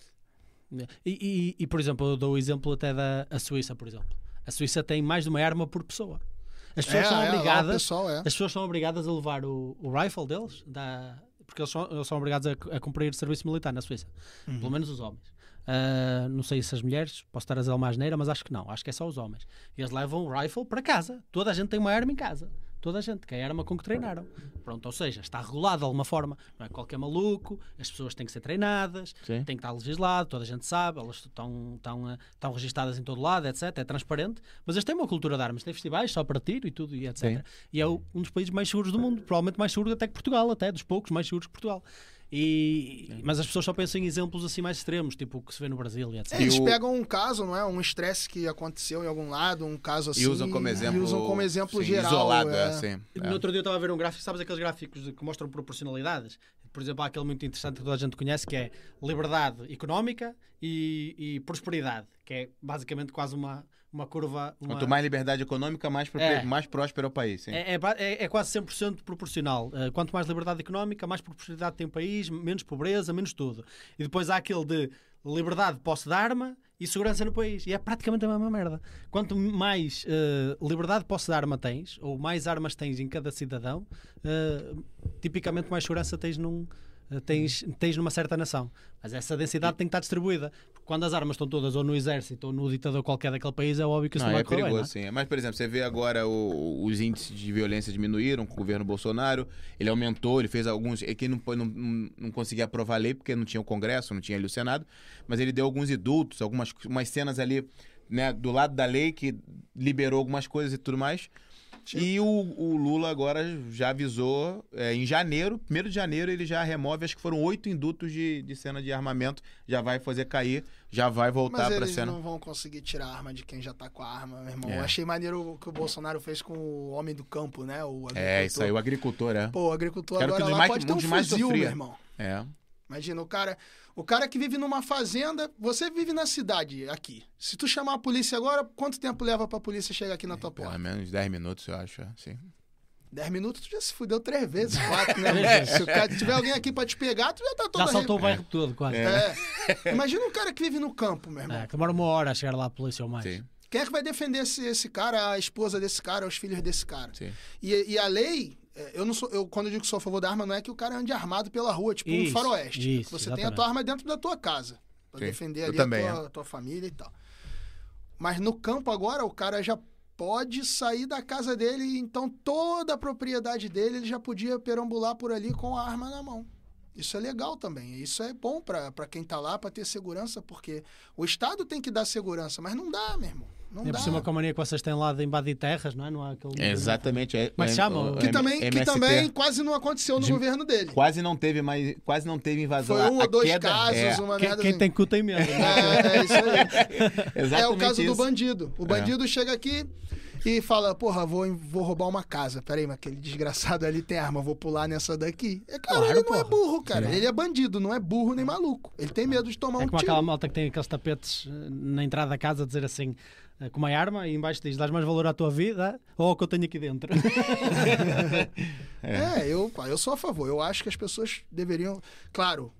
E, e- e, por exemplo, eu dou o exemplo até da a Suíça, por exemplo. A Suíça tem mais de uma arma por pessoa. As pessoas são é, lá o obrigadas pessoal é. As pessoas são obrigadas a levar o, o rifle deles, da, porque eles são, eles são obrigados a, a cumprir serviço militar na Suíça. Uhum. Pelo menos os homens. Ah, não sei se as mulheres, posso estar a dizer uma asneira, mas acho que não. Acho que é só os homens. Eles levam o rifle para casa. Toda a gente tem uma arma em casa. Toda a gente, que é a arma com que treinaram. Pronto, ou seja, está regulado de alguma forma. Não é qualquer maluco, as pessoas têm que ser treinadas, Sim. tem que estar legislado, toda a gente sabe, elas estão, estão, ah, estão registadas em todo lado, etc. É transparente. Mas eles têm uma cultura de armas, têm festivais só para tiro e tudo, e etc. Sim. E é um dos países mais seguros do mundo, provavelmente mais seguro até que Portugal, até dos poucos mais seguros que Portugal. E, mas as pessoas só pensam em exemplos assim mais extremos, tipo o que se vê no Brasil e etc. É, eles E o- pegam um caso, não é? Um estresse que aconteceu em algum lado, um caso assim. E usam como exemplo. E usam como exemplo sim, geral. Isolado, é. assim. é. No outro dia eu estava a ver um gráfico, sabes aqueles gráficos que mostram proporcionalidades? Por exemplo, há aquele muito interessante que toda a gente conhece que é liberdade económica e, e prosperidade, que é basicamente quase uma, uma curva. Uma... Quanto mais liberdade econômica, mais, É. mais próspero é o país. É, é é- é quase 100% proporcional. Uh, quanto mais liberdade económica, mais prosperidade tem o país, menos pobreza, menos tudo. E depois há aquele de liberdade, posse de arma e segurança no país. E é praticamente a mesma merda. Quanto mais uh, liberdade, posse de arma tens, ou mais armas tens em cada cidadão, uh, tipicamente mais segurança tens num. Uh, Tens, tens numa certa nação. Mas essa densidade tem que estar distribuída. Porque quando as armas estão todas ou no exército ou no ditador qualquer daquele país, é óbvio que isso Não, não, vai é correr bem, perigoso, não é? sim. Mas, por exemplo, você vê agora o- os índices de violência diminuíram com o governo Bolsonaro. Ele aumentou, ele fez alguns. Que não, não, não, não conseguia aprovar a lei porque não tinha o Congresso, não tinha ali o Senado. Mas ele deu alguns indultos, algumas umas cenas ali né, do lado da lei que liberou algumas coisas e tudo mais. E o, o Lula agora já avisou, é, em janeiro, 1 de janeiro, ele já remove, acho que foram oito indutos de, de cena de armamento, já vai fazer cair, já vai voltar Mas pra eles cena. não vão conseguir tirar a arma de quem já tá com a arma, meu irmão. É. Eu achei maneiro o que o Bolsonaro fez com o homem do campo, né? O É, isso aí, o agricultor, é. Pô, o agricultor Quero que agora os lá mais- pode ter um fuzil, meu irmão. É. Imagina, o cara, o cara que vive numa fazenda, você vive na cidade aqui. Se tu chamar a polícia agora, quanto tempo leva pra polícia chegar aqui na tua Pelo porta? menos 10 minutos, eu acho. Sim. Dez minutos, tu já se fudeu três vezes, <laughs> quatro, né? Se o cara, tiver alguém aqui pra te pegar, tu já tá todo Já saltou o bairro todo, quase. É. <laughs> Imagina um cara que vive no campo, meu irmão. É, demora uma hora a chegar lá a polícia ou mais. Sim, Quem é que vai defender esse, esse cara, a esposa desse cara, os filhos desse cara? sim. E, e a lei, é, eu não sou, eu, quando eu digo que sou a favor da arma, não é que o cara ande armado pela rua, tipo um Isso, faroeste. isso, Você tem a exatamente. tua arma dentro da tua casa. Pra Sim, defender ali também, a tua, tua família e tal. Mas no campo agora, o cara já pode sair da casa dele, então toda a propriedade dele, ele já podia perambular por ali com a arma na mão. Isso é legal também. Isso é bom pra quem tá lá, pra ter segurança, porque o Estado tem que dar segurança, mas não dá, meu irmão. Não dá. por cima com a mania que vocês têm lá de invadir terras, não é? Não há aquele... É, exatamente. É, Mas é- chama, o- Que é- também, que também quase não aconteceu no De- governo dele. Quase não teve mais. Quase não teve invasão. Foi um ou dois queda- casos, é, uma Quem, merda quem assim. tem cu tem medo. né? É, é isso aí. Exatamente <laughs> É o caso do isso. bandido. O bandido chega aqui e fala, porra, vou, vou roubar uma casa. Peraí, mas aquele desgraçado ali tem arma, vou pular nessa daqui. É, cara, Claro, ele não é porra. burro, cara. Ele é bandido, não é burro nem maluco. Ele tem medo de tomar É um como tiro. aquela malta que tem aqueles tapetes eh, na entrada da casa a dizer assim, com uma arma e embaixo diz, dás mais valor à tua vida ou ao que eu tenho aqui dentro. <laughs> É, eu, pá, eu sou a favor. Eu acho que as pessoas deveriam. Claro,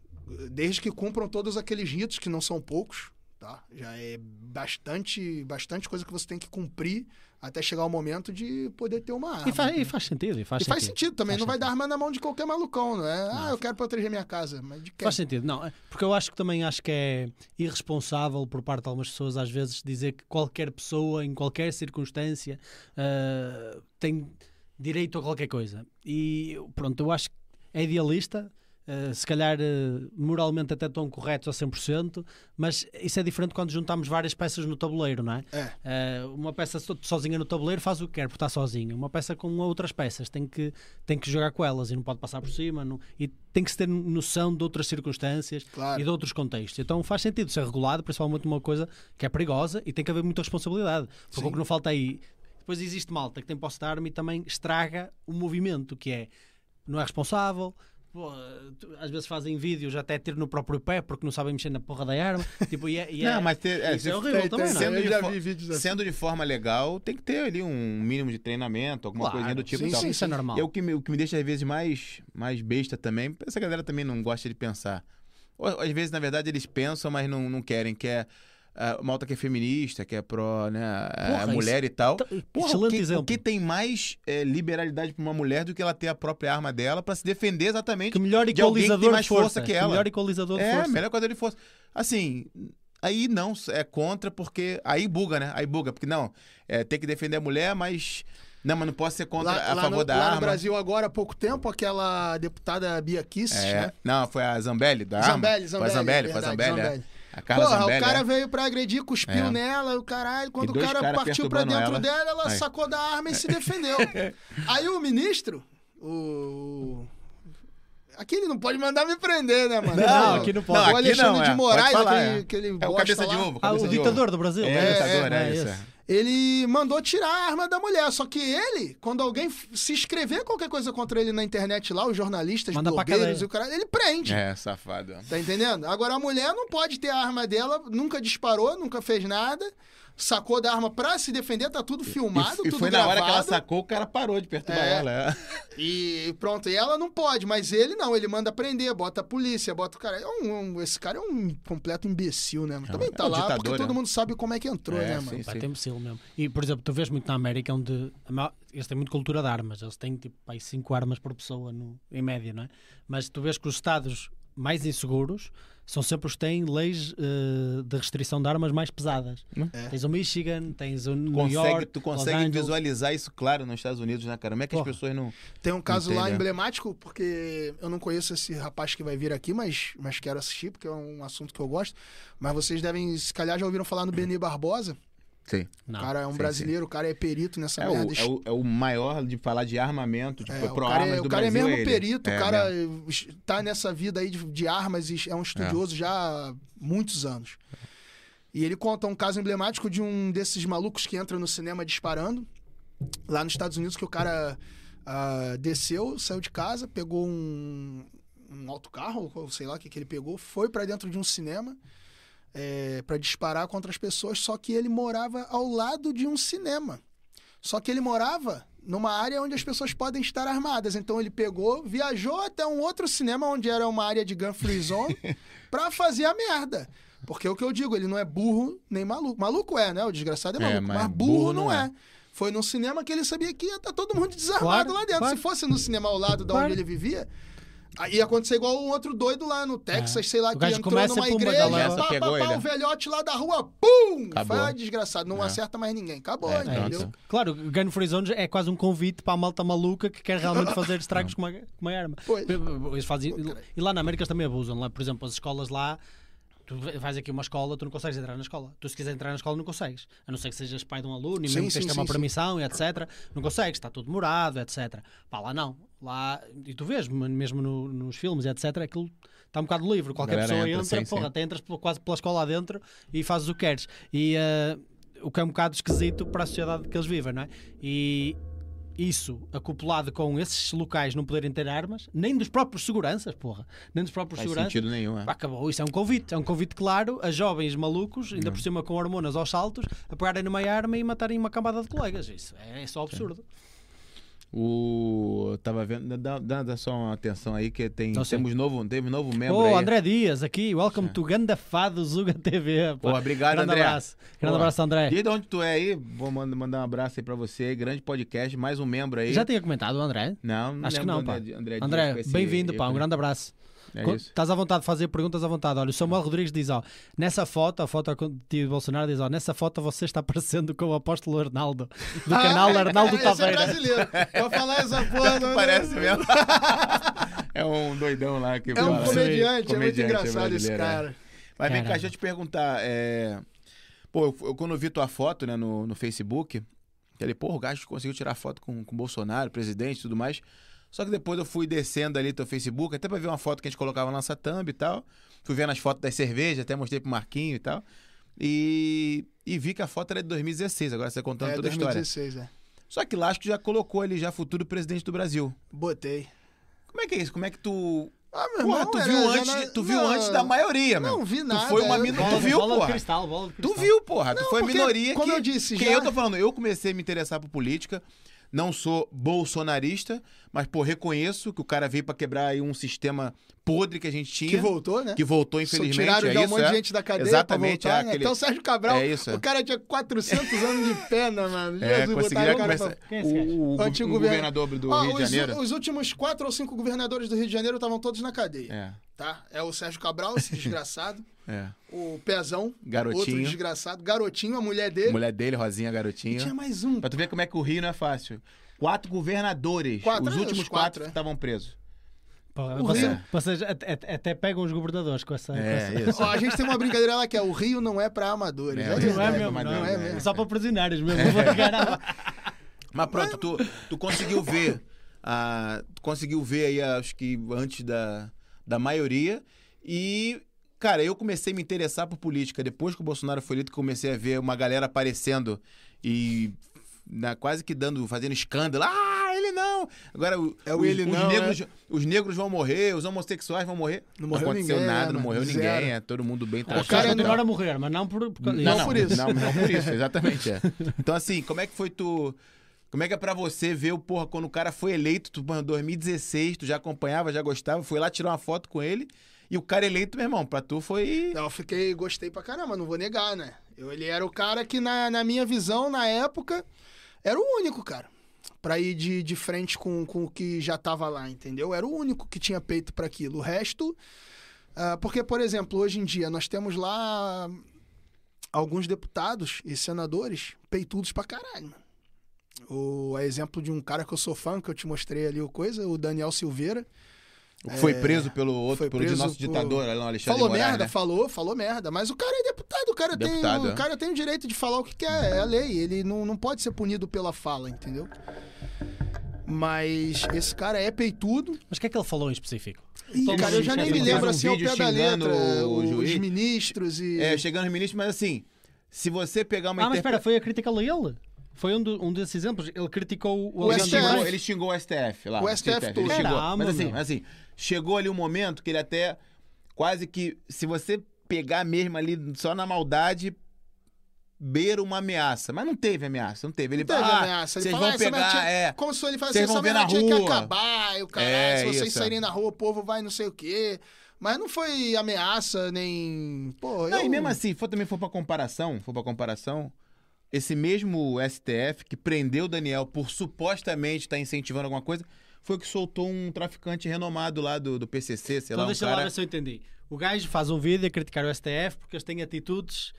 desde que cumpram todos aqueles ritos, que não são poucos, tá? Já é bastante, bastante coisa que você tem que cumprir até chegar o momento de poder ter uma arma. e, faz, e faz sentido, e faz E faz sentido também, Faz não vai sentido. dar arma na mão de qualquer malucão, não é? Ah, eu quero proteger minha casa, mas de quem? Faz sentido, não, é- porque eu acho que também acho que é irresponsável por parte de algumas pessoas às vezes dizer que qualquer pessoa em qualquer circunstância ah, tem direito a qualquer coisa. E pronto, eu acho que é idealista, ah, se calhar ah, moralmente até tão corretos a 100%, mas isso é diferente quando juntamos várias peças no tabuleiro, não é? É. Eh, uma peça so- sozinha no tabuleiro faz o que quer, porque está sozinha. Uma peça com outras peças tem que, tem que jogar com elas e não pode passar por cima. não- e tem que se ter noção de outras circunstâncias Claro. e de outros contextos. Então faz sentido ser regulado, principalmente uma coisa que é perigosa e tem que haver muita responsabilidade. Porque Sim. o que não falta aí. Depois existe malta que tem posse de arma e também estraga o movimento, que é não é responsável. Pô, tu- às vezes fazem vídeos até ter no próprio pé porque não sabem mexer na porra da arma. <laughs> tipo, e é, e é- Não, mas ter, é, isso é horrível Tem, também, tem, não é? sendo de já fo- vi vídeos assim. Sendo de forma legal, tem que ter ali um mínimo de treinamento, alguma Claro, coisinha do tipo. sim, e tal. Sim, isso é normal. E o que, me, o que me deixa às vezes mais, mais besta também, essa galera também não gosta de pensar. Ou, às vezes, na verdade, eles pensam, mas não, não querem, que é a malta que é feminista, que é pró, né, a- a Porra, mulher e tal. Então, Porra, que, exemplo. o que tem mais é, liberalidade para uma mulher do que ela ter a própria arma dela para se defender exatamente Que melhor de alguém que equalizador tem mais de força, força que ela. melhor equalizador de É, força. melhor coisa ele fosse. Assim, aí não, é contra, porque. Aí buga, né? Aí buga, porque não, é, tem que defender a mulher, mas. Não, mas não posso ser contra Lá, a lá favor no, da lá arma. no Brasil, agora há pouco tempo, aquela deputada Bia Kicis, É, né? Não, foi a Zambelli da arma. Zambelli, Foi a Zambelli. Zambelli, foi a verdade, Zambelli. é. A Carla Porra, Zambelli. o cara é. veio pra agredir, cuspiu É. nela, o caralho. Quando o cara cara partiu pra dentro ela. dela, ela Aí. sacou da arma e se defendeu. <laughs> Aí o ministro, o. Aqui ele não pode mandar me prender, né, mano? Não, aqui não pode. Não, o aqui Alexandre não, de é. Moraes, Pode falar, aquele, é. aquele É o cabeça lá, de ovo. Ah, cabeça o de ovo. ditador do Brasil. É, É, ditador, é, é, isso. Ele mandou tirar a arma da mulher, só que ele, quando alguém se escrever qualquer coisa contra ele na internet lá, os jornalistas, Manda blogueiros e o cara, ele prende. É, safado. Tá entendendo? Agora a mulher não pode ter a arma dela, nunca disparou, nunca fez nada, sacou da arma pra se defender, tá tudo filmado, e, e tudo foi na hora que ela sacou, o cara parou de perturbar É. ela. é. E pronto, e ela não pode, mas ele não, ele manda prender, bota a polícia, bota o cara. É um- um- esse cara é um completo imbecil, né? Também é tá um lá ditador, porque né? todo mundo sabe como é que entrou, É, né, sim, mano? Vai ter imbecil mesmo. E, por exemplo, tu vês muito na América onde a maior- eles têm muito cultura de armas. Eles têm tipo aí 5 armas por pessoa no- em média, não é? Mas tu vês que os estados mais inseguros são sempre os que têm leis eh, de restrição de armas mais pesadas. É. Tens o Michigan, tens o New Consegue, York, tu consegue visualizar isso claro nos Estados Unidos, né, cara? Como é que as pessoas não. Tem um caso lá emblemático, porque eu não conheço esse rapaz que vai vir aqui, mas, mas quero assistir, porque é um assunto que eu gosto. Mas vocês devem, se calhar, já ouviram falar no Benê Barbosa. Sim. O Não. cara é um sim, brasileiro, o cara é perito nessa É o, merda. é, o, é o maior de falar de armamento, tipo, É, pro o cara, armas é, do o cara é Brasil. mesmo ele. perito, É, o cara mesmo. tá nessa vida aí de, de armas e é um estudioso já há muitos anos. E ele conta um caso emblemático de um desses malucos que entra no cinema disparando, lá nos Estados Unidos, que o cara ah, desceu, saiu de casa, pegou um, um autocarro, ou sei lá o que, que ele pegou, foi pra dentro de um cinema é, para disparar contra as pessoas, só que ele morava ao lado de um cinema. Só que ele morava numa área onde as pessoas podem estar armadas. Então ele pegou, viajou até um outro cinema onde era uma área de gun free zone pra fazer a merda. Porque é o que eu digo, ele não é burro nem maluco. Maluco é, né? O desgraçado é É, maluco, mas mas, burro, burro não não é. é. Foi num cinema que ele sabia que ia estar todo mundo desarmado Claro, lá dentro. claro. Se fosse no cinema ao lado de Claro. onde ele vivia, aí ia acontecer igual um outro doido lá no Texas, É. sei lá, O que entrou começa, numa igreja, pá, pá, Pegou pá, ele. o velhote lá da rua, pum! Acabou. Foi desgraçado, não É. acerta mais ninguém. Acabou, É, entendeu? pronto. Claro, o Gun Free Zones é quase um convite para a malta maluca que quer realmente fazer estragos com uma, com uma arma. Pois. Eles fazem, e lá na América eles também abusam. Lá, por exemplo, as escolas lá, tu vais aqui a uma escola, tu não consegues entrar na escola. Tu, se quiser entrar na escola, não consegues. A não ser que sejas pai de um aluno e Sim, mesmo que sim, uma sim. permissão e etc. Não consegues, está tudo demorado, etc. Pá, lá não. Lá, e tu vês, mesmo no- nos filmes, etc., aquilo está um bocado livre. Qualquer pessoa entra, entra, sim, porra, até entras quase pela escola adentro e fazes o que queres. E eh, o que é um bocado esquisito para a sociedade que eles vivem, não é? E isso, acoplado com esses locais não poderem ter armas, nem dos próprios seguranças, porra, nem dos próprios Faz seguranças. sentido nenhum, é. Pá, Acabou, isso é um convite, é um convite claro a jovens malucos, ainda por cima com hormonas aos saltos, a pegarem numa arma e matarem uma camada de colegas. Isso é, é só absurdo. O. Tava vendo. Dá, dá, dá só uma atenção aí que tem, Não sei. temos novo, teve novo membro Oh, aí. André Dias aqui, welcome to Ganda Fado Zuga TV. Pô, obrigado, Grande André. abraço. Grande Pô, abraço, André. E de onde tu é aí? Vou mand- mandar um abraço aí pra você. Grande podcast, mais um membro aí. Já tinha comentado o André? Não, não Acho que não, pá. André, André, esse bem-vindo, pá, um grande abraço. É isso. Estás à vontade de fazer perguntas à vontade. Olha, o Samuel Rodrigues diz: ó, nessa foto, a foto de tio Bolsonaro diz: ó, nessa foto você está parecendo com o apóstolo Arnaldo, do canal Arnaldo <laughs> Esse é Taveira. brasileiro. Vou falar essa <laughs> porra. não- Parece não- mesmo. <laughs> é um doidão lá que É um fala. comediante, é muito Comediante engraçado esse é. cara. Mas vem cá, Caramba. deixa eu te perguntar. É... Pô, eu, eu- quando eu vi tua foto né, no, no Facebook, falei, pô, o gajo conseguiu tirar foto com o Bolsonaro, presidente e tudo mais. Só que depois eu fui descendo ali teu Facebook, até pra ver uma foto que a gente colocava na nossa thumb e tal. Fui vendo as fotos das cervejas, até mostrei pro Marquinho e tal. E, e vi que a foto era de 2016, agora você contando É, toda a história. 2016, é. Só que lá acho que já colocou ali já futuro presidente do Brasil. Botei. Como é que é isso? Como é que tu. Ah, meu Porra, irmão, tu era- viu, já antes, não- de- tu viu não, antes da maioria, Não meu. vi nada. Tu foi uma minoria. Tu viu, bola porra? cristal, bola de Tu cristal. viu, porra. tu Não, foi a minoria como que... eu disse, que já- eu tô falando, eu comecei a me interessar por política, não sou bolsonarista, mas, pô, reconheço que o cara veio pra quebrar aí um sistema podre que a gente tinha. Que voltou, né? que voltou, Só infelizmente. tiraram é já um isso, monte é. de gente da cadeia Exatamente, pra voltar, é né? aquele- Até o Sérgio Cabral, É isso, é. o cara tinha 400 anos de pena, mano. É, Jesus, conseguiram o cara começar. pra- é? O, o, Antigo o governador do Ó, Rio de os, Janeiro. os últimos quatro ou cinco governadores do Rio de Janeiro estavam todos na cadeia, É, tá? É o Sérgio Cabral, esse <laughs> desgraçado, é. o Pezão, outro Garotinho. desgraçado, Garotinho, a mulher dele. Mulher dele, Rosinha E Garotinho. tinha mais um. Pra tu ver como é que o Rio não é fácil. Quatro governadores. Quatro, os é, últimos os quatro quatro, é. estavam presos. O você- Rio- vocês até, pegam os governadores com essa. com É, essa- isso. Ó, a gente tem uma brincadeira lá que é o Rio não é pra amadores. É, É, o Rio Não é mesmo, não, não é é mesmo. Só para prisionários mesmo. Mas pronto, tu, tu conseguiu ver a- tu conseguiu ver aí, acho que antes da, da maioria. E, cara, eu comecei a me interessar por política. Depois que o Bolsonaro foi eleito, comecei a ver uma galera aparecendo e na- quase que dando, fazendo escândalo. Ah, ele não! Agora, É o os, ele os não, negros, os negros vão morrer, os homossexuais vão morrer. Não morreu aconteceu ninguém, nada, né, não morreu Zero. ninguém. É todo mundo bem Os tratado. cara caras a morrer, mas não por, por. Não, Não não, por isso. Não, não por isso, exatamente. É. Então, assim, como é que foi tu. Como é que é pra você ver o porra, quando o cara foi eleito, tu, em 2016, tu já acompanhava, já gostava, foi lá tirar uma foto com ele, e o cara eleito, meu irmão, pra tu foi. Não, eu fiquei, gostei pra caramba, não vou negar, né? Eu, ele era o cara que, na, na minha visão, na época, era o único, cara. Pra ir de, de frente com, com o que já tava lá, entendeu? Era o único que tinha peito pra aquilo. O resto. ah, porque, por exemplo, hoje em dia, nós temos lá alguns deputados e senadores peitudos pra caralho, mano. O a exemplo de um cara que eu sou fã, que eu te mostrei ali o coisa, o Daniel Silveira. O que foi preso pelo outro, pelo preso nosso por- ditador, Alexandre Falou Moraes, merda, né? falou, falou merda. Mas o cara é deputado, o cara, Deputado, tem, é. o cara tem o direito de falar o que quer, é a lei. Ele não, não pode ser punido pela fala, entendeu? Mas esse cara é peitudo. Mas o que é que ele falou em específico? Toma cara, eu um já nem me lembro um assim ao vídeo pé da letra. o os juiz. ministros e. É, chegando nos ministros, mas assim, se você pegar uma ah, mas interpre- espera, foi a crítica a ele? Foi um, do- um desses exemplos? Ele criticou o, O ele, STF. xingou, ele xingou o STF lá. O STF ele todo. xingou. Caramba, Mas assim, assim, chegou ali um momento que ele até quase que, se você pegar mesmo ali só na maldade, beira uma ameaça. Mas não teve ameaça, não teve. Ele Não teve ah, ameaça. Ele Vocês fala, vão "Ah, pegar, tinha-" é. Como se ele falasse Vocês assim, vão essa merda tinha que rua. acabar, e o caralho, É, se vocês isso. saírem na rua, o povo vai não sei o quê. Mas não foi ameaça, nem. Pô, Não, eu... e mesmo assim, for, também for pra comparação, for pra comparação, esse mesmo STF que prendeu o Daniel por supostamente estar incentivando alguma coisa, foi o que soltou um traficante renomado lá do, do PCC, sei Então lá, um deixa lá cara... ver se eu entendi. O gajo faz um vídeo a criticar o STF porque eles têm atitudes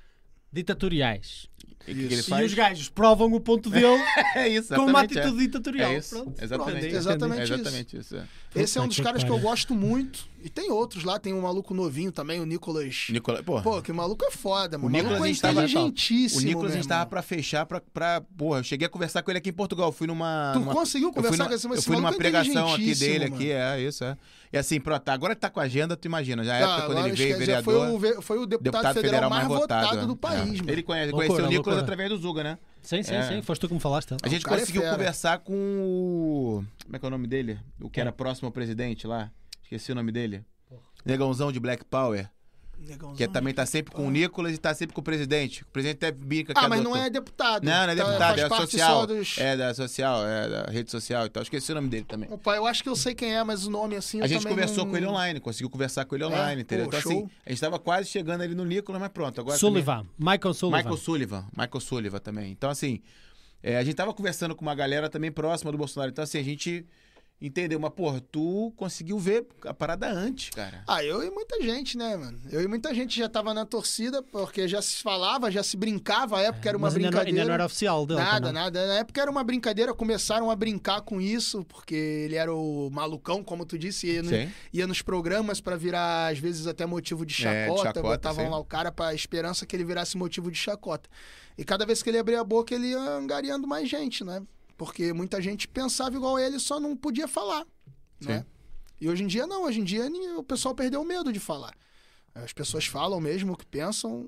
ditatoriais. E que, que Isso. faz? E os gajos provam o ponto dele <laughs> É isso, com uma é. atitude ditatorial. É isso, Pronto, exatamente. Exatamente É isso. exatamente isso. é. Esse é um dos que caras que eu gosto muito. E tem outros lá, tem um maluco novinho também, o Nicolas. Nicolas, pô, Pô, que maluco é foda, mano. O Nicolas maluco é a inteligentíssimo. o Nicolas a gente tava pra fechar pra, pra. Porra, eu cheguei a conversar com ele aqui em Portugal. Fui numa. Tu numa- conseguiu eu conversar com esse eu esse fui numa maluco é pregação aqui dele, mano. aqui, é isso, é. E assim, pronto, agora que tá com a agenda, tu imagina. Já é Tá, época quando agora ele veio vereador. Foi o, foi o deputado, deputado federal, mais votado, votado do é. país, mano. Ele conhece, conheceu o Nicolas loucura. através do Zuga, né? Sim, sim, É. sim. Foste tu que me falaste. A gente é conseguiu fera. conversar com o. Como é que é o nome dele? O que era próximo ao presidente lá. Esqueci o nome dele. Negãozão de Black Power. Negãozão Que também tá sempre com o Nicolas e tá sempre com o presidente. O presidente até que Ah, é mas doutor. não é deputado. Não, não é Tá- deputado, faz é parte social. Só dos... É da social, é da rede social e tal. Esqueci o nome dele também. Opa, eu acho que eu sei quem é, mas o nome assim eu A gente também conversou não- com ele online, conseguiu conversar com ele online, É? entendeu? Pô, então, show. assim, a gente tava quase chegando ali no Nicolas, mas pronto. Agora Sullivan. Michael Sullivan. Michael Sullivan. Michael Sullivan também. Então, assim, é, a gente tava conversando com uma galera também próxima do Bolsonaro. Então, assim, a gente entendeu. Mas, porra, tu conseguiu ver a parada antes, cara. Ah, eu e muita gente, né, mano? Eu e muita gente já tava na torcida, porque já se falava, já se brincava, a época era uma Mas ainda não, brincadeira. ainda não era oficial dele. Nada, não. nada. Na época era uma brincadeira, começaram a brincar com isso, porque ele era o malucão, como tu disse, ia, no- ia nos programas pra virar, às vezes, até motivo de É, de chacota. chacota, botavam sim. lá o cara pra esperança que ele virasse motivo de chacota. E cada vez que ele abria a boca, ele ia angariando mais gente, né? Porque muita gente pensava igual ele, só não podia falar, né? E hoje em dia não, hoje em dia o pessoal perdeu o medo de falar. As pessoas falam mesmo o que pensam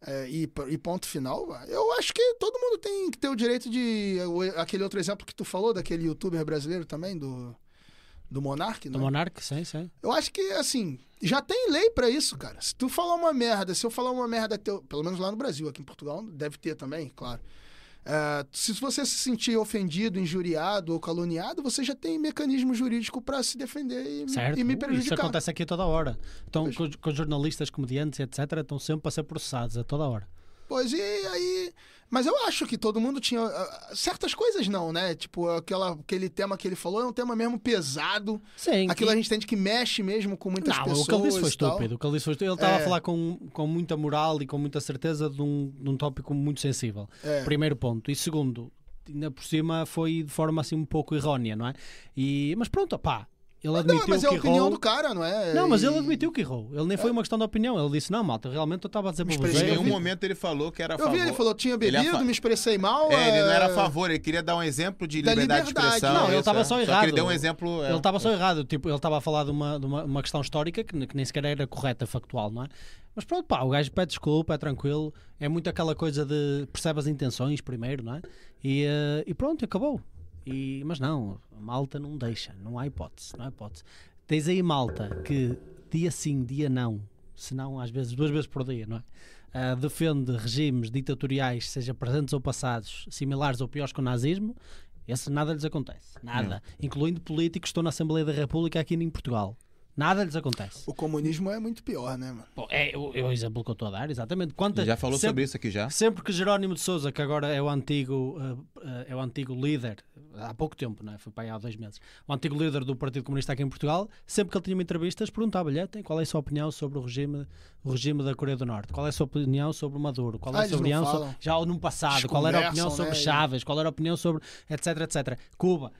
é, e, e ponto final. Eu acho que todo mundo tem que ter o direito de. Aquele outro exemplo que tu falou, daquele youtuber brasileiro também, do, do Monark, Do né? Monark, sim, sim. Eu acho que, assim, já tem lei pra isso, cara. Se tu falar uma merda, se eu falar uma merda, teu, pelo menos lá no Brasil, aqui em Portugal deve ter também, claro. É, se você se sentir ofendido, injuriado ou caluniado, você já tem mecanismo jurídico pra se defender e, Certo. e me Ui, Isso prejudicar. acontece aqui toda hora. Então, com, com jornalistas, comediantes, etc., estão sempre a ser processados a toda hora. Pois e aí. Mas eu acho que todo mundo tinha. ah, Certas coisas não, né? Tipo, aquela, aquele tema que ele falou é um tema mesmo pesado. Sim. Aquilo a e- gente tem que mexe mesmo com muitas não, pessoas. o que disse foi estúpido. O que ele disse foi estúpido. Ele estava É. a falar com, com muita moral e com muita certeza de um, de um tópico muito sensível. É. Primeiro ponto. E segundo, ainda por cima foi de forma assim um pouco errónea, não é? E, mas pronto, pá. Ele Não, admitiu mas é a que opinião errou. do cara, não é? Não, mas ele admitiu que errou. Ele nem foi uma questão de opinião. Ele disse: Não, malta, realmente eu estava a dizer Me para Em vocês. eu nenhum vi- momento ele falou que era a Eu favor. vi, ele falou, tinha Ele é bebido, fa- me expressei mal. É, ele não era a é, favor, ele queria dar um exemplo de Da liberdade, de liberdade. expressão. Não, ele estava é. só que errado. ele deu um exemplo. é. Ele estava só errado, tipo, ele estava a falar de uma, de uma, uma questão histórica que, que nem sequer era correta, factual, não é? Mas pronto, pá, o gajo pede desculpa, é tranquilo, é muito aquela coisa de percebe as intenções primeiro, não é? E, eh, e pronto, acabou. E, mas não, malta não deixa, não há hipótese, não há hipótese. Tens aí malta que dia sim, dia não, se não às vezes duas vezes por dia, não é? Ah, defende regimes ditatoriais, seja presentes ou passados, similares ou piores que o nazismo, esse nada lhes acontece. Nada. Incluindo políticos que estão na Assembleia da República aqui em Portugal. Nada lhes acontece. O comunismo é muito pior, né, mano? Bom, é, o, é o exemplo que eu estou a dar, exatamente. Quantas, Já falou sempre, sobre isso aqui já. Sempre que Jerónimo de Souza, que agora é o antigo, uh, uh, é o antigo líder, há pouco tempo, não é? foi para aí há dois meses, o antigo líder do Partido Comunista aqui em Portugal, sempre que ele tinha entrevistas, perguntava-lhe "Então, qual é a sua opinião sobre o regime, o regime da Coreia do Norte, qual é a sua opinião sobre o Maduro, qual é Ah, a sua eles não opinião sobre, já no passado, qual era a opinião sobre né? Chávez, qual era a opinião sobre etc, etc. Cuba.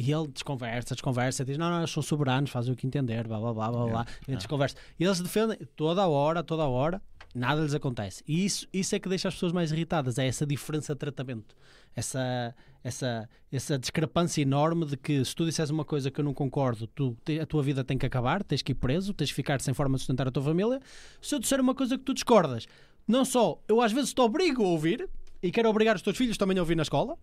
E ele desconversa, desconversa, diz: Não, não, eles são soberanos, fazem o que entender, blá blá blá blá blá. E desconversa. E eles defendem toda a hora, toda a hora, nada lhes acontece. E isso, isso é que deixa as pessoas mais irritadas: é essa diferença de tratamento, essa, essa, essa discrepância enorme de que se tu disseres uma coisa que eu não concordo, tu, a tua vida tem que acabar, tens que ir preso, tens que ficar sem forma de sustentar a tua família. Se eu disser uma coisa que tu discordas, não só eu às vezes te obrigo a ouvir e quero obrigar os teus filhos também a ouvir na escola.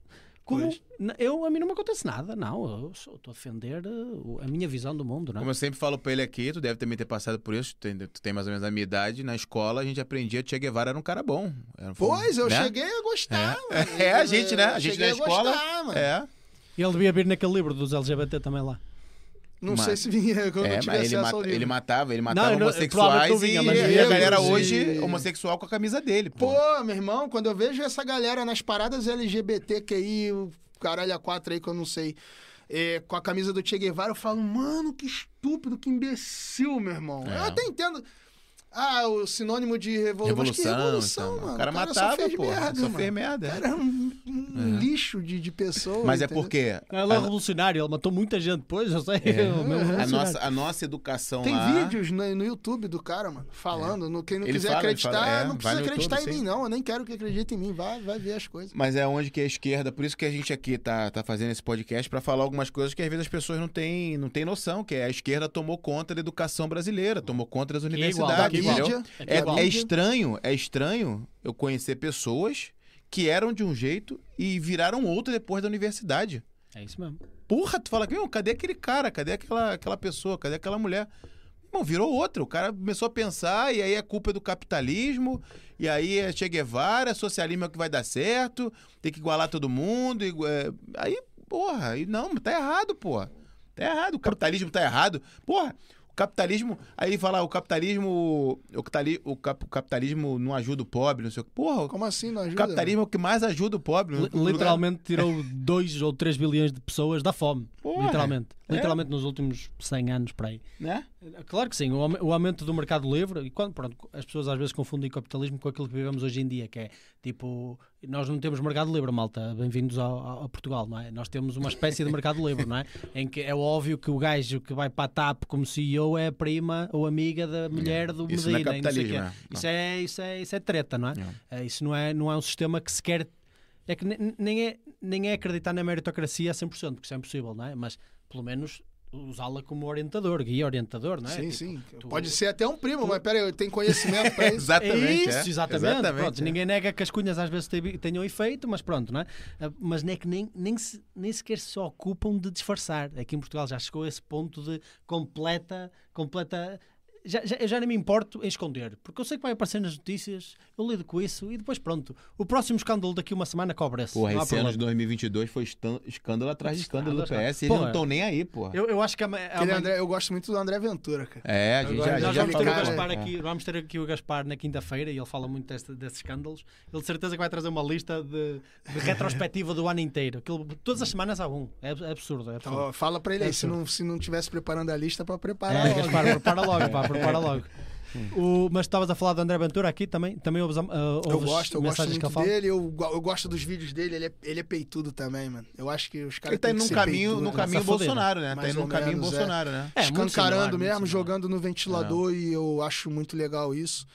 Como eu, a mim não me acontece nada, não. Eu estou a defender o- a minha visão do mundo, não é? Como eu sempre falo pra ele aqui, tu deve também ter passado por isso, tu tem, tu tem mais ou menos a minha idade. Na escola a gente aprendia que Che Guevara era um cara bom. Era um- Pois, eu né? cheguei a gostar, É. mano. <laughs> É, a gente, né? A Eu gente cheguei na a escola. gostar, mano. É. E ele devia vir naquele livro dos LGBT também lá. Não Mas- sei se vinha quando É, eu tive ele, livro. ele matava, ele matava Não, homossexuais não e vinha, mas a vinha, galera hoje e- homossexual com a camisa dele, pô. Pô, meu irmão, quando eu vejo essa galera nas paradas LGBTQI, o caralho a quatro aí que eu não sei, é, com a camisa do Che Guevara, eu falo, mano, que estúpido, que imbecil, meu irmão. É. Eu até entendo. Ah, o sinônimo de revolução. Revolução, revolução, então, mano. o cara só matava, fez pô. merda, Só mano. fez merda. O é. cara era um, um lixo de, de pessoa. Mas é entendeu? porque Ele é revolucionário, ele matou muita gente depois, eu sei. É. o meu a, nossa, a nossa educação Tem lá... vídeos no, no YouTube do cara, mano, falando. No, quem não Ele quiser fala, acreditar, fala, é, não precisa acreditar YouTube, em sim. mim, não. Eu nem quero que acredite em mim. Vai, vai ver as coisas. Mas é onde que a esquerda, por isso que a gente aqui tá, tá fazendo esse podcast pra falar algumas coisas que às vezes as pessoas não têm, não têm noção, que é a esquerda tomou conta da educação brasileira, tomou conta das universidades? Mídia. É, igual. é estranho, é estranho eu conhecer pessoas que eram de um jeito e viraram outro depois da universidade. É isso mesmo. Porra, tu fala, meu, cadê aquele cara? Cadê aquela, aquela pessoa? Cadê aquela mulher? Bom, virou outra. O cara começou a pensar, e aí é culpa do capitalismo, e aí é Che Guevara, socialismo é o que vai dar certo, tem que igualar todo mundo. igu- é, Aí, porra, aí não, tá errado, porra. Tá errado, o capitalismo tá errado. Porra, capitalismo. Aí ele fala, o capitalismo. O, capitali- o cap- o capitalismo não ajuda o pobre, não sei o que. Porra, Como assim não o ajuda? capitalismo é o que mais ajuda o pobre. No lugar- Literalmente tirou <laughs> 2 ou 3 bilhões de pessoas da fome. Porra, literalmente. É. Literalmente nos últimos 100 anos para aí. Né? Claro que sim, o, aume- o aumento do mercado livre, e quando, pronto, as pessoas às vezes confundem capitalismo com aquilo que vivemos hoje em dia, que é tipo, nós não temos mercado livre, malta, bem-vindos a Portugal, não é? Nós temos uma espécie de mercado livre, não é? Em que é óbvio que o gajo que vai para a TAP como CEO é a prima ou amiga da mulher do Isso não é Medina. não quê. capitalismo, é. Isso, é, isso, é, isso é treta, não é? É. É, Isso não é, não é um sistema que sequer. É que ne- nem é, nem é acreditar na meritocracia a 100%, porque isso é impossível, não é? Mas pelo menos usá-la como orientador, guia orientador, não é? Sim, Tipo, sim. tu- Pode ser até um primo, mas peraí, tem conhecimento pra isso. <laughs> Exatamente. é isso, é. exatamente. Pronto, é. Ninguém nega que as cunhas às vezes te- tenham efeito, mas pronto, não é? Ah, Mas nem, é que nem, nem, se- nem sequer se ocupam de disfarçar. Aqui em Portugal já chegou a esse ponto de completa. completa já, já, eu já nem me importo em esconder, porque eu sei que vai aparecer nas notícias, eu lido com isso e depois pronto. O próximo escândalo daqui uma semana cobra-se. Porra, esse ano de problema. 2022 foi escândalo atrás de escândalo do PS. Eles não estão nem aí, porra. Eu, eu acho que a, a Aquele André, eu gosto muito do André Ventura, cara. É, a gente já, já já, vamos ter, cara, Gaspar é. aqui, vamos ter aqui o Gaspar na quinta-feira e ele fala muito deste- desses escândalos. Ele de certeza que vai trazer uma lista de, de retrospectiva do ano inteiro. Aquilo, todas as semanas há um. É, é absurdo. É absurdo. Então, fala pra ele aí, É se não, se não tivesse preparando a lista pra preparar. É, logo. Gaspar, prepara logo, pá, prepara logo. <laughs> O, mas estavas a falar do André Ventura aqui também? Também ouves, uh, Eu ouves gosto, eu gosto mensagens que muito ele fala? dele. Eu, eu gosto dos vídeos dele. Ele é, ele é peitudo também, mano. Eu acho que os caras Ele tá indo num caminho, peitudo, num né? caminho. Bolsonaro, né? Tá indo num caminho menos, é. Bolsonaro, né? É, escancarando mesmo, similar. jogando no ventilador e eu acho muito legal isso.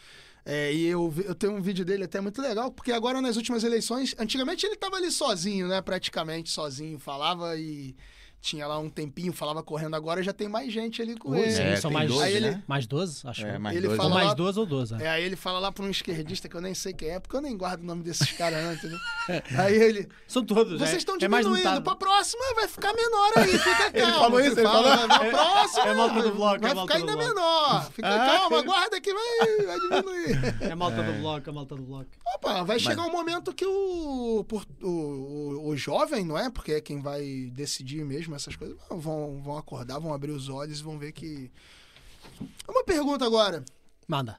É, e eu, eu tenho um vídeo dele até muito legal, porque agora nas últimas eleições, antigamente ele tava ali sozinho, né? Praticamente sozinho, falava e tinha lá um tempinho, falava correndo. Agora já tem mais gente ali com ele. sim, É, são tem mais 12, Aí ele- né? Mais 12, acho. É, mais Ele dois, Ou fala né? mais lá- 12 ou 12. é. É, aí ele fala lá pra um esquerdista que eu nem sei quem é, porque eu nem guardo o nome desses caras antes, né? Aí ele, São todos. vocês é, estão é diminuindo, metade. pra próxima vai ficar menor aí, fica <laughs> calmo. falou isso, ele fala, falou? Vai pra próxima, é malta do bloco, é vai ficar do ainda bloco. menor. <laughs> Fica Ah. calma, aguarda que vai, vai diminuir. É malta do bloco, a malta do bloco. Opa, vai chegar um momento que o, por- o, o, o jovem, não é? Porque é quem vai decidir mesmo essas coisas, vão, vão acordar, vão abrir os olhos e vão ver que. Uma pergunta agora. Manda.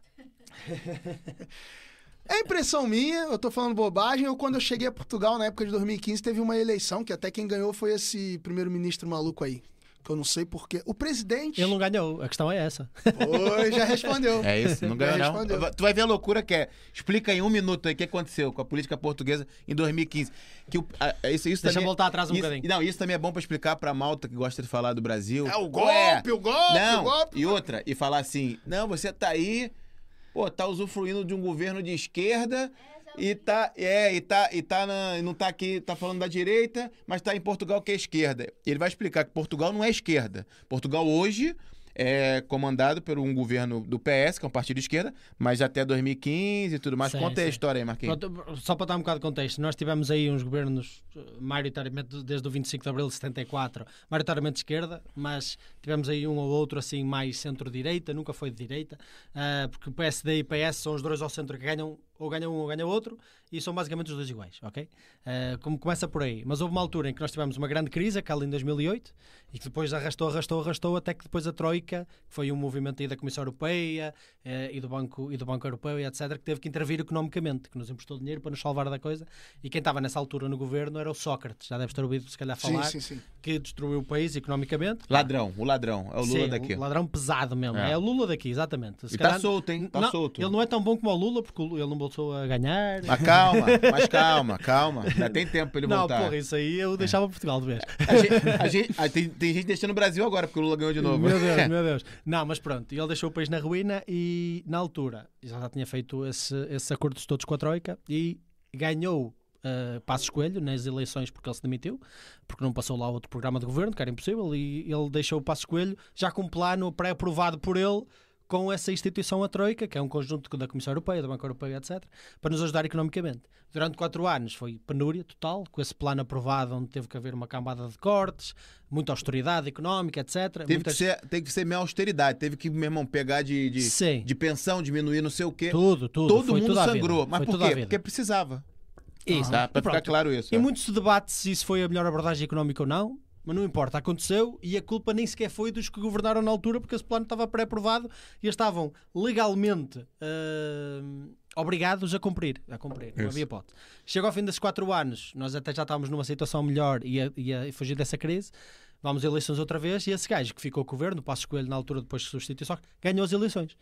É impressão minha, eu tô falando bobagem, ou quando eu cheguei a Portugal na época de 2015, teve uma eleição que até quem ganhou foi esse primeiro-ministro maluco aí. Que eu não sei porquê. O presidente. Ele não ganhou, a questão é essa. Oi, já respondeu. É isso, não ganhou Já não. respondeu. Tu vai ver a loucura que é. Explica em um minuto aí o que aconteceu com a política portuguesa em 2015. Que o, a- isso, isso Deixa eu também, voltar atrás um isso, bocadinho. Não, isso também é bom pra explicar pra malta que gosta de falar do Brasil. É o golpe, o golpe, não, o golpe. E outra, e falar assim, não, você tá aí, pô, tá usufruindo de um governo de esquerda e tá, é, e tá, e tá na, não tá aqui, tá falando da direita, mas tá em Portugal que é esquerda. Ele vai explicar que Portugal não é esquerda. Portugal hoje é comandado por um governo do PS, que é um partido de esquerda, mas até 2015 e tudo mais. Sim, Conta aí a sim. história aí, Marquinhos. Só para dar um bocado de contexto, nós tivemos aí uns governos, eh, maioritariamente desde o 25 de abril de 74, maioritariamente de esquerda, mas tivemos aí um ou outro assim mais centro-direita, nunca foi de direita, ah, porque o PSD e PS são os dois ao centro que ganham, ou ganha um ou ganha outro, e são basicamente os dois iguais, ok? Ah, como começa por aí. Mas houve uma altura em que nós tivemos uma grande crise, aquela em 2008, e que depois arrastou, arrastou, arrastou, até que depois a Troika, que foi um movimento aí da Comissão Europeia eh, e, do Banco, e do Banco Europeu e etc., que teve que intervir economicamente, que nos emprestou dinheiro para nos salvar da coisa. E quem estava nessa altura no governo era o Sócrates, já deves ter ouvido se calhar falar, Sim, sim, sim. que destruiu o país economicamente. Ladrão, o ladrão, é o Lula Sim, daqui. o ladrão pesado mesmo. É. É. o Lula daqui, exatamente. Se E tá calhar- solto, hein? Tá não, solto. Ele não é tão bom como o Lula, porque ele não voltou a ganhar. Mas calma, mas <laughs> calma, calma. Ainda tem tempo pra ele não, voltar. porra, isso aí eu deixava Portugal de vez. A gente, a gente- ah, tem, tem gente deixando o Brasil agora, porque o Lula ganhou de novo. Meu Deus, <laughs> meu Deus. Não, mas pronto, ele deixou o país na ruína e na altura já tinha feito esse, esses acordos todos com a Troika e ganhou uh, Passos Coelho nas eleições porque ele se demitiu, porque não passou lá outro programa de governo, que era impossível, e ele deixou o Passos Coelho já com um plano pré-aprovado por ele com essa instituição, a Troika, que é um conjunto da Comissão Europeia, da Banca Europeia, etc., para nos ajudar economicamente. Durante quatro anos foi penúria total, com esse plano aprovado, onde teve que haver uma cambada de cortes, muita austeridade económica, etc. Teve que, muitas- ser, teve que ser minha austeridade. Teve que, meu irmão, pegar de, de, Sim. de pensão, diminuir não sei o quê. Tudo, tudo. Todo foi mundo tudo à vida. sangrou. Mas Foi por quê? Porque precisava. Isso. Tá? Pra E ficar claro isso. E é. muito se debate se isso foi a melhor abordagem económica ou não, mas não importa, aconteceu e a culpa nem sequer foi dos que governaram na altura, porque esse plano estava pré-aprovado e estavam legalmente ah, obrigados a cumprir. A cumprir, não Isso. havia hipótese. Chega ao fim desses quatro anos, nós até já estávamos numa situação melhor e a, e a fugir dessa crise. Vamos a eleições outra vez e esse gajo que ficou com o governo, Passo Coelho, na altura depois de substituir só ganhou as eleições.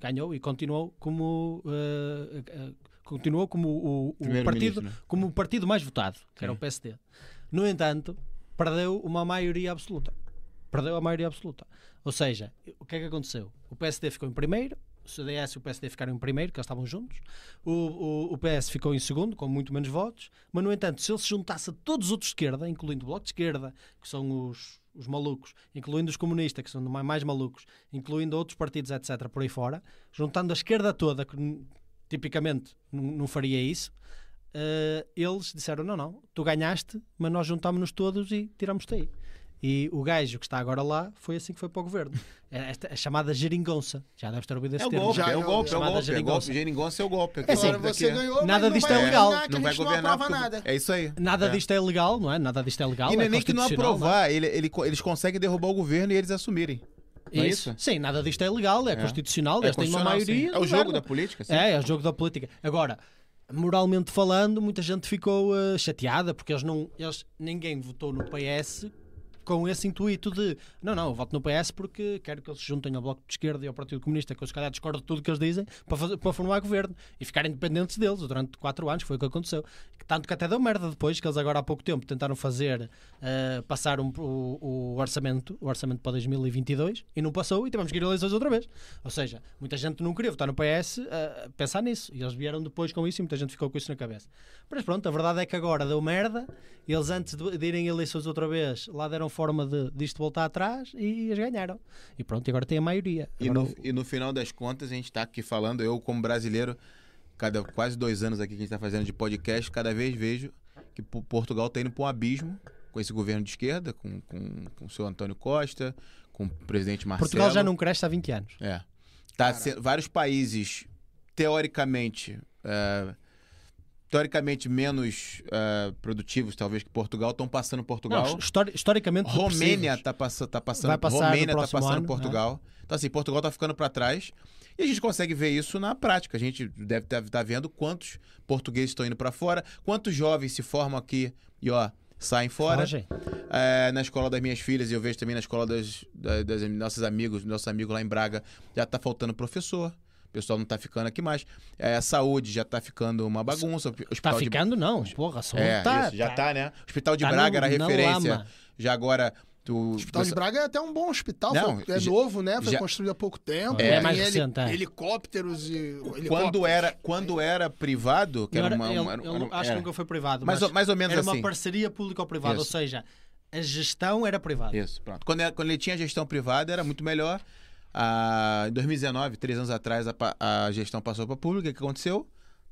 Ganhou e continuou como ah, ah, continuou como o, o partido né? como o partido mais votado, que era o Sim. PSD. No entanto, perdeu uma maioria absoluta. Perdeu a maioria absoluta. Ou seja, o que é que aconteceu? O PSD ficou em primeiro, o CDS e o PSD ficaram em primeiro, que eles estavam juntos. O, o, o PS ficou em segundo, com muito menos votos. Mas, no entanto, se ele se juntasse a todos os outros de esquerda, incluindo o Bloco de Esquerda, que são os, os malucos, incluindo os comunistas, que são ma- mais malucos, incluindo outros partidos, etc., por aí fora, juntando a esquerda toda, que tipicamente não faria isso, eh, eles disseram: não, não, tu ganhaste, mas nós juntámos-nos todos e tiramos-te aí. E o gajo que está agora lá foi assim que foi para o governo. <laughs> É esta, a chamada geringonça. Já deves ter ouvido esse É termo. golpe, Já, é o eu- golpe, é o chamada golpe. É o geringonça. golpe. Geringonça é o golpe. É assim, Agora você ganhou, nada disto não é legal. Não a vai governar. porque- nada. É isso aí. Nada É. disto é legal, não é? Nada disto é legal. E não é é nem que não constitucional, aprovar, ele, ele- eles conseguem derrubar o governo e eles assumirem. Não é Isso. isso? Sim, nada disto é legal, é, É. constitucional, É eles têm uma constitucional, sim. maioria. É o jogo da política, sim. É, é o jogo da política. Agora, moralmente falando, muita gente ficou eh, chateada porque eles não, eles, ninguém votou no PS com esse intuito de não, não, eu voto no PS porque quero que eles se juntem ao Bloco de Esquerda e ao Partido Comunista, que eu se calhar discordo de tudo que eles dizem, para, fazer, para formar governo e ficarem independentes deles durante quatro anos, foi o que aconteceu. Tanto que até deu merda depois, que eles agora há pouco tempo tentaram fazer, uh, passar um, o, o, orçamento, o orçamento para 2022 e não passou e tivemos que ir a eleições outra vez. Ou seja, muita gente não queria votar no PS uh, pensar nisso e eles vieram depois com isso e muita gente ficou com isso na cabeça. Mas pronto, a verdade é que agora deu merda, eles antes de, de irem a eleições outra vez lá deram forma de, disto voltar atrás e eles ganharam. E pronto, agora tem a maioria. E no, e no final das contas, a gente está aqui falando, eu como brasileiro, cada quase dois anos aqui que a gente está fazendo de podcast, cada vez vejo que Portugal está indo para um abismo com esse governo de esquerda, com, com, com o seu Antônio Costa, com o presidente Marcelo. Portugal já não cresce há 20 anos. É. Tá, vários países, teoricamente, uh, teoricamente menos uh, produtivos, talvez, que Portugal, estão passando Portugal. Não, histori historicamente Romênia está pass tá passando, Vai passar Romênia tá passando ano, Portugal. Né? Então, assim, Portugal está ficando para trás. E a gente consegue ver isso na prática. A gente deve estar tá vendo quantos portugueses estão indo para fora, quantos jovens se formam aqui e, ó, saem fora. É, na escola das minhas filhas, e eu vejo também na escola das, das, das nossos amigos, nossos amigos lá em Braga, já está faltando professor pessoal não está ficando aqui mais. É, a saúde já está ficando uma bagunça. Está ficando, de... não. Porra, só é, tá, isso, já está, né? O Hospital de tá Braga no, era referência. Já agora. Hospital de Braga é até um bom hospital, não, foi, é já, novo, né? Foi já, construído há pouco tempo. É, é mais recente, é. Helicópteros e. Helicópteros. Quando, era, quando era privado, que era, era uma. uma, era, uma acho que nunca foi privado. Mais, mas mais ou menos era assim. Era uma parceria público-privada, ou seja, a gestão era privada. Isso, pronto. Quando, era, quando ele tinha gestão privada, era muito melhor. Ah, em 2019, três anos atrás, a, a gestão passou para pública. O que aconteceu?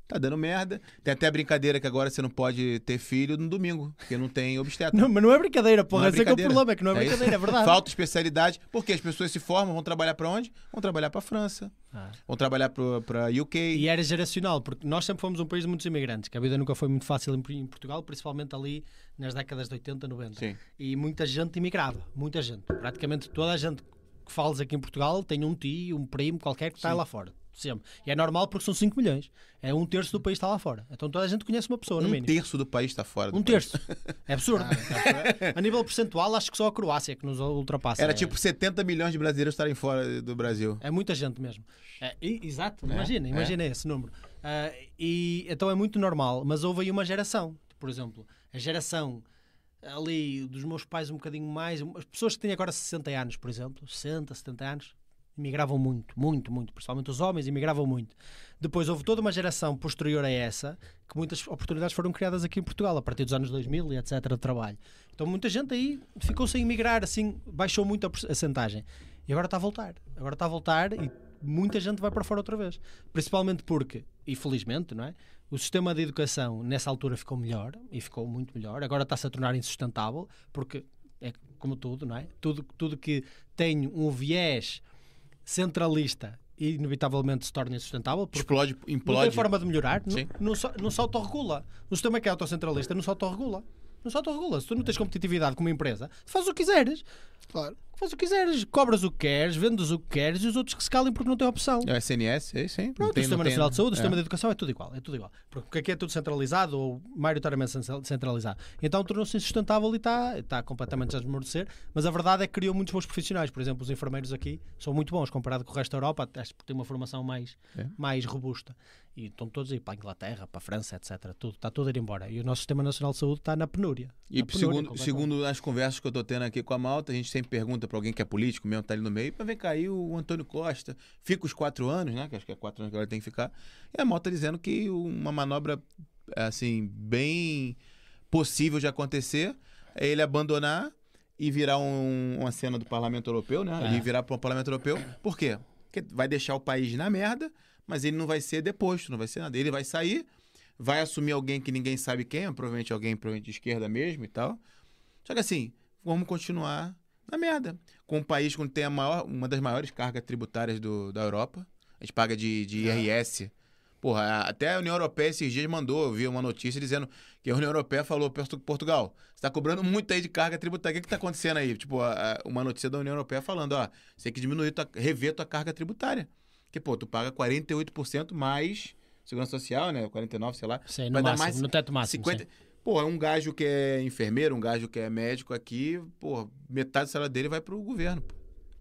Tá dando merda. Tem até a brincadeira que agora você não pode ter filho no domingo, porque não tem obstetra. <laughs> Não, mas não é brincadeira, porra. Esse é, é o problema, é que não é, é brincadeira, é verdade. Falta especialidade, porque as pessoas se formam, vão trabalhar para onde? Vão trabalhar para França, ah. vão trabalhar para UK. E era geracional, porque nós sempre fomos um país de muitos imigrantes, que a vida nunca foi muito fácil em Portugal, principalmente ali nas décadas de 80, 90. Sim. E muita gente imigrava, muita gente. Praticamente toda a gente que fales aqui em Portugal tem um tio, um primo qualquer que está lá fora. Sempre. E é normal porque são 5 milhões. É um terço do país está lá fora. Então toda a gente conhece uma pessoa, no um mínimo. Um terço do país está fora. um país. terço. É absurdo. <laughs> Ah, a nível percentual, acho que só a Croácia que nos ultrapassa. Era é... tipo 70 milhões de brasileiros estarem fora do Brasil. É muita gente mesmo. É, e, exato, é, imagina, imagina é. esse número. Uh, e, então é muito normal. Mas houve aí uma geração. Por exemplo, a geração ali dos meus pais um bocadinho mais. As pessoas que têm agora 60 anos, por exemplo, 60, 70 anos, imigravam muito, muito, muito. Principalmente os homens imigravam muito. Depois houve toda uma geração posterior a essa que muitas oportunidades foram criadas aqui em Portugal, a partir dos anos 2000 e etc. de trabalho. Então muita gente aí ficou sem emigrar, assim, baixou muito a percentagem. E agora está a voltar. Agora está a voltar e muita gente vai para fora outra vez. Principalmente porque, e felizmente, não é? O sistema de educação nessa altura ficou melhor e ficou muito melhor. Agora está-se a tornar insustentável porque é como tudo, não é? Tudo, tudo que tem um viés centralista inevitavelmente se torna insustentável. Explode, implode. Não tem forma de melhorar. Sim. Não, não, não se autorregula. O sistema que é autocentralista não se autorregula. Não se autorregula. Se tu não tens competitividade como empresa, faz o que quiseres. Claro. Faz o que quiseres, cobras o que queres, vendes o que queres e os outros que se calem porque não têm opção. É o SNS, é isso, sim. Pronto, tem, o Sistema Nacional de Saúde, o Sistema é. de Educação é tudo igual, é tudo igual. Porque aqui é tudo centralizado ou maioritariamente centralizado. Então tornou-se insustentável e está, está completamente a desmorecer. Mas a verdade é que criou muitos bons profissionais. Por exemplo, os enfermeiros aqui são muito bons comparado com o resto da Europa, até porque têm uma formação mais, é. mais robusta. E estão todos aí para a Inglaterra, para a França, etc. Tudo, está tudo a ir embora. E o nosso Sistema Nacional de Saúde está na penúria. E na penúria, segundo, segundo as conversas que eu estou tendo aqui com a Malta, a gente sempre pergunta para alguém que é político mesmo, está ali no meio, para ver cair o Antônio Costa. Fica os quatro anos, né? Que acho que é quatro anos que agora tem que ficar. E a Malta dizendo que uma manobra, assim, bem possível de acontecer é ele abandonar e virar um, uma cena do Parlamento Europeu, né? É. Ele virar para o Parlamento Europeu. Por quê? Porque vai deixar o país na merda mas ele não vai ser deposto, não vai ser nada. Ele vai sair, vai assumir alguém que ninguém sabe quem, provavelmente alguém provavelmente de esquerda mesmo e tal. Só que assim, vamos continuar na merda. Com um país que tem a maior, uma das maiores cargas tributárias do, da Europa. A gente paga de, de IRS. É. Porra, até a União Europeia esses dias mandou, eu vi uma notícia dizendo que a União Europeia falou, Portugal, você está cobrando muito aí de carga tributária. O que está acontecendo aí? Tipo, a, a, uma notícia da União Europeia falando, ó, você tem que diminuir, tua, rever tua carga tributária. Que, pô, tu paga 48% mais segurança social, né? 49, sei lá. Sei, no, máximo, mais no teto máximo. 50... Pô, é um gajo que é enfermeiro, um gajo que é médico aqui, pô, metade da salário dele vai pro governo. Pô.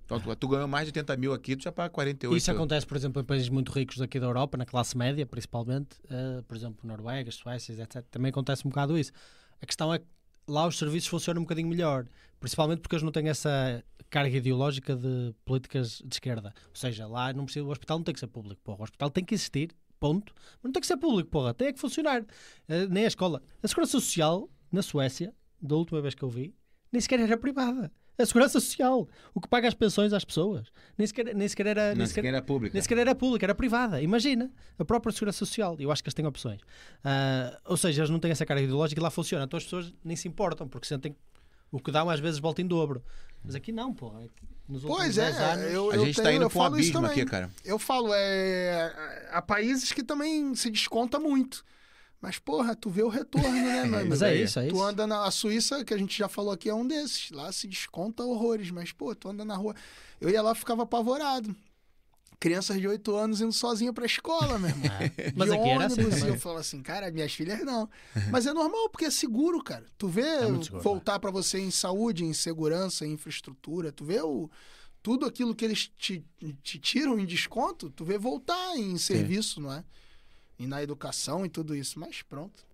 Então, tu, tu ganhou mais de 80 mil aqui, tu já paga 48. Isso acontece, por exemplo, em países muito ricos daqui da Europa, na classe média, principalmente, uh, por exemplo, Noruega, Suécia, etc. Também acontece um bocado isso. A questão é que lá os serviços funcionam um bocadinho melhor, principalmente porque eles não têm essa carga ideológica de políticas de esquerda. Ou seja, lá não precisa, o hospital não tem que ser público, porra. O hospital tem que existir, ponto. Mas não tem que ser público, porra. Tem que funcionar. Uh, nem a escola. A segurança social, na Suécia, da última vez que eu vi, nem sequer era privada. A segurança social, o que paga as pensões às pessoas, nem sequer, nem sequer era, nem, nem sequer, era pública. Nem sequer era pública, era privada. Imagina, a própria segurança social. Eu acho que eles têm opções. Uh, ou seja, eles não têm essa carga ideológica e lá funciona. Então as pessoas nem se importam, porque sentem o que dão às vezes volta em dobro. Mas aqui não, pô. Nos pois é, anos, eu, a gente está indo para um abismo aqui, cara. Eu falo, é, há países que também se desconta muito. Mas, porra, tu vê o retorno, né, <laughs> mano? mas é isso, é isso. Tu anda na a Suíça, que a gente já falou aqui, é um desses. Lá se desconta horrores, mas, pô, tu anda na rua. Eu ia lá ficava apavorado. Crianças de 8 anos indo sozinha pra escola, meu irmão. <laughs> É. Mas aqui era assim também. eu falo assim, cara, minhas filhas não. <laughs> Mas é normal, porque é seguro, cara. Tu vê é seguro, voltar para você em saúde, em segurança, em infraestrutura. Tu vê o tudo aquilo que eles te, te tiram em desconto, tu vê voltar em serviço, não é? e na educação e tudo isso. Mas pronto.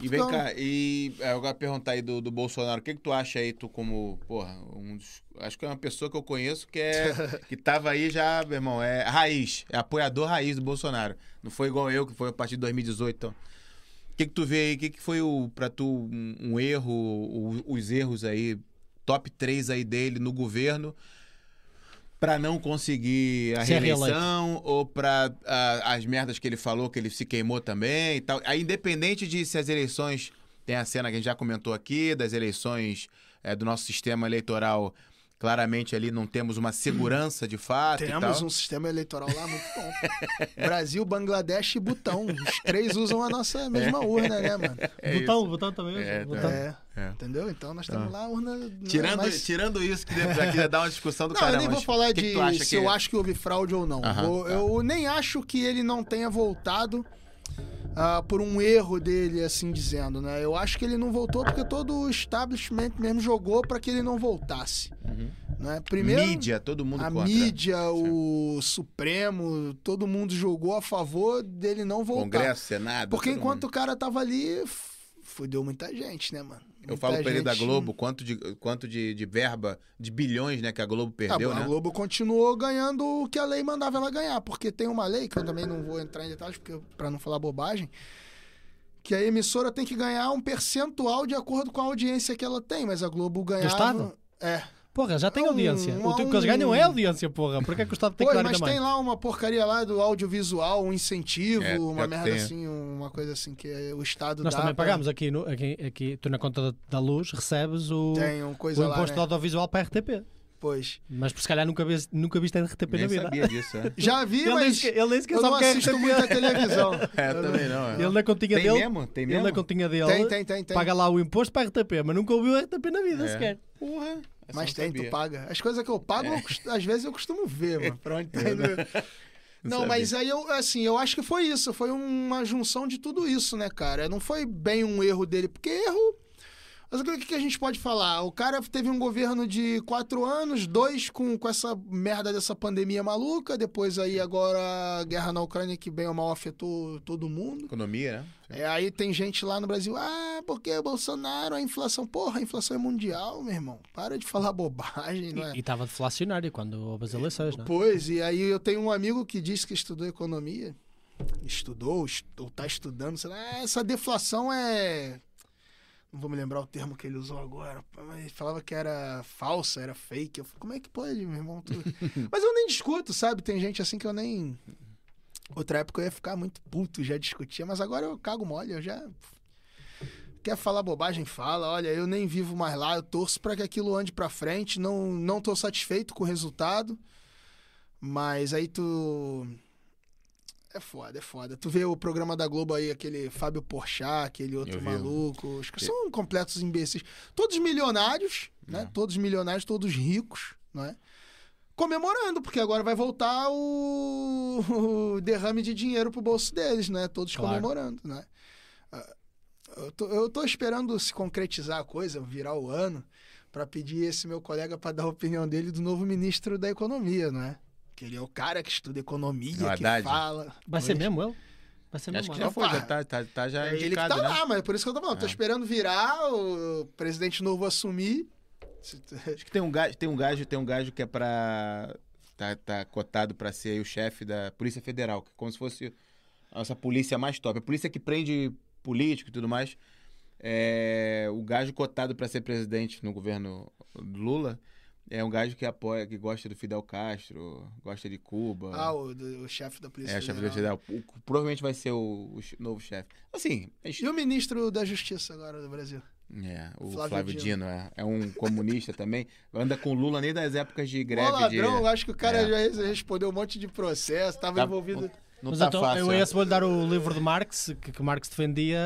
E vem então... cá, e é, eu vou perguntar aí do, do Bolsonaro, o que, que tu acha aí, tu como, porra, um dos, acho que é uma pessoa que eu conheço que é, <laughs> que tava aí já, meu irmão, é raiz, é apoiador raiz do Bolsonaro. Não foi igual eu, que foi a partir de 2018, então. O que, que tu vê aí, o que, que foi o, pra tu um, um erro, o, os erros aí, top 3 aí dele no governo, para não conseguir a Ser reeleição reeleito. ou para as merdas que ele falou, que ele se queimou também e tal. Aí, independente de se as eleições. Tem a cena que a gente já comentou aqui, das eleições é, do nosso sistema eleitoral Claramente ali não temos uma segurança de fato. Temos um sistema eleitoral lá muito bom. Brasil, Bangladesh e Butão. Os três usam a nossa mesma é. urna, né, mano? É Butão, Butão também. É, Butão. É. é. Entendeu? Então nós temos tá. lá a urna. Né, tirando, mas... tirando isso, que aqui dar uma discussão do não, caramba. Eu nem vou falar de se que... eu acho que houve fraude ou não. Uh tá. Eu nem acho que ele não tenha voltado uh, por um erro dele, assim dizendo, né? Eu acho que ele não voltou porque todo o establishment mesmo jogou para que ele não voltasse. Uhum. Né? Primeiro, mídia, todo mundo A contra. mídia, o Supremo, todo mundo jogou a favor dele não voltar. Congresso, Senado. Porque enquanto mundo. o cara tava ali, fudeu muita gente, né, mano? Eu falo para ele da Globo quanto, de, quanto de, de verba, de bilhões, né, que a Globo perdeu, ah, né? A Globo continuou ganhando o que a lei mandava ela ganhar, porque tem uma lei, que eu também não vou entrar em detalhes para não falar bobagem, que a emissora tem que ganhar um percentual de acordo com a audiência que ela tem, mas a Globo ganhava... Do Estado? É. Porra, já tem audiência. Um, o que eles ganham é audiência, porra. Por que, é que o Estado tem que dar mas tem lá uma porcaria lá do audiovisual, um incentivo, é, uma merda assim, uma coisa assim que o Estado Nós dá. Nós também pagamos aqui, no, aqui, aqui, tu na conta da luz recebes o, tem um coisa o lá, imposto né? audiovisual para a RTP. Pois. Mas por se calhar nunca, vi, nunca viste a RTP nem na vida. sabia disso, é. <laughs> Já vi, ele mas nem, ele nem eu não assisto muito a televisão. <laughs> é, também não. É. Ele na continha tem dele... Mesmo? Tem mesmo? Ele na continha dele tem, tem, tem, tem. paga lá o imposto para a RTP, mas nunca ouviu a RTP na vida é. sequer. Porra. Mas tem, tu paga. As coisas que eu pago, é. eu, às vezes eu costumo ver, mano. Pra onde tá indo. Não, não mas aí eu, assim, eu acho que foi isso. Foi uma junção de tudo isso, né, cara? Não foi bem um erro dele, porque erro mas o que, que a gente pode falar? O cara teve um governo de quatro anos, dois com, com essa merda dessa pandemia maluca, depois aí agora a guerra na Ucrânia que bem ou mal afetou todo mundo. Economia, né? É, aí tem gente lá no Brasil, ah, porque o Bolsonaro, a inflação. Porra, a inflação é mundial, meu irmão. Para de falar <laughs> bobagem, não é? E estava deflacionário quando houve as eleições, né? Pois, e aí eu tenho um amigo que disse que estudou economia, estudou, ou está estudando, sei lá, essa deflação é não vou me lembrar o termo que ele usou agora, mas ele falava que era falsa, era fake. Eu falei, como é que pode, meu irmão? <laughs> mas eu nem discuto, sabe? Tem gente assim que eu nem. Outra época eu ia ficar muito puto, já discutia, mas agora eu cago mole, eu já. Quer falar bobagem, fala. Olha, eu nem vivo mais lá, eu torço para que aquilo ande para frente. Não, não tô satisfeito com o resultado, mas aí tu é foda, é foda. Tu vê o programa da Globo aí, aquele Fábio Porchat, aquele outro maluco. Os caras são completos imbecis. Todos milionários, né? É. Todos milionários, todos ricos, não é? Comemorando, porque agora vai voltar o, <laughs> o derrame de dinheiro pro bolso deles, né? Todos claro. comemorando, né? Eu tô, eu tô esperando se concretizar a coisa, virar o ano, para pedir esse meu colega para dar a opinião dele do novo ministro da Economia, não é? Que ele é o cara que estuda economia, O que fala. Vai ser mesmo ele? Vai ser Acho mesmo que ele? já foi, já tá, tá, tá já É ele que tá né? lá, mas por isso que eu tô falando. Tô É. esperando virar, o presidente novo assumir. <laughs> Acho que tem um gajo, tem um gajo, tem um gajo que é pra. Tá, tá cotado pra ser aí o chefe da Polícia Federal, que é como se fosse a nossa polícia mais top. A polícia que prende político e tudo mais. É, o gajo cotado pra ser presidente no governo Lula é um gajo que apoia, que gosta do Fidel Castro, gosta de Cuba. Ah, o, do- o chefe da Polícia é, o chefe Federal. da Federal. O- provavelmente vai ser o, o novo chefe. Assim, é E o ministro da Justiça agora do Brasil? É, o Flávio Flávio, Dino. Dino, é, é um comunista <laughs> também. Anda com Lula nem das épocas de Ô, greve ladrão, de. acho que o cara É. já respondeu um monte de processo, tava Tá- envolvido. Não Mas tá então, fácil. eu né? a esse vou-lhe dar o livro de Marx, que, que Marx defendia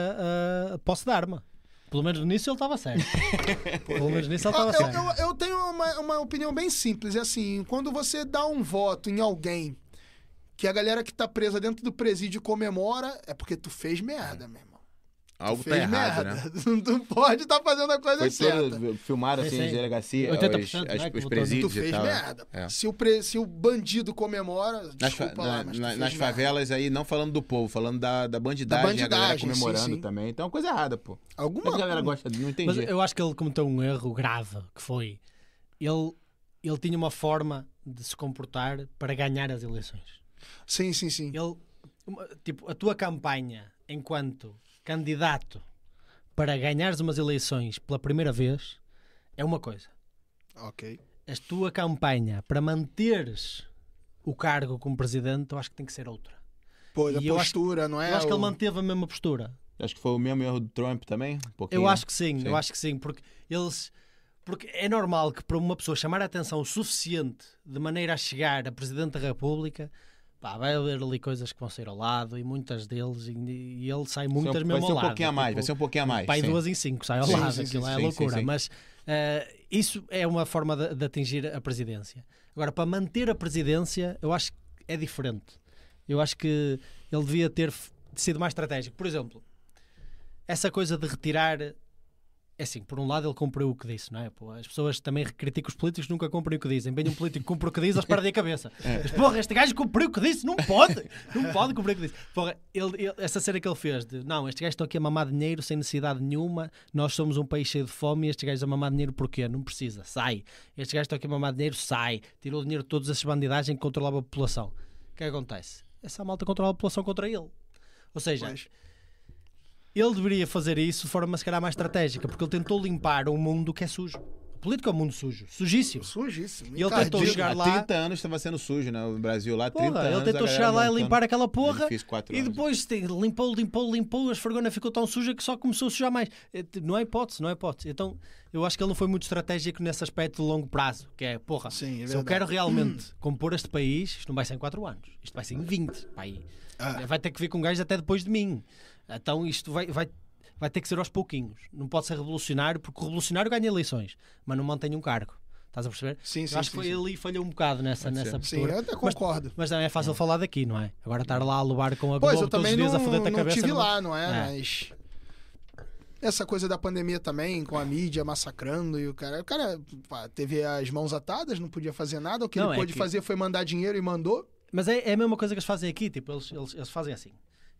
a posse de arma. Pelo menos nisso ele estava certo. <laughs> Pelo menos nisso ele estava eu, certo. eu- eu tenho uma, uma opinião bem simples. É assim, quando você dá um voto em alguém que a galera que tá presa dentro do presídio comemora, é porque tu fez merda, meu irmão. Algo tu tá errado, merda. né? <laughs> Tu pode estar fazendo a coisa Foi certa. todo, filmaram assim as delegacias, 80%, os, as- né, os. Tu presídios e fez tal. merda. É. Se, o pre- se o bandido comemora, Nas, fa- na- lá, mas tu na- fez nas favelas aí, não falando do povo, falando da, da bandidagem, Da a galera bandidagem, sim, comemorando sim. também. Então é uma coisa errada, pô. Alguma a galera gosta de. Não entendi. Mas eu acho que ele cometeu um erro grave, que foi ele, ele tinha uma forma de se comportar para ganhar as eleições. Sim, sim, sim. Ele, tipo, a tua campanha enquanto candidato para ganhares umas eleições pela primeira vez é uma coisa. Ok. A tua campanha para manteres o cargo como presidente, eu acho que tem que ser outra. A E acho- postura, não é? eu acho que ele manteve a mesma postura. Acho que foi o mesmo erro do Trump também. Um. Eu acho que sim, Sim. eu acho que sim, porque eles. Porque é normal que para uma pessoa chamar a atenção o suficiente de maneira a chegar a Presidente da República, pá, vai haver ali coisas que vão sair ao lado e muitas deles, e, e ele sai muitas um- mesmo vai ser ao um lado. pouquinho a mais, tipo, vai ser um pouquinho a mais. Pai sim. duas em cinco, sai ao Sim, lado, sim, aquilo sim, é loucura. Mas eh, isso é uma forma de, de atingir a presidência. Agora, para manter a presidência, eu acho que é diferente. Eu acho que ele devia ter sido mais estratégico. Por exemplo, essa coisa de retirar. É assim, por um lado ele cumpriu o que disse, não é? Pô, as pessoas também criticam os políticos, nunca cumprem o que dizem. Vem um político que cumpre o que diz, eles perdem a cabeça. <laughs> Mas, porra, este gajo cumpriu o que disse, não pode! Não pode cumprir o que disse. Porra, ele, ele- essa cena que ele fez de não, estes gajos estão aqui a mamar dinheiro sem necessidade nenhuma, nós somos um país cheio de fome e estes gajos a mamar dinheiro porquê? Não precisa, sai. Estes gajos estão aqui a mamar dinheiro, sai. Tirou o dinheiro de todas essas bandidagens que controlavam a população. O que é que acontece? Essa malta controla a população contra ele. Ou seja, Pois. Ele deveria fazer isso de forma se calhar mais estratégica, porque ele tentou limpar um mundo que é sujo. O político é um mundo sujo, sujíssimo. Sujíssimo. E ele tentou encardido. chegar Há lá- 30 anos estava sendo sujo, né? O Brasil lá, 30 Porra, anos. ele tentou chegar lá e limpar aquela porra Fiz quatro e anos. depois tem- limpou, limpou, limpou, a esfregona ficou tão suja que só começou a sujar mais. É, Não é hipótese, não é hipótese. Então eu acho que ele não foi muito estratégico nesse aspecto de longo prazo, que é, porra, Sim, é se eu quero realmente <clears throat> compor este país, isto não vai ser em 4 anos, isto vai ser em 20. pá, aí. Ah. Vai ter que vir com gajos até depois de mim. Então isto vai, vai, vai ter que ser aos pouquinhos. Não pode ser revolucionário, porque o revolucionário ganha eleições, mas não mantém um cargo. Estás a perceber? Sim, sim, acho que sim, foi sim. ali e falhou um bocado nessa, nessa ser. Sim, postura. eu até Mas- concordo. Mas também é fácil falar daqui, não é? Agora estar lá a levar com a Pois, Globo eu todos os dias não, a foder-te a não cabeça. tive não- lá, não é? É. Mas. Essa coisa da pandemia também, com a mídia massacrando e o cara. O cara pá, teve as mãos atadas, não podia fazer nada. O que Não, ele é pôde que- fazer foi mandar dinheiro e mandou. Mas é, é a mesma coisa que eles fazem aqui, tipo, eles, eles, eles fazem assim.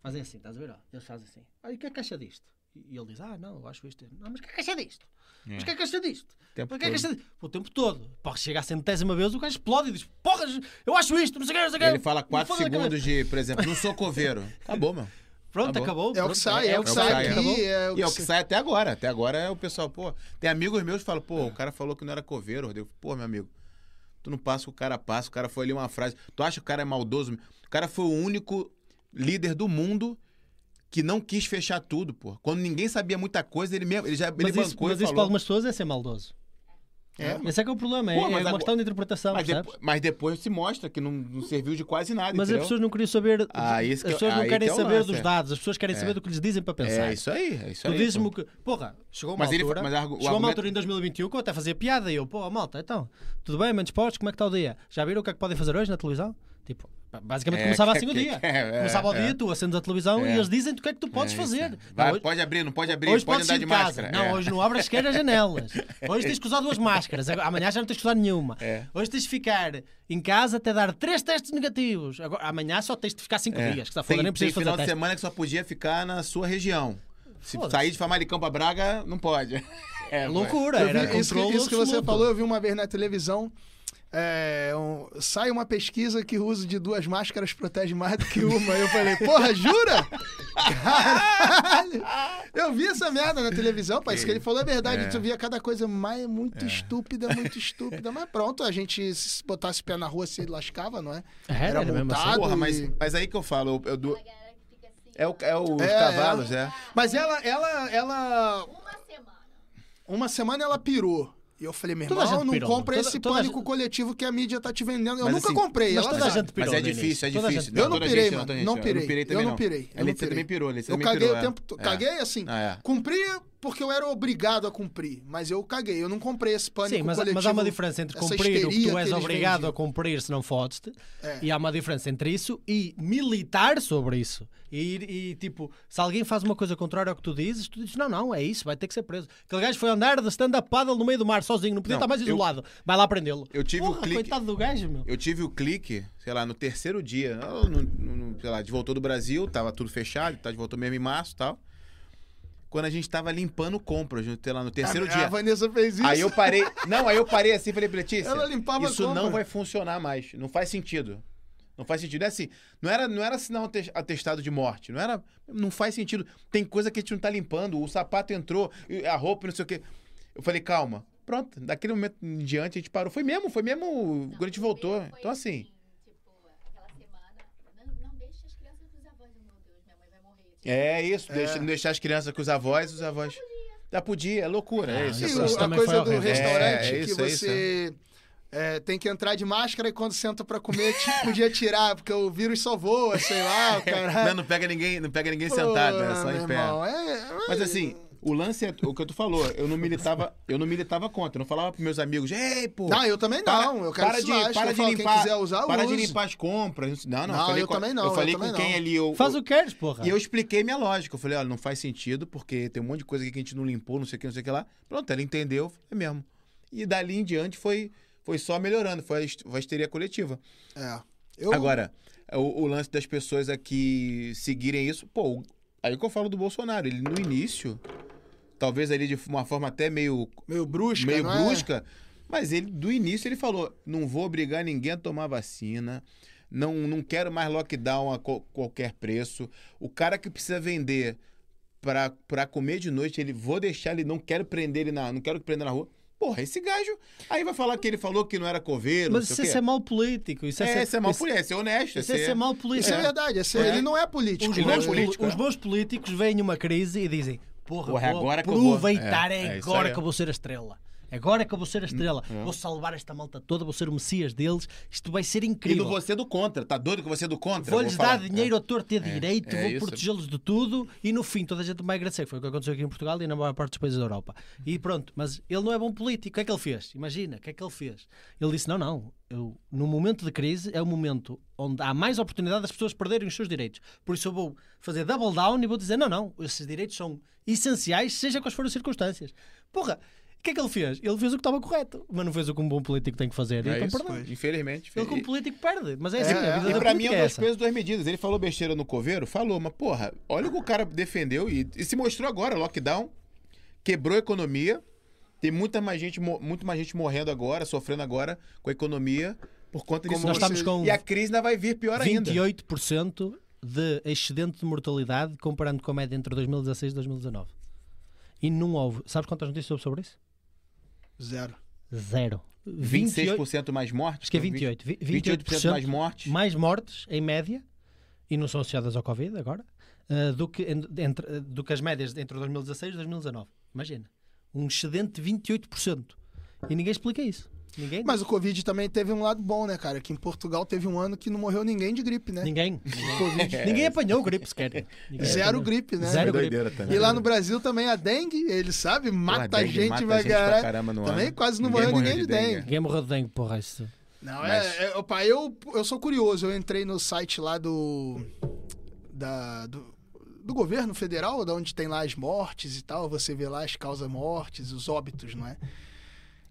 Fazem assim, estás a ver? Ó, eles fazem assim. Ah, e o que é a caixa disto? E ele diz, ah, não, eu acho isto. Não, mas o que é a caixa disto? Mas o que é a caixa disto? Tempo Mas que é a todo. caixa disto? Pô, O tempo todo. Porra, chega a centésima vez, o gajo explode e diz, porra, eu acho isto, não sei o que, não sei o que. Ele fala 4 Me foda a segundos de, por exemplo, não sou coveiro. <laughs> Acabou, meu. Pronto, Acabou. acabou. É o que sai, é, o que é o sai que sai, aqui. acabou. É o E é o que que sai. até agora. Até agora é o pessoal, pô. Tem amigos meus que falam, pô, o cara falou que não era coveiro. Eu digo, pô, meu amigo, tu não passa o que o cara passa. O cara foi ali uma frase. Tu acha que o cara é maldoso? O cara foi o único líder do mundo que não quis fechar tudo, pô. Quando ninguém sabia muita coisa, ele mesmo, ele já ele Mas isso, bancou mas isso para algumas pessoas é ser maldoso. É, Esse é que é o problema, é, Pô, é mas uma agora- questão de interpretação, Mas, mas depois se mostra que não, não serviu de quase nada, Mas as entendeu? pessoas não queriam saber. Ah, isso as que- pessoas não querem que é saber lance, dos é. dados, as pessoas querem saber do que lhes dizem para pensar. É isso aí, é isso Tu aí. dizes-me pô. que. Porra, chegou uma Mas ele- altura. mas argu- o chegou uma altura em 2021 que eu até fazia piada e eu, pô, malta, então, tudo bem, menos podes, como é que está o dia? Já viram o que é que podem fazer hoje na televisão? Tipo, basicamente É, começava que- assim o que- dia. que- é, começava o é. dia, tu acendes a televisão É. e eles dizem-te o que é que tu podes É, fazer. é. Vai, Não, hoje- pode abrir, não pode abrir, Hoje pode podes andar de de casa. máscara. Não, é. hoje não abras sequer as janelas. <laughs> Hoje tens que usar duas máscaras. Amanhã já não tens que usar nenhuma. É. Hoje tens de ficar em casa até dar três testes negativos. Agora, amanhã só tens de ficar cinco É. dias. Que está tem, foda, nem precisas fazer final de teste. semana que só podia ficar na sua região. Se sair de Famalicão pra Braga, não pode. É, Loucura. Eu Era vi- isso, que, isso que você falou, eu vi uma vez na televisão. É, um- sai uma pesquisa que o uso de duas máscaras protege mais do que uma. Eu falei, porra, jura? Caralho! Eu vi essa merda na televisão, pai. Isso que ele falou é verdade. É. Tu via cada coisa mais muito estúpida, muito estúpida. Mas pronto, a gente se botasse o pé na rua se lascava, não é? Era, era mesmo assim. Porra, mas, mas aí que eu falo, eu, A fica assim. é, o, é os É, cavalos, é. Mas ela, ela, ela. Uma semana. Uma semana ela pirou. E eu falei, meu Toda irmão, não pirou. compra Toda- esse toda pânico gente- coletivo que a mídia tá te vendendo. Eu Mas nunca assim, comprei. mas ela toda gente pirou Mas é difícil, é difícil. gente Eu não pirei, gente, mano. Não pirei. Eu não pirei Eu também, não pirei. Eu A Letícia pirei. também pirou, Eu caguei pirou, o é. tempo. É. Caguei assim. Ah, é. Cumpri porque eu era obrigado a cumprir. Mas eu caguei. Eu não comprei esse pânico Sim, mas, coletivo. mas há uma diferença entre cumprir o que tu és eles obrigado vendiam. a cumprir se não fodes-te, É. e há uma diferença entre isso e militar sobre isso. E, e, tipo, se alguém faz uma coisa contrária ao que tu dizes, tu dizes: não, não, é isso, vai ter que ser preso. Aquele gajo foi andar de stand-up paddle no meio do mar sozinho, não podia Não, estar mais eu- isolado. Vai lá prendê-lo. Eu tive Porra, o clique. coitado do gajo, meu. Eu tive o clique, sei lá, no terceiro dia. No, no- no- sei lá, de voltou do Brasil, tava tudo fechado, tá, de voltou mesmo em março e tal. Quando a gente tava limpando compras, sei lá, no terceiro a, dia. A Vanessa fez isso. Aí eu parei. Não, aí eu parei assim e falei, Letícia, Ela limpava isso compra. não vai funcionar mais. Não faz sentido. Não faz sentido. É assim, não era, não era ates- atestado de morte. Não era. Não faz sentido. Tem coisa que a gente não tá limpando. O sapato entrou, a roupa, não sei o quê. Eu falei, calma. Pronto, daquele momento em diante a gente parou. Foi mesmo, foi mesmo quando a gente voltou. Então assim. Tipo, aquela semana. Não, não deixe as crianças com os avós. Meu Deus, minha mãe vai morrer. Tipo, É isso, deixa- não deixar as crianças com os avós, os avós. Já podia, é loucura. é Ah, isso. Isso o- a coisa do horrível. restaurante É, é que isso, é isso, você é, tem que entrar de máscara e quando senta pra comer podia tirar, porque o vírus só voa, sei lá, o Não, caralho. não pega ninguém, não pega ninguém sentado, né? Só Pô, em pé. irmão, é- Mas assim, o lance é o que tu falou, eu não militava, eu não militava contra, eu não falava pros meus amigos, ei, pô. Não, eu também para- não. Eu quero para de, se lasque. para Eu de falo, limpar, quem quiser usar, para de use. limpar as compras. Não, não, Não, falei eu com, também não, Eu eu falei também com quem não. ali eu, Faz eu- o que queres, porra. e eu expliquei minha lógica. Eu falei, olha, não faz sentido, porque tem um monte de coisa aqui que a gente não limpou, não sei o que, não sei o que lá. Pronto, ela entendeu, é mesmo. E dali em diante foi, foi só melhorando, foi a hist- foi a histeria coletiva. É. Eu, Agora, o, o lance das pessoas aqui seguirem isso, pô, aí que eu falo do Bolsonaro, ele no início, talvez ali de uma forma até meio, meio brusca, meio é? brusca, mas ele do início ele falou: não vou obrigar ninguém a tomar vacina. Não, não quero mais lockdown a qual- qualquer preço. O cara que precisa vender pra, pra comer de noite, ele vou deixar ele, não quero prender ele na, não quero prender na rua. Porra, esse gajo. Aí vai falar que ele falou que não era coveiro, Mas isso é ser mal político. Isso é, É, ser, esse é mal isso- político, é ser honesto. Isso é ser- ser mal político. Isso é, verdade. esse- Ele não é político. Os Ele é bons, político, os é. bons políticos veem uma crise e dizem: Porra, Porra, vou agora que eu vou." aproveitar, É, é, é isso agora que eu vou ser a estrela. Agora que eu vou ser a estrela. é. Vou salvar esta malta toda, vou ser o Messias deles. Isto vai ser E incrível. não vou ser do contra. Tá doido que você é do contra? Vou-lhes Vou dar dinheiro a torto e a direito, é vou isso. protegê-los de tudo e no fim toda a gente vai agradecer. Foi o que aconteceu aqui em Portugal e na maior parte dos países da Europa. E pronto, mas ele não é bom político. O que é que ele fez? Imagina, o que é que ele fez? Ele disse: não, não, eu, no momento de crise é o momento onde há mais oportunidade das pessoas perderem os seus direitos. Por isso eu vou fazer double down e vou dizer: não, não, esses direitos são essenciais, seja quais forem as circunstâncias. Porra, o que é que ele fez? Ele fez o que estava correto, mas não fez o que um bom político tem que fazer. É então isso, perdeu. Infelizmente. Ele, como E- político, perde. Mas é assim, É, a vida E da pra mim é é dois essa. pesos, duas medidas. Ele falou besteira no coveiro? Falou, mas porra, olha o que o cara defendeu e, e se mostrou agora, lockdown, quebrou a economia, tem muita mais gente, muito mais gente morrendo agora, sofrendo agora com a economia por conta disso. Nós estamos com E a crise ainda vai vir pior ainda. 28% de excedente de mortalidade comparando com a média entre 2016 e 2019. E não houve. Sabes quantas notícias houve sobre isso? Zero. Zero. 28, 26% mais mortes? acho que é Então, 28. Vi- 28% 28% mais mortes. mais mortes, em média, e não são associadas ao Covid agora, ah, do, que, en- entre, ah, do que as médias entre 2016 e 2019. Imagina. Um excedente de 28%. E ninguém explica isso. Ninguém. Mas o Covid também teve um lado bom, né, cara? Que em Portugal teve um ano que não morreu ninguém de gripe, né? Ninguém. <laughs> Ninguém, <laughs> ninguém apanhou gripe sequer. Zero apanhou. gripe, né? Zero Foi gripe. doideira também. E lá no Brasil também a dengue, ele sabe, mata dengue gente, mata vai caralho. caramba Também ano. quase não Ninguém morreu morreu ninguém de de dengue. dengue. Ninguém morreu de dengue, porra. Isso. Não, Mas- é, é, opa, eu, eu sou curioso. Eu entrei no site lá do. Da, do, do governo federal, da onde tem lá as mortes e tal. Você vê lá as causas mortes, os óbitos, não é?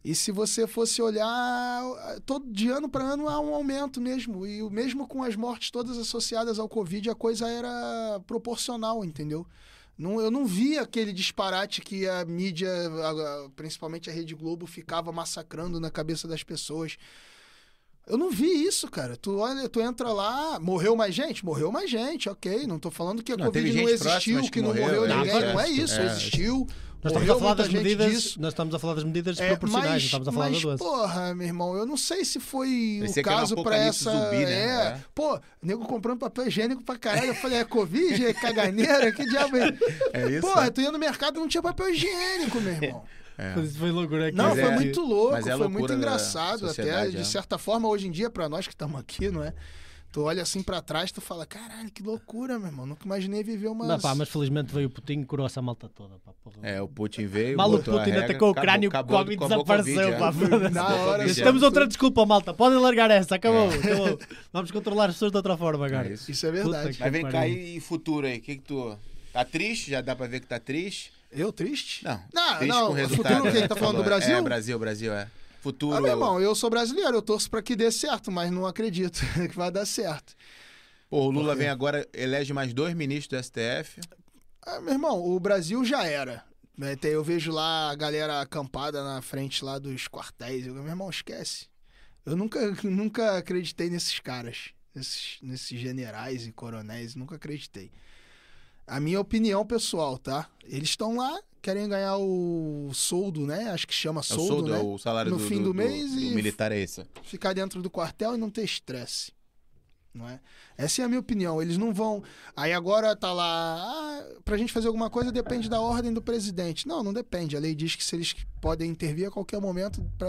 E se você fosse olhar, todo de ano para ano há um aumento mesmo. E o mesmo com as mortes todas associadas ao Covid, a coisa era proporcional, entendeu? Não, eu não vi aquele disparate que a mídia, principalmente a Rede Globo, ficava massacrando na cabeça das pessoas. Eu não vi isso, cara. Tu olha, tu entra lá, morreu mais gente? Morreu mais gente, ok. Não tô falando que a Não, Covid não existiu, que, que não morreu, morreu é, ninguém. é, não é isso, é. existiu. Nós estamos a falar das medidas, disso. nós estamos a falar das medidas É, proporcionais, mas, não estamos a falar da mas, doença. porra, meu irmão, eu não sei se foi Parecia o um caso pra apocalipse essa. zumbi, né? É. É. Pô, nego comprando papel higiênico pra caralho. Eu falei, é Covid? É caganeira? Que diabo é? É isso? Porra, tu ia no mercado e não tinha papel higiênico, meu irmão. É. Foi loucura aqui. Não, Mas foi é- muito louco, é foi muito da engraçado até, de é. certa forma, hoje em dia, pra nós que estamos aqui, não é? Tu olha assim pra trás, tu fala, caralho, que loucura, meu irmão. Nunca imaginei viver uma. Não, pá, mas felizmente veio o Putin e curou essa malta toda. Pá, porra. É, o Putin veio. Maluco, Putin regra, atacou o acabou- crânio, acabou- o Covid acabou desapareceu. Covid, pá, é. Na hora, Temos outra desculpa, malta. Podem largar essa, acabou. acabou. <laughs> Vamos controlar as pessoas de outra forma É agora. isso. Isso é verdade. Puta Mas vem cá e futuro aí, o que que tu... Tá triste? Já dá pra ver que tá triste? Eu triste? Não, Não, triste não, com o resultado. futuro que né? ele tá falando do Falou, Brasil? É, Brasil, Brasil, é. Futuro... Ah, meu irmão, eu sou brasileiro, eu torço pra que dê certo, mas não acredito <laughs> que vai dar certo. Pô, o Lula Por quê? vem agora, elege mais dois ministros do STF. Ah, meu irmão, o Brasil já era. né? Eu vejo lá a galera acampada na frente lá dos quartéis. Eu, meu irmão, esquece. Eu nunca, <laughs> nunca acreditei nesses caras, nesses, nesses generais e coronéis, nunca acreditei. A minha opinião pessoal, tá? Eles estão lá, querem ganhar o soldo, né? Acho que chama É o soldo, soldo, né? é o salário No do, fim do mês do e- militar é esse. ficar dentro do quartel e não ter estresse. Não é? Essa é a minha opinião. Eles não vão. Aí agora tá lá. Ah, pra gente fazer alguma coisa depende da ordem do presidente. Não, não depende. A lei diz que se eles podem intervir a qualquer momento para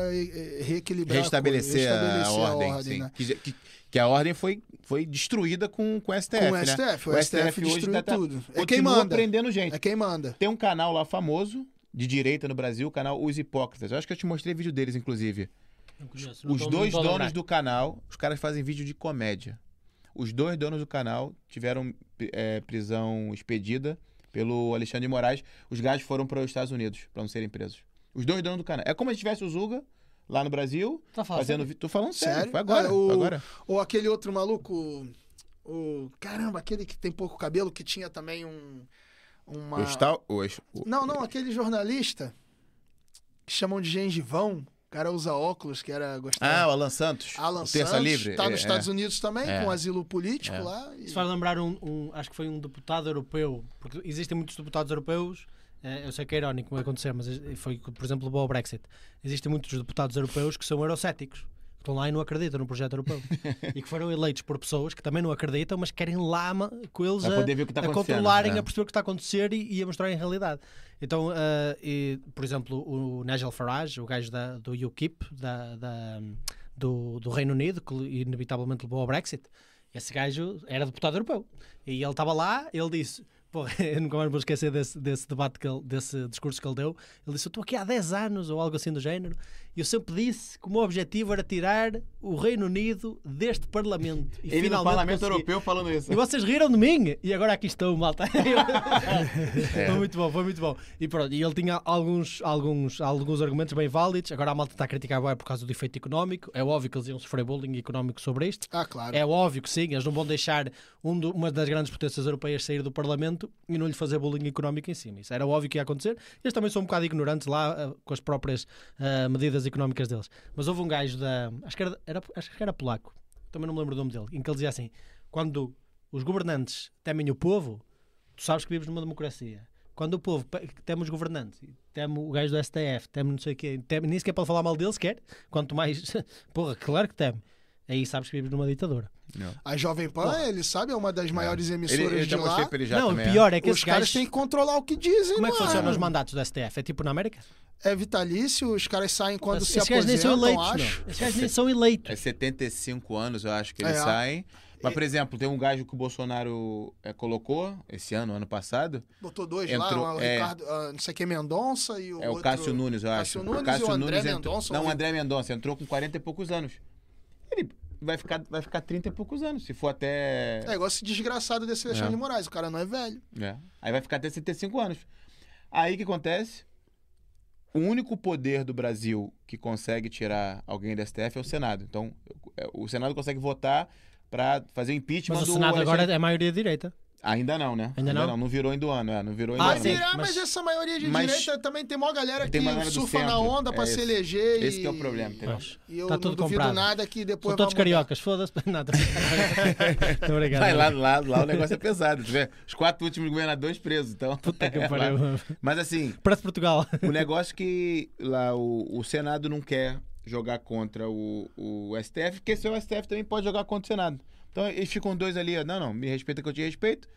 reequilibrar. a Restabelecer, coisa, a, restabelecer ordem, sim. né? Que, que, que a ordem foi, foi destruída com, com o STF, Com o né? STF. O, STF, hoje destruiu tá- tudo. É quem manda. prendendo gente. É quem manda. Tem um canal lá famoso, de direita no Brasil, o canal Os Hipócritas. Eu acho que eu te mostrei vídeo deles, inclusive. Não conheço, não Os dois a donos do canal, os caras fazem vídeo de comédia. Os dois donos do canal tiveram é, prisão expedida pelo Alexandre de Moraes. Os gajos foram para os Estados Unidos para não serem presos. Os dois donos do canal. É como se tivesse o Zuga lá no Brasil, Tá falando fazendo. sério? Tô falando sério. Sério? Foi agora. Ah, o- foi agora. Ou aquele outro maluco. O. Caramba, aquele que tem pouco cabelo, que tinha também um. Uma... O o- o- Não, não, aquele jornalista que chamam de gengivão. O cara usa óculos, que era Ah, gostado. o Alan Santos. Alan o Santos, Livre. tá é, nos Estados Unidos também, É. com asilo político É. lá. e- Isso faz lembrar um, um- Acho que foi um deputado europeu. Porque existem muitos deputados europeus. eh, Eu sei que é irónico acontecer, mas foi, por exemplo, ao Brexit. Existem muitos deputados europeus que são eurocéticos. Que Estão lá e não acreditam no projeto europeu. <laughs> e que foram eleitos por pessoas que também não acreditam, mas querem lá com eles a, a controlarem, é. a perceber o que está a acontecer e, e a mostrarem a realidade. Então, eh, e, por exemplo, o Nigel Farage, o gajo da, do UKIP, da, da- do, do Reino Unido, que inevitavelmente levou ao Brexit, esse gajo era deputado europeu. E ele estava lá, ele disse. Porra, <laughs> eu nunca mais vou esquecer desse, desse debate, que ele, desse discurso que ele deu. Ele disse: Eu estou aqui há 10 anos, ou algo assim do género, eu sempre disse que o meu objetivo era tirar o Reino Unido deste Parlamento. E <laughs> no finalmente Parlamento consegui. Europeu falando isso. E vocês riram de mim e agora aqui estou, malta. <laughs> É. Foi muito bom, foi muito bom. E pronto, e ele tinha alguns, alguns, alguns argumentos bem válidos. Agora a malta está a criticar bem por causa do efeito económico. É óbvio que eles iam sofrer bullying económico sobre isto. Ah, claro. É óbvio que sim, eles não vão deixar um do- uma das grandes potências europeias sair do Parlamento e não lhe fazer bullying económico em cima. Isso era óbvio que ia acontecer. Eles também são um bocado ignorantes lá ah, com as próprias ah, medidas económicas deles. Mas houve um gajo da. Acho que, era, era- acho que era polaco, também não me lembro do nome dele, em que ele dizia assim: quando os governantes temem o povo, tu sabes que vives numa democracia. Quando o povo teme os governantes, teme o gajo do STF, teme não sei o quê, teme, nem sequer pode falar mal deles, quer? Quanto mais. <laughs> Porra, claro que teme. Aí sabes que vives numa ditadura. Não. A Jovem Pan, ele sabe, é uma das maiores emissoras Ele, eu de lá. ele não, o pior é que Os esses caras gajos. têm que controlar o que dizem. Como é que funcionam os mandatos do STF? É tipo na América? É vitalício, os caras saem quando se gajos nem são aposentam, eleitos, acho. não. Esses gajos nem são eleitos. É 75 anos, eu acho que eles É. saem. Mas, por exemplo, tem um gajo que o Bolsonaro é, colocou esse ano, ano passado. Botou dois Entrou- lá, o é. Ricardo, ah, não sei quem, Mendonça e o é o outro... Cássio Nunes, eu acho. Cássio Nunes e o André entrou- Mendonça, Não, o André Mendonça entrou com 40 e poucos anos. vai ficar, vai ficar 30 e poucos anos. Se for até. É igual esse desgraçado desse Alexandre É. de Moraes. O cara não é velho. É. Aí vai ficar até 75 anos. Aí o que acontece? O único poder do Brasil que consegue tirar alguém da STF é o Senado. Então, é, o Senado consegue votar pra fazer o impeachment Mas o do Senado agora Alexandre- é maioria direita. Ainda não, né? Ainda não? não. virou ainda o ano, é. Não virou ainda Ah, ano. sim. virar, mas, mas- essa maioria de mas- direita também tem maior galera Tem que galera surfa na onda pra é se eleger. Esse e... que é o problema, entendeu? E eu Tá não tudo duvido comprado. nada que depois São todos mudar. cariocas, foda-se. Não, <laughs> tô Tô obrigado. Vai lá, lá, lá o negócio é pesado. Tu vê? Os quatro últimos governadores presos, então. Puta que <laughs> é, pariu. Mas assim, Parece Portugal. o negócio é que lá o, o Senado não quer jogar contra o, o STF, porque se o STF também pode jogar contra o Senado. Então eles ficam dois ali, ó, não, não, me respeita que eu te respeito.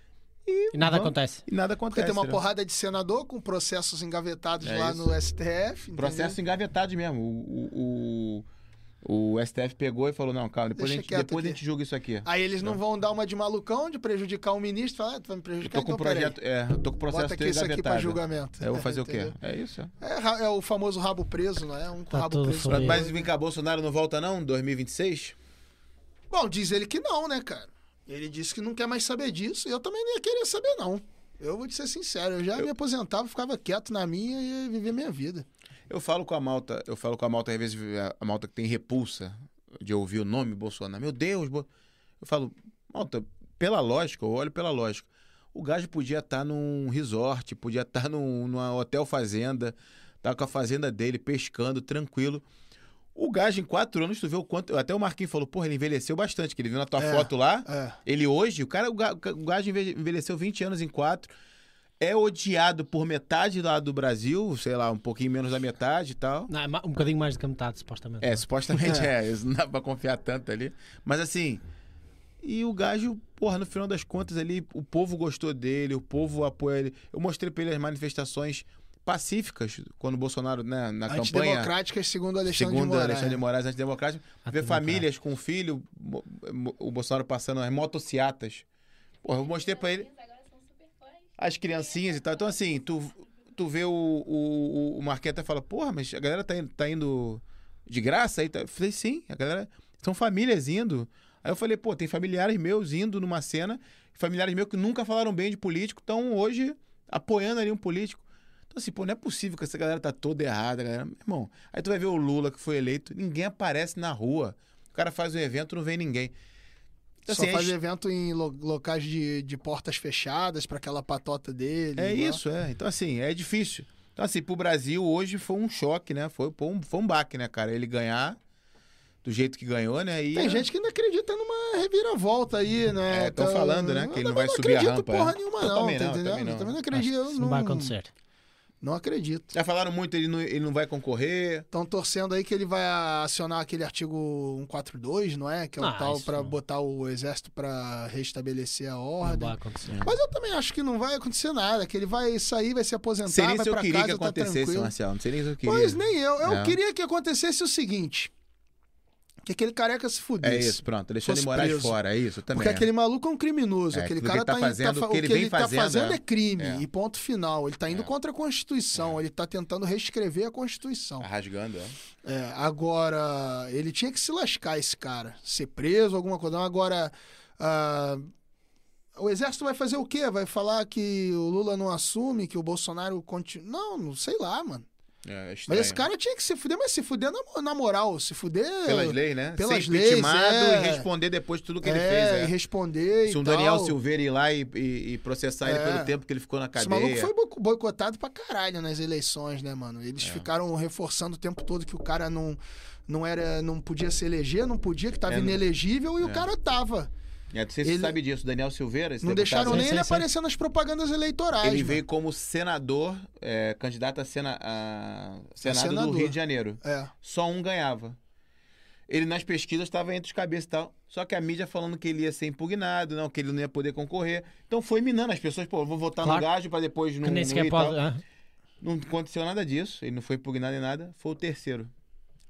E, E nada vamos- acontece. E nada Porque acontece. tem uma né? porrada de senador com processos engavetados É lá isso. no STF. entendeu? Processo engavetado mesmo. O, o, o, o STF pegou e falou, não, calma, depois, a gente, depois a gente julga isso aqui. Aí eles não vão dar uma de malucão, de prejudicar o ministro. Falar, ah, tu vai me Eu prejudicar, tô com então um projeto, é, eu tô com o processo Bota aqui isso aqui pra julgamento. Aí Eu vou fazer o quê? É isso. É, é o famoso rabo preso, não é? Um Tá rabo preso. Mas vem cá, Bolsonaro não volta não? 2026? Bom, diz ele que não, né, cara? Ele disse que não quer mais saber disso. E eu também não ia querer saber, não. Eu vou te ser sincero, eu já me aposentava, ficava quieto na minha e ia viver minha vida. Eu falo com a malta, eu falo com a malta, às vezes a malta que tem repulsa de ouvir o nome Bolsonaro. Meu Deus, Bo... eu falo, malta, pela lógica, eu olho pela lógica. O gajo podia estar num resort, podia estar num, numa hotel fazenda, tá com a fazenda dele, pescando, tranquilo. O gajo, em quatro anos, tu vê o quanto. Até o Marquinhos falou, porra, ele envelheceu bastante, que ele viu na tua É. foto lá. É. Ele hoje, o cara, o ga- o gajo enve- envelheceu 20 anos em quatro. É odiado por metade lá do Brasil, sei lá, um pouquinho menos da metade e tal. Não, é um bocadinho mais de que a metade, supostamente. É, supostamente <laughs> é. isso não dá pra confiar tanto ali. Mas assim. E o gajo, porra, no final das contas ali, o povo gostou dele, o povo apoia ele. Eu mostrei pra ele as manifestações pacíficas quando o Bolsonaro, né, na campanha. Antidemocráticas, segundo Alexandre Segundo de Moraes. Alexandre de Moraes, antidemocrático, ver Antidemocrático. famílias com filho, o Bolsonaro passando as motociatas. Porra, eu mostrei pra ele Eles agora são super fãs. as criancinhas e tal. Então, assim, tu, tu vê o, o, o Marqueta e fala, porra, mas a galera tá indo, tá indo de graça aí? Tá? Eu falei, sim, a galera. São famílias indo. Aí eu falei, pô, tem familiares meus indo numa cena, familiares meus que nunca falaram bem de político, estão hoje apoiando ali um político. Então, assim, pô, não é possível que essa galera tá toda errada, galera. Meu irmão, aí tu vai ver o Lula que foi eleito, ninguém aparece na rua. O cara faz um evento, não vem ninguém. Então, Só assim, é faz es- evento em lo- locais de, de portas fechadas pra aquela patota dele. É isso, é. Então, assim, é difícil. Então, assim, pro Brasil hoje foi um choque, né? Foi, foi, um, foi um baque, né, cara? Ele ganhar do jeito que ganhou, né? E Tem gente que ainda acredita numa reviravolta aí, né? É, tão Então, falando, né, que ele não vai subir a acredito rampa, porra é. nenhuma, não, também tá não, entendendo? também não. Eu também não Acho que acredito. não vai acontecer. Não acredito. Já falaram muito, ele não, ele não vai concorrer. Estão torcendo aí que ele vai acionar aquele artigo 142, não é? Que é o Ah, tal isso pra não. botar o exército pra restabelecer a Não ordem. vai acontecer. Mas eu também acho que não vai acontecer nada, que ele vai sair, vai se aposentar, Sei nem vai se eu pra queria casa, que tá acontecesse, tranquilo. Marcelo. Não sei nem se eu queria. Pois nem eu. Eu É. queria que acontecesse o seguinte: que aquele careca se fudesse. É isso, pronto. Alexandre Fosse Moraes preso. fora, é isso também. Porque aquele maluco é um criminoso. É, aquele que cara ele tá tá, fazendo, fa- o que ele o que ele tá fazendo, fazendo é. é crime. É. E ponto final. Ele tá indo É. contra a Constituição. Ele tá tentando reescrever a Constituição. Tá rasgando, é. É, agora, ele tinha que se lascar, esse cara. Ser preso, alguma coisa. Agora, ah, o exército vai fazer o quê? Vai falar que o Lula não assume, que o Bolsonaro continua. Não, não sei lá, mano. É, Mas estranho. esse cara tinha que se fuder, mas se fuder na, na moral. Se fuder. Pelas leis, né? pelas Ser leis, é. e responder depois tudo que ele é, fez. e É. responder. Se e um Daniel. Silveira ir lá e, e- e processar ele É. pelo tempo que ele ficou na Esse maluco cadeia. foi boi- boicotado pra caralho nas eleições, né, mano? Eles É. ficaram reforçando o tempo todo que o cara não, não era, não podia se eleger, não podia, que tava É, inelegível, e o é. cara tava. É, não sei se Ele- você sabe disso, Daniel Silveira. esse Não deixaram né? nem sim, ele sim. aparecer nas propagandas eleitorais. Ele mano. veio como senador, é, candidato a, sena, a Senado do senador. Rio de Janeiro. É. Só um ganhava. Ele nas pesquisas estava entre os cabeças e tal. Só que a mídia falando que ele ia ser impugnado, não, que ele não ia poder concorrer. Então foi minando as pessoas, pô, vou votar Claro. no gajo para depois não, Que nem não e pode. tal. ah, Não aconteceu nada disso. Ele não foi impugnado em nada. Foi o terceiro.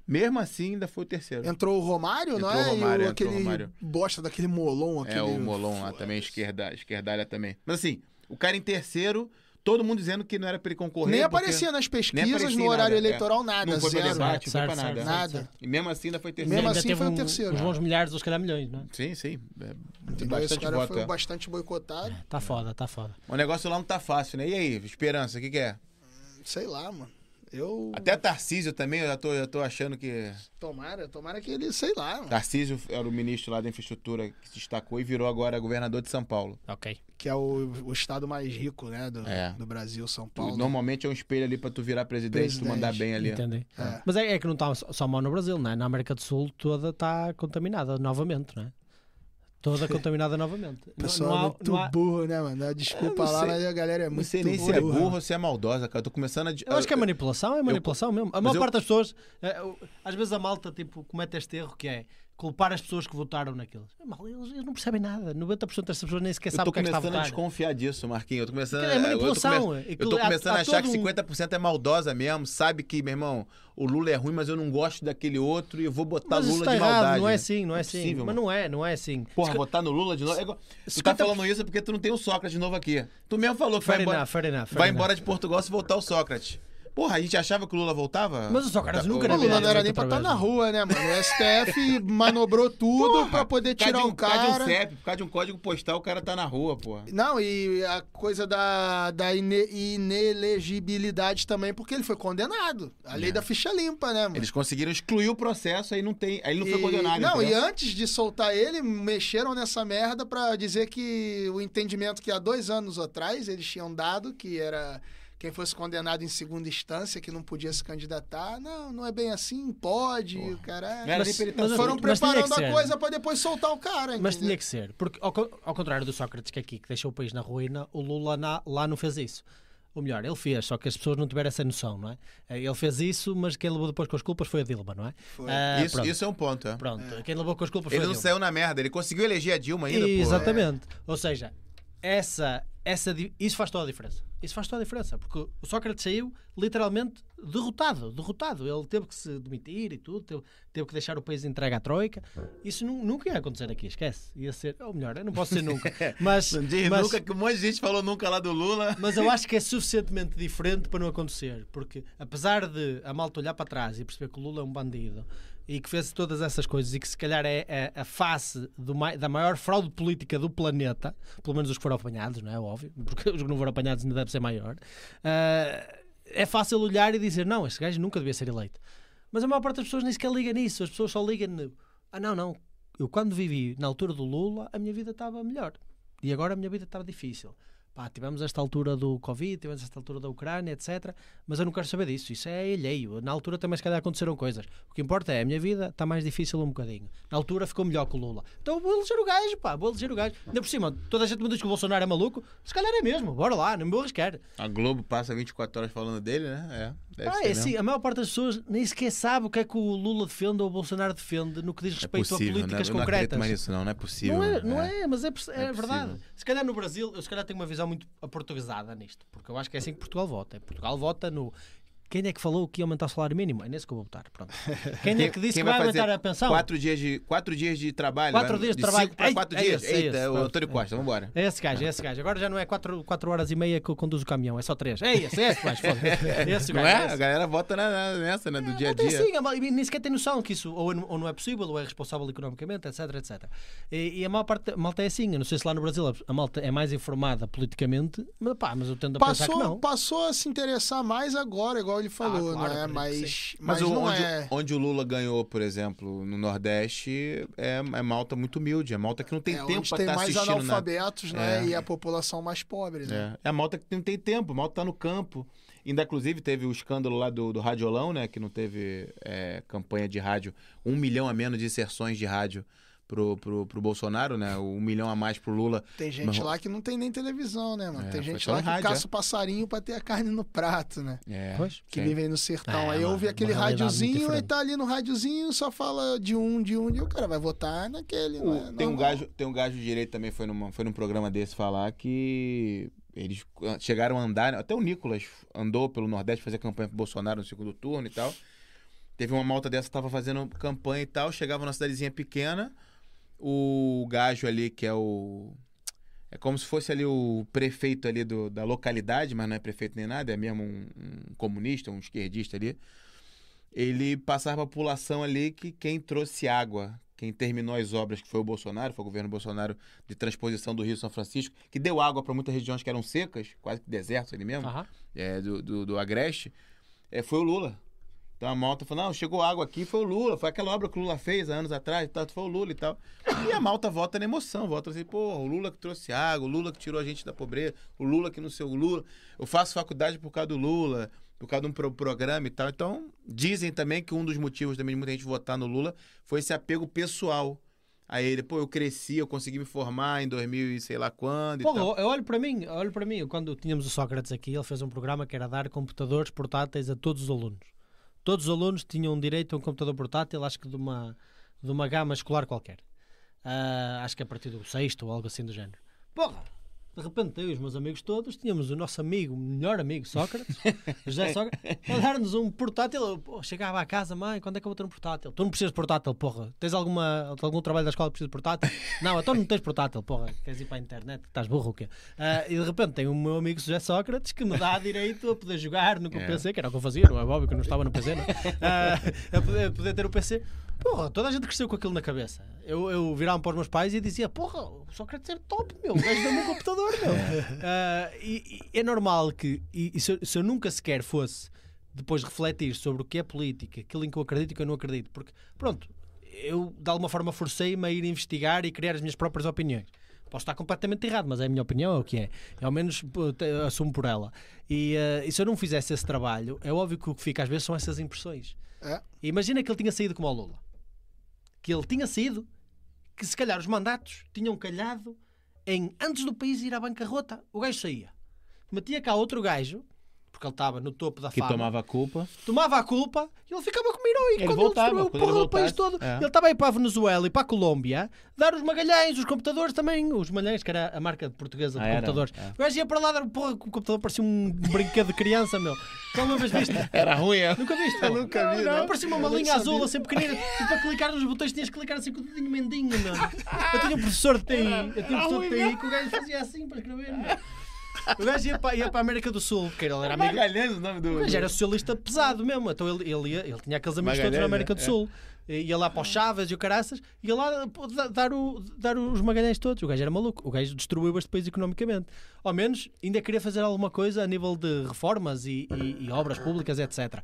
Mesmo assim, ainda foi o terceiro. Entrou o Romário, não Entrou é? o Romário, e o, entrou o aquele Romário. bosta daquele molon. Aquele... É o Molon lá também, esquerda, esquerdalha também. Mas assim, o cara em terceiro, todo mundo dizendo que não era pra ele concorrer. Nem aparecia nas pesquisas aparecia no horário nada, é. eleitoral, nada. Não foi pra zero. debate, não foi pra nada. certo, Nada. certo. E mesmo assim ainda foi terceiro. Mesmo Ainda assim foi o um- terceiro. Uns bons milhares ou se calhar milhões, não é? Sim, sim. É, Entendeu? Esse bastante cara voto. foi é. bastante boicotado. Tá foda, tá foda. O negócio lá não tá fácil, né? E aí, Esperança, o que, que é? Sei lá, mano. Eu. Até Tarcísio também, eu já tô, já tô achando que. Tomara, tomara que ele, sei lá, mano. Tarcísio era o ministro lá da infraestrutura que se destacou e virou agora governador de São Paulo. Ok. Que é o, o estado mais rico, né? Do, É. do Brasil, São Tu- Paulo. Normalmente é um espelho ali pra tu virar presidente, tu Presidente. mandar bem ali. Entendi. É. Mas é, é que não está só mal no Brasil, não é? Na América do Sul toda está contaminada novamente, não é? Toda contaminada novamente. O Não- pessoal não há- é muito não há- burro, né, mano? Desculpa Eu não lá, mas a galera é Não muito sei nem se é burro ou se é maldosa, cara. Eu tô começando a. Eu acho que é manipulação, é manipulação mesmo. A mas maior eu- parte das pessoas, é, às vezes a malta tipo, comete este erro que é culpar as pessoas que votaram naquilo. É mal, eles, eles não percebem nada. 90% das pessoas nem sequer Eu sabem o que é que está a começando a votar. desconfiar disso, Marquinhos. Eu tô começando É a- manipulação, Eu é. eu Há- começando há a achar que todo um- 50% é maldosa mesmo. Sabe que, meu irmão, o Lula é ruim, mas eu não gosto daquele outro e eu vou botar Mas Lula está de errado, maldade. não é assim, não é é assim. possível, Mas mano. não é, não é assim. Porra, votar no Lula de novo. É Tu tá 50 falando isso porque tu não tem o Sócrates de novo aqui. Tu mesmo falou que vai Fair embora, enough, fair enough, fair vai enough. embora de Portugal se voltar o Sócrates. Porra, a gente achava que o Lula voltava? Mas o Sócrates Tá- nunca O Lula não era nem pra estar vez, na né? rua, né, mano? O STF <laughs> manobrou tudo Porra, pra poder tirar um, o por causa de cara. um CEP, por causa de um código postal, o cara tá na rua, porra. Não, e a coisa da, da ine- inelegibilidade também, porque ele foi condenado. A lei É. da ficha limpa, né, mano? Eles conseguiram excluir o processo, aí não tem. Aí ele não foi E- condenado. Não, e antes de soltar ele, mexeram nessa merda pra dizer que o entendimento que há dois anos atrás eles tinham dado, que era quem fosse condenado em segunda instância, que não podia se candidatar. Não, não é bem assim, pode, o cara. Não era Mas- ele mas- Foram mas tinha preparando a coisa pra depois soltar o cara. Mas entendeu? tinha que ser, porque ao, ao contrário do Sócrates que aqui que deixou o país na ruína, o Lula na- lá não fez isso. Ou melhor, ele fez, só que as pessoas não tiveram essa noção, não é? Eh, Ele fez isso, mas quem levou depois com as culpas foi a Dilma, não é? Foi. Ah, Isso, isso é um ponto, é. pronto. Quem levou com as culpas Ele foi a não Dilma. saiu na merda, ele conseguiu eleger a Dilma ainda, pô. Exatamente. Ou seja, essa, essa, isso faz toda a diferença. Isso faz toda a diferença, porque o Sócrates saiu literalmente derrotado, derrotado. Ele teve que se demitir e tudo, teve, teve que deixar o país entregue à Troika. Isso nu- nunca ia acontecer aqui, esquece. Ia ser, ou melhor, eu não posso ser nunca. <laughs> Mas, mas, nunca que um monte de gente falou nunca lá do Lula. mas eu acho que é suficientemente diferente para não acontecer, porque apesar de a malta olhar para trás e perceber que o Lula é um bandido e que fez todas essas coisas e que se calhar é, é a face do da maior fraude política do planeta, pelo menos os que foram apanhados, não é óbvio, porque os que não foram apanhados ainda deve ser maior. ah, é fácil olhar e dizer: não, este gajo nunca devia ser eleito. Mas a maior parte das pessoas nem sequer liga nisso, as pessoas só ligam. Ah, não, não. Eu quando vivi na altura do Lula, a minha vida estava melhor. E agora a minha vida estava difícil. Pá, tivemos esta altura do Covid, tivemos esta altura da Ucrânia, etc. Mas eu não quero saber disso. Isso é alheio. Na altura também se calhar aconteceram coisas. O que importa é a minha vida está mais difícil um bocadinho. Na altura ficou melhor que o Lula. Então vou eleger o gajo, pá, vou eleger o gajo. Ainda por cima, toda a gente me diz que o Bolsonaro é maluco. Se calhar é mesmo. Bora lá, não me vou arriscar. A Globo passa 24 horas falando dele, né? É. Deve Ah, é assim, a maior parte das pessoas nem sequer sabe o que é que o Lula defende ou o Bolsonaro defende no que diz É respeito possível, a políticas não concretas. mais nisso, não. Não é possível. Não é, não é, mas é, é É verdade. Se calhar no Brasil, eu se calhar tenho uma visão muito aportuguesada nisto, porque eu acho que é assim que Portugal vota. Portugal vota no. Quem é que falou que ia aumentar o salário mínimo? É nesse que eu vou votar. Pronto. <laughs> Quem é que disse que vai, fazer aumentar a pensão? Quatro dias de, quatro dias de trabalho. Quatro vai- dias de de trabalho. Cinco para Ei, quatro é dias. esse, é Eita, esse, o. Antônio Costa, vambora. É esse gajo, é esse gajo. Agora já não é 4, quatro horas e meia que eu conduzo o caminhão, é só 3. É esse, é esse gajo. foda-se. <laughs> É esse Não gajo. é? é A galera vota na- na- nessa, né? Do dia a dia. sim, a nem sequer tem noção que isso ou, não- ou não é possível, ou é responsável economicamente, etc, etc. E, e a maior parte da malta é assim. Eu não sei se lá no Brasil a- a malta é mais informada politicamente, mas, pá, mas eu tendo a pensar que Passou, não. passou a se interessar mais agora, igual ele falou, claro, né? acredito que Mas, Mas, mas, não onde, é. onde o Lula ganhou, por exemplo, no Nordeste, é, é malta muito humilde. É malta que não tem é tempo tem estar mais assistindo nada. analfabetos, né? É. E a população mais pobre, né? É. é a malta que não tem tempo, a malta tá no campo. Ainda, inclusive, teve o escândalo lá do, do Radiolão, né? Que não teve é, campanha de rádio. Um milhão a menos de inserções de rádio pro, pro, pro Bolsonaro, né? Um milhão a mais pro Lula. Tem gente Mas- lá que não tem nem televisão, né, mano? É, tem gente lá que rádio, caça o passarinho pra ter a carne no prato, né? É, Pois. Que sim. vivem no sertão. É, Aí ouve aquele rádiozinho e tá ali no rádiozinho, só fala de um, de um, e o cara vai votar naquele. O- não é tem, um gajo, tem um gajo de direito também, foi, numa, foi num programa desse falar que eles chegaram a andar, até o Nicolas andou pelo Nordeste fazer campanha pro Bolsonaro no segundo turno e tal. Teve uma malta dessa que tava fazendo campanha e tal, chegava numa cidadezinha pequena, o gajo ali que é o É como se fosse ali o prefeito ali do, da localidade, mas não é prefeito nem nada, é mesmo um, um comunista, um esquerdista ali. Ele passava a população ali que quem trouxe água, quem terminou as obras, que foi o Bolsonaro, foi o governo Bolsonaro de transposição do Rio São Francisco, que deu água para muitas regiões que eram secas, quase que desertos ali mesmo, Aham. é, do, do, do Agreste, é, foi o Lula. Então a malta falou, não, chegou água aqui, foi o Lula, foi aquela obra que o Lula fez há anos atrás, tá, foi o Lula e tal. E a malta vota na emoção, vota assim, pô, o Lula que trouxe água, o Lula que tirou a gente da pobreza, o Lula que não sei, o Lula. Eu faço faculdade por causa do Lula, por causa de um pro- programa e tal. Então, dizem também que um dos motivos também de muita gente votar no Lula foi esse apego pessoal a ele. Pô, eu cresci, eu consegui me formar em 2000 e sei lá quando e tal. eu olho para mim, olho para mim, quando tínhamos o Sócrates aqui, ele fez um programa que era dar computadores portáteis a todos os alunos. Todos os alunos tinham direito a um computador portátil, acho que de uma, de uma gama escolar qualquer. Ah, acho que a partir do sexto ou algo assim do género. Porra! De repente, eu e os meus amigos todos tínhamos o nosso amigo, melhor amigo, Sócrates, <laughs> José Sócrates, a dar-nos um portátil. Eu, pô, chegava à casa, mãe, quando é que eu vou ter um portátil? Tu não precisas de portátil, porra. Tens alguma, algum trabalho da escola que precisa de portátil? <laughs> Não, então não tens portátil, porra. Queres ir para a internet? Estás burro o quê? Ah, e de repente tem o meu amigo José Sócrates que me dá direito a poder jogar no <laughs> É. PC, que era o que eu fazia, não é óbvio que eu não estava no PC, não? Ah, a, poder, a poder ter o PC. Porra, toda a gente cresceu com aquilo na cabeça. Eu, eu virava para os meus pais e dizia: Porra, o Sócrates é top, meu. O gajo dá-me um computador, meu. Ah, e, e é normal que, e, e se, eu- se eu nunca sequer fosse depois refletir sobre o que é política, aquilo em que eu acredito e que eu não acredito, porque, pronto, eu de alguma forma forcei-me a ir investigar e criar as minhas próprias opiniões. Posso estar completamente errado, mas é a minha opinião, é o que é. Eu, ao menos assumo por ela. E, ah, e se eu não fizesse esse trabalho, é óbvio que o que fica às vezes são essas impressões. É. Imagina que ele tinha saído como o Lula. Que ele tinha saído, que se calhar os mandatos tinham calhado em antes do país ir à bancarrota, o gajo saía. Metia cá outro gajo, porque ele estava no topo da Que fama, tomava a culpa. tomava a culpa e ele ficava como herói. Ele quando voltava, ele destruiu o porra ele do país todo. é. Ele estava aí para a Venezuela e para a Colômbia dar os magalhães, os computadores também. Os magalhães, que era a marca portuguesa de Ah, era? computadores. É. O gajo ia para lá dar porra, o computador parecia um brinquedo de criança, meu. Já uma vez viste? <laughs> Era ruim, é? Nunca viste? Eu nunca vi, não. não. Parecia uma malinha azul, sabia. assim pequenina. E para clicar nos botões tinhas que clicar assim com o dedinho mendinho, meu. <laughs> Eu tinha um professor de TI. Eu tinha um professor de TI que o gajo fazia assim para escrever, meu. O gajo ia para, ia para a América do Sul, porque ele era amigo. Magalhães o nome do... O gajo era socialista pesado mesmo. Então ele, ele, ia- ele tinha aqueles amigos todos na América é, do é. Sul. Ia lá para os Chaves e o Caraças, ia lá dar, o, dar os Magalhães todos. O gajo era maluco. O gajo destruiu este país economicamente. Ao menos ainda queria fazer alguma coisa a nível de reformas e, e- e obras públicas, etc.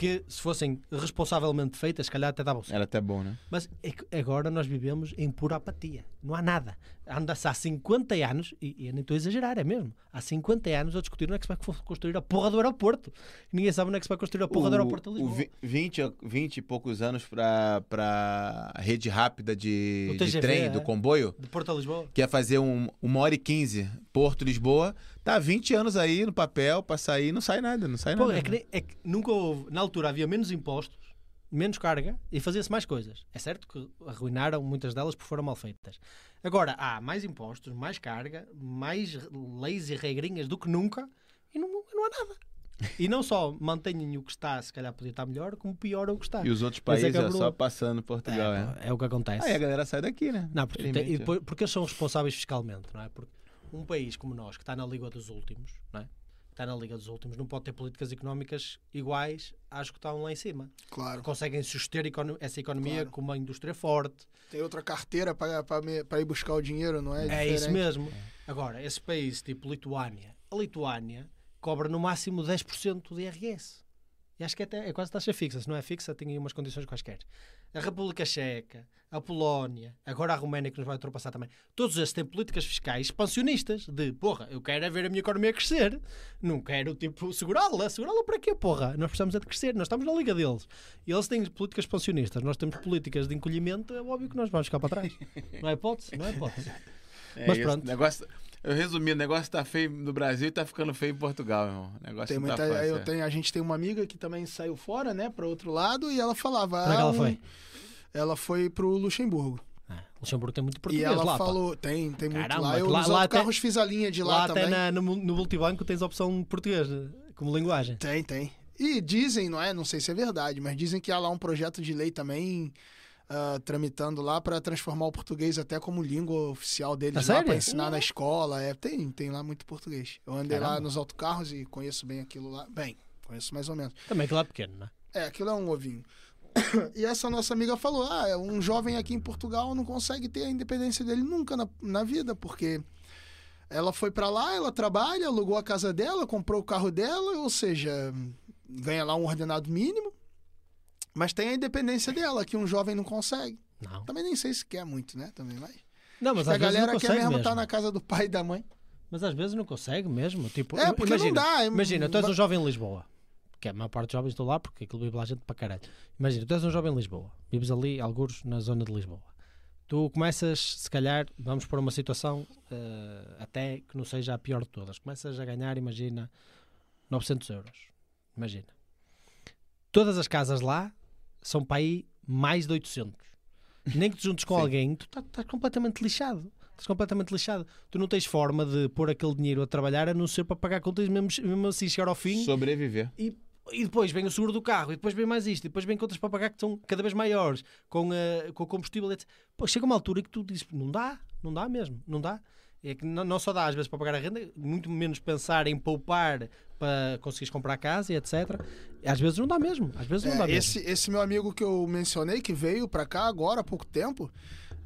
Que se fossem responsavelmente feitas, se calhar até davam certo. Era até bom, né? Mas é agora nós vivemos em pura apatia. Não há nada. Anda-se há 50 anos, e, e eu nem estou a exagerar, é mesmo. Há 50 anos a discutir onde é que se vai construir a porra do aeroporto. Ninguém sabe onde é que se vai construir a porra do aeroporto de o Lisboa. vi- 20, a- 20 e poucos anos pra, pra rede rápida de, O de TGV, trem, é. do comboio, De Porto a Lisboa. que ia fazer um, uma hora e 15 Porto-Lisboa, tá 20 anos aí no papel pra sair, não sai nada, não sai Pô, nada. é, que nem- é que nunca houve. Na altura havia menos impostos, menos carga e fazia-se mais coisas. É certo que arruinaram muitas delas porque foram mal feitas. Agora há mais impostos, mais carga, mais leis e regrinhas do que nunca e não, não há nada. E não só mantenham o que está, se calhar podia estar melhor, como pioram o que está. E os outros é países que é só passando Portugal, é. É, é o que acontece. Aí a galera sai daqui, né? Não, porque, tem- e depois- porque eles são responsáveis fiscalmente, não é? Porque um país como nós, que está na Liga dos Últimos, não é? Está na Liga dos Últimos, não pode ter políticas económicas iguais às que estão lá em cima. Claro. Conseguem suster econo- essa economia Claro. com uma indústria forte. Tem outra carteira para ir buscar o dinheiro, não é? É, isso diferente. mesmo. Agora, esse país tipo Lituânia, a Lituânia cobra no máximo 10% de IRS. E acho que até é quase taxa fixa. Se não é fixa, tem aí umas condições quaisquer. A República Checa, a Polónia, agora a Roménia que nos vai ultrapassar também. Todos estes têm políticas fiscais expansionistas de, porra, eu quero é ver a minha economia crescer. Não quero, tipo, segurá-la. Segurá-la para quê, porra? Nós precisamos é de crescer. Nós estamos na liga deles. E eles têm políticas expansionistas. Nós temos políticas de encolhimento. É óbvio que nós vamos ficar para trás. <laughs> Não é hipótese? Não é hipótese. É Mas pronto. Negócio, eu resumi, o negócio tá feio no Brasil e tá ficando feio em Portugal, irmão. O negócio Tem não muita, tá fácil. eu é. tenho, a gente tem uma amiga que também saiu fora, né, para outro lado, e ela falava. Para que ah, ela foi? Ela foi pro Luxemburgo. Ah, Luxemburgo tem muito e português ela lá. pá. falou, tem, tem muito Caramba, lá. Eu lá- lá autocarros até- fiz a linha de lá, Lá até também. na- no, no multibanco tens a opção português como linguagem. Tem, tem. E dizem, não é? Não sei se é verdade, mas dizem que há lá um projeto de lei também ah, tramitando lá para transformar o português até como língua oficial deles Ah, lá para ensinar na escola. É, tem, tem lá muito português. Eu andei lá Caramba. nos autocarros e conheço bem aquilo lá. Bem, conheço mais ou menos. Também aquilo é pequeno, não é? É, aquilo é um ovinho. <coughs> E essa nossa amiga falou: ah, um jovem aqui em Portugal não consegue ter a independência dele nunca na, na vida, porque ela foi pra lá, ela trabalha, alugou a casa dela, comprou o carro dela, ou seja, ganha lá um ordenado mínimo, mas tem a independência dela, que um jovem não consegue. Não. Também nem sei se quer muito, né? Também, mas. Não, mas a galera quer mesmo mesmo. estar na casa do pai e da mãe. Mas às vezes não consegue mesmo. Tipo, É, porque imagina, não dá. Imagina, tu és um jovem em Lisboa. Que é a maior parte dos jovens estão lá porque aquilo vive lá gente para caralho. Imagina, tu és um jovem em Lisboa. Vives ali, alguns na zona de Lisboa. Tu começas, se calhar, vamos para uma situação eh, até que não seja a pior de todas. Começas a ganhar, imagina, 900 euros. Imagina. Todas as casas lá são para aí mais de 800. Nem que te juntes com Sim. alguém, tu tá- estás completamente lixado. Estás completamente lixado. Tu não tens forma de pôr aquele dinheiro a trabalhar a não ser para pagar contas mesmo, mesmo assim chegar ao fim. Sobreviver. E, e depois vem o seguro do carro, e depois vem mais isto, e depois vem contas para pagar que são cada vez maiores, com, eh, com o combustível. etc. Pô, chega uma altura que tu dizes, não dá, não dá mesmo, não dá. É que não, não só dá às vezes para pagar a renda, muito menos pensar em poupar para conseguires comprar casa e etc. Às vezes não dá mesmo, às vezes não dá É, mesmo. esse, esse meu amigo que eu mencionei, que veio pra cá agora há pouco tempo,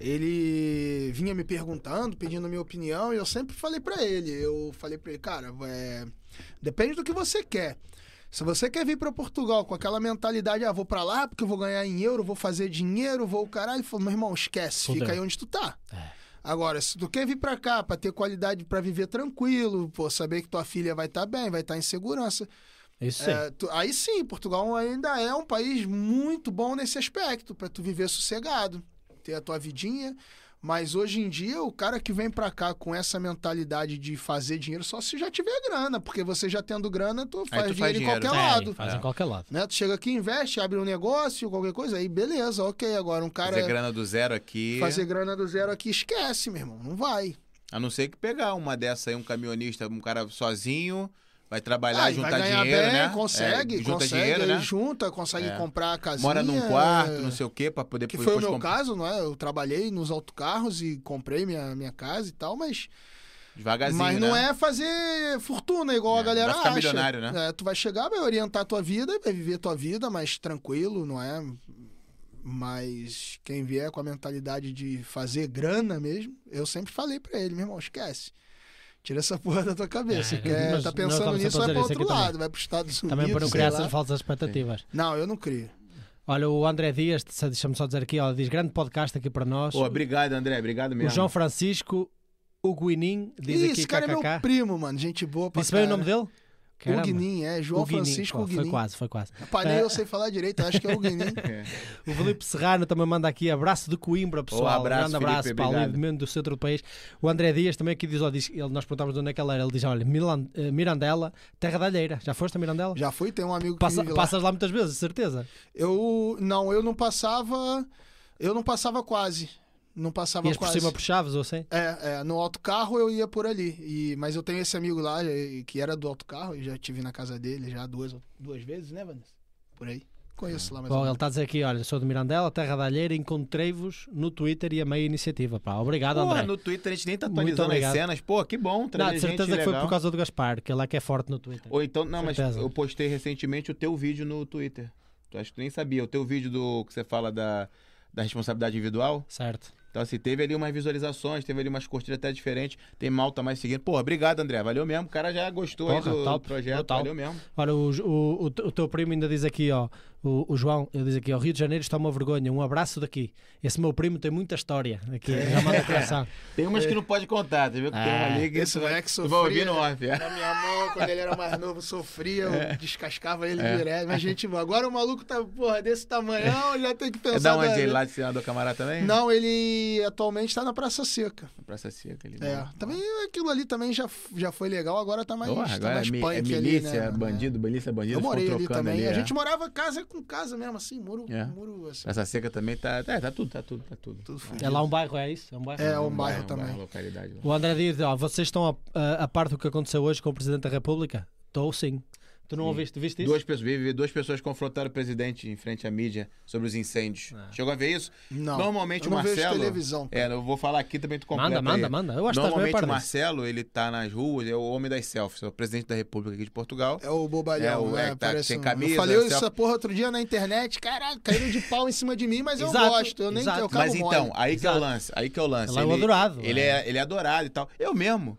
ele vinha me perguntando, pedindo minha opinião, e eu sempre falei pra ele. Eu falei pra ele, cara, é, depende do que você quer. Se você quer vir pra Portugal com aquela mentalidade, ah, vou pra lá porque eu vou ganhar em euro, vou fazer dinheiro, vou o caralho, ele falou, meu irmão, esquece, Fudeu. fica aí onde tu tá. É. Agora, se tu quer vir pra cá pra ter qualidade pra viver tranquilo, pô, saber que tua filha vai estar bem, vai estar em segurança, Isso é, tu- aí sim, Portugal ainda é um país muito bom nesse aspecto, pra tu viver sossegado, ter a tua vidinha. Mas hoje em dia, o cara que vem pra cá com essa mentalidade de fazer dinheiro só se já tiver grana, porque você já tendo grana, tu faz tu dinheiro faz em dinheiro. qualquer É, lado. faz É. em qualquer lado. Né? Tu chega aqui, investe, abre um negócio, qualquer coisa, aí beleza, ok. Agora um cara Fazer grana do zero aqui. fazer grana do zero aqui, esquece, meu irmão, não vai. A não ser que pegar uma dessa aí, um caminhonista, um cara sozinho, vai trabalhar, Ah, juntar vai ganhar dinheiro, bem, né? consegue, É, junta consegue, dinheiro, né? junta, consegue É. comprar a casinha. Mora num quarto, não sei o quê, pra poder Que foi o meu comprar. caso, não é? Eu trabalhei nos autocarros e comprei minha, minha casa e tal, mas, Devagarzinho, mas não né? é fazer fortuna igual É, a galera vai ficar acha. milionário, né? É, tu vai chegar, vai orientar a tua vida, vai viver a tua vida mais tranquilo, não é? Mas quem vier com a mentalidade de fazer grana mesmo, eu sempre falei pra ele, meu irmão, esquece. Tira essa porra da tua cabeça. É, Quer, mas tá nós pensando nisso, vai a pra dizer isso outro lado, vai pros Estados Unidos. Também para não criar essas falsas expectativas. Não, eu não crio. Olha, o André Dias, deixa-me só dizer aqui, ó, diz grande podcast aqui para nós. Pô, obrigado, André. Obrigado o mesmo. João Francisco, o Guinin, diz Ih, aqui esse cara é meu KKK. primo, mano. Gente boa Disse bem o nome dele? Caramba. O Guinin, é. João Guinin, Francisco pô, Guinin. Foi quase, foi quase. Rapaz, nem É. eu sei falar direito, acho que é o Guinin. <laughs> É. O Felipe Serrano também manda aqui abraço de Coimbra, pessoal. abraço, Grande abraço Felipe, para ali do meio do centro do país. O André Dias também aqui diz, ó, diz ele, nós perguntámos de onde é que ele era. Ele diz: olha, Milan- eh, Mirandela, Terra da Alheira. Já foste a Mirandela? Já fui, tem um amigo que Passa- lá. passas lá muitas vezes, certeza. Eu, não, eu não passava, eu não passava quase. Não passava Ias por quase. cima por Chaves ou assim? É, é, no autocarro eu ia por ali. E, mas eu tenho esse amigo lá que era do autocarro, eu já tive na casa dele já duas, duas vezes, né, Vanessa? Por aí. Conheço lá mais ou Bom, ele está a dizer aqui: olha, sou de Mirandela, Terra da Alheira, encontrei-vos no Twitter e amei a iniciativa. Pá, obrigado, Pô, André. no Twitter a gente nem tá atualizando as cenas. Pô, que bom. Não, trazer de certeza gente que foi legal. por causa do Gaspar, que ele é que é forte no Twitter. Ou então, não, mas eu postei recentemente o teu vídeo no Twitter. Tu acho que tu nem sabia. O teu vídeo do que você fala da, da responsabilidade individual. Certo. Então, assim, teve ali umas visualizações, teve ali umas curtidas até diferentes. Tem malta mais seguindo. Pô, obrigado, André. Valeu mesmo. O cara já gostou aí Porra, do, top, do projeto. Valeu mesmo. Olha, o, o, o teu primo ainda diz aqui, ó, o, o João, ele diz aqui, ó, Rio de Janeiro está uma vergonha, um abraço daqui. Esse meu primo tem muita história aqui, já manda o coração. <laughs> Tem umas que não pode contar, tá vendo? Que tem É. uma ali que Esse moleque tu vai ouvir sofria. no off. É. Na minha mão, quando ele era mais novo, sofria, eu descascava ele É. direto. Mas, gente, agora o maluco tá, porra, desse tamanhão, já tem que pensar. É da onde ele lá de Senador Camará também? Não, ele atualmente tá na Praça Seca. Na Praça Seca ali. É, também aquilo ali também já, já foi legal, agora tá mais, tá agora mais é, punk é ali, milícia, né? bandido, milícia, bandido. Eu morei ali trocando também. ali, a é. gente morava casa com casa mesmo, assim, muro, É. muro assim. Praça Seca também tá. É, tá tudo, tá tudo, tá tudo. Tudo. É lá um bairro, é isso? É um bairro? É, um Um bairro também. bairro, localidade. lá. O André diz, ó, vocês estão a, a, a par do que aconteceu hoje com o Presidente da República? Estou sim. Tu não ouviste, viste isso? Duas pessoas, vi- vi duas pessoas confrontaram o presidente em frente à mídia sobre os incêndios. Ah. Chegou a ver isso? Não. Normalmente eu o não vejo Marcelo. televisão. É, eu vou falar aqui também tu completa Manda, manda, aí. manda. Eu acho a Normalmente o. Marcelo, ele tá nas ruas, é o homem das selfies, é o presidente da República aqui de Portugal. É o bobalhão, É, o- né? é, tá sem um- camisa, Eu falei selfie. essa porra outro dia na internet, caralho, caíram de pau em cima de mim, mas eu Exato, gosto. Eu nem exato. eu Mas então, aí que é o lance, aí que é o lance. Ele é o adorado, Ele é. é, ele é adorado e tal. Eu mesmo,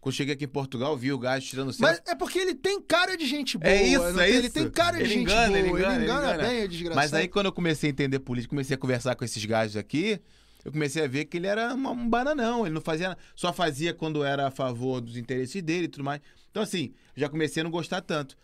quando cheguei aqui em Portugal, vi o gajo tirando selfie. Mas é porque ele tem cara de gente boa. É isso, não é tem- isso. Ele tem cara de Ele gente engana, boa. ele engana, ele engana engana. bem, o desgraçado. Mas aí quando eu comecei a entender política, comecei a conversar com esses gajos aqui, eu comecei a ver que ele era uma- um bananão, ele não fazia, só fazia quando era a favor dos interesses dele e tudo mais. Então assim, já comecei a não gostar tanto.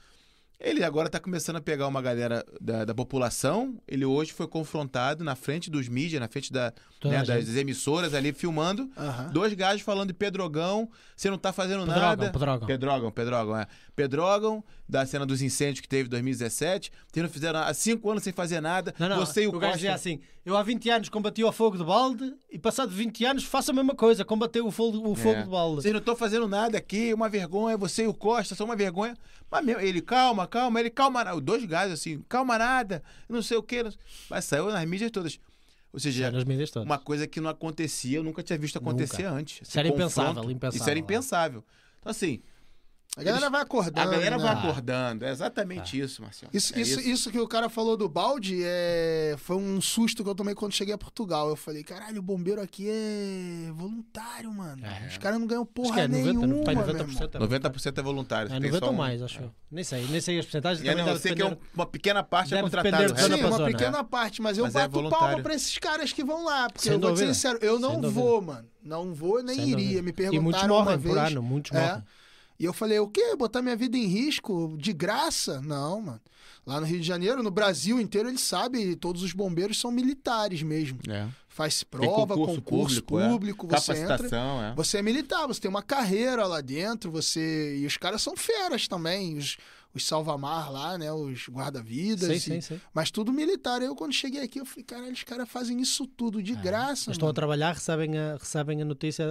Ele agora tá começando a pegar uma galera da, da população. Ele hoje foi confrontado na frente dos mídias, na frente da, né, das emissoras ali filmando. Dois gajos falando de Pedrogão, você não tá fazendo Pedrógão, nada. Pedrógão. Pedrógão, Pedrógão, é. Pedrógão, da cena dos incêndios que teve em 2017. Vocês não fizeram há cinco anos sem fazer nada. Não, não, Você e o, o gajo Costa. dizia assim: eu há 20 anos combati ao fogo de balde e passado 20 anos faço a mesma coisa, combateu o fogo, o fogo É. de balde. Vocês não estão fazendo nada aqui, uma vergonha, você e o Costa são uma vergonha. Mas meu, ele, calma, calma, ele, calma, dois gajos assim, calma nada, não sei o quê. Mas saiu nas mídias todas. Ou seja, uma coisa que não acontecia, eu nunca tinha visto acontecer Nunca. antes. Isso era impensável, impensável, Isso era é. impensável. Então, assim, A galera vai acordando. a galera né? vai acordando. É exatamente Ah. isso, Marcelo. Isso, É isso, isso que o cara falou do balde é... foi um susto que eu tomei quando cheguei a Portugal. Eu falei, caralho, o bombeiro aqui é voluntário, mano. É. Os caras não ganham Acho porra que é 90, nenhuma, pai, meu 90%. irmão. é 90% é voluntário. É tem 90 só ou um- mais, acho eu. Nem sei, nem sei as porcentagens. E também não deve ser que é um- depender- uma pequena parte é Deve contratada. depender o de resto zona Sim, uma zona. pequena parte, mas eu Mas é bato voluntário. palma pra esses caras que vão lá. Porque Sem eu vou dúvida. dizer sincero, eu não Sem dúvida. vou, mano. Não vou, nem Sem iria. dúvida. Me E perguntaram muitos uma morrem vez. por ano, muitos É. morrem. E eu falei, o quê? Botar minha vida em risco de graça? Não, mano. Lá no Rio de Janeiro, no Brasil inteiro, eles sabem, todos os bombeiros são militares mesmo. É. Faz prova, concurso, é. público, você entra. Capacitação, é. Você é militar, você tem uma carreira lá dentro, você. E os caras são feras também, os, os salva-mar lá, né? Os guarda-vidas. Sim, e- sim, sim. Mas tudo militar. Eu, quando cheguei aqui, eu falei, caralho, os caras fazem isso tudo de graça. Eles estão a trabalhar, recebem a, recebem a notícia,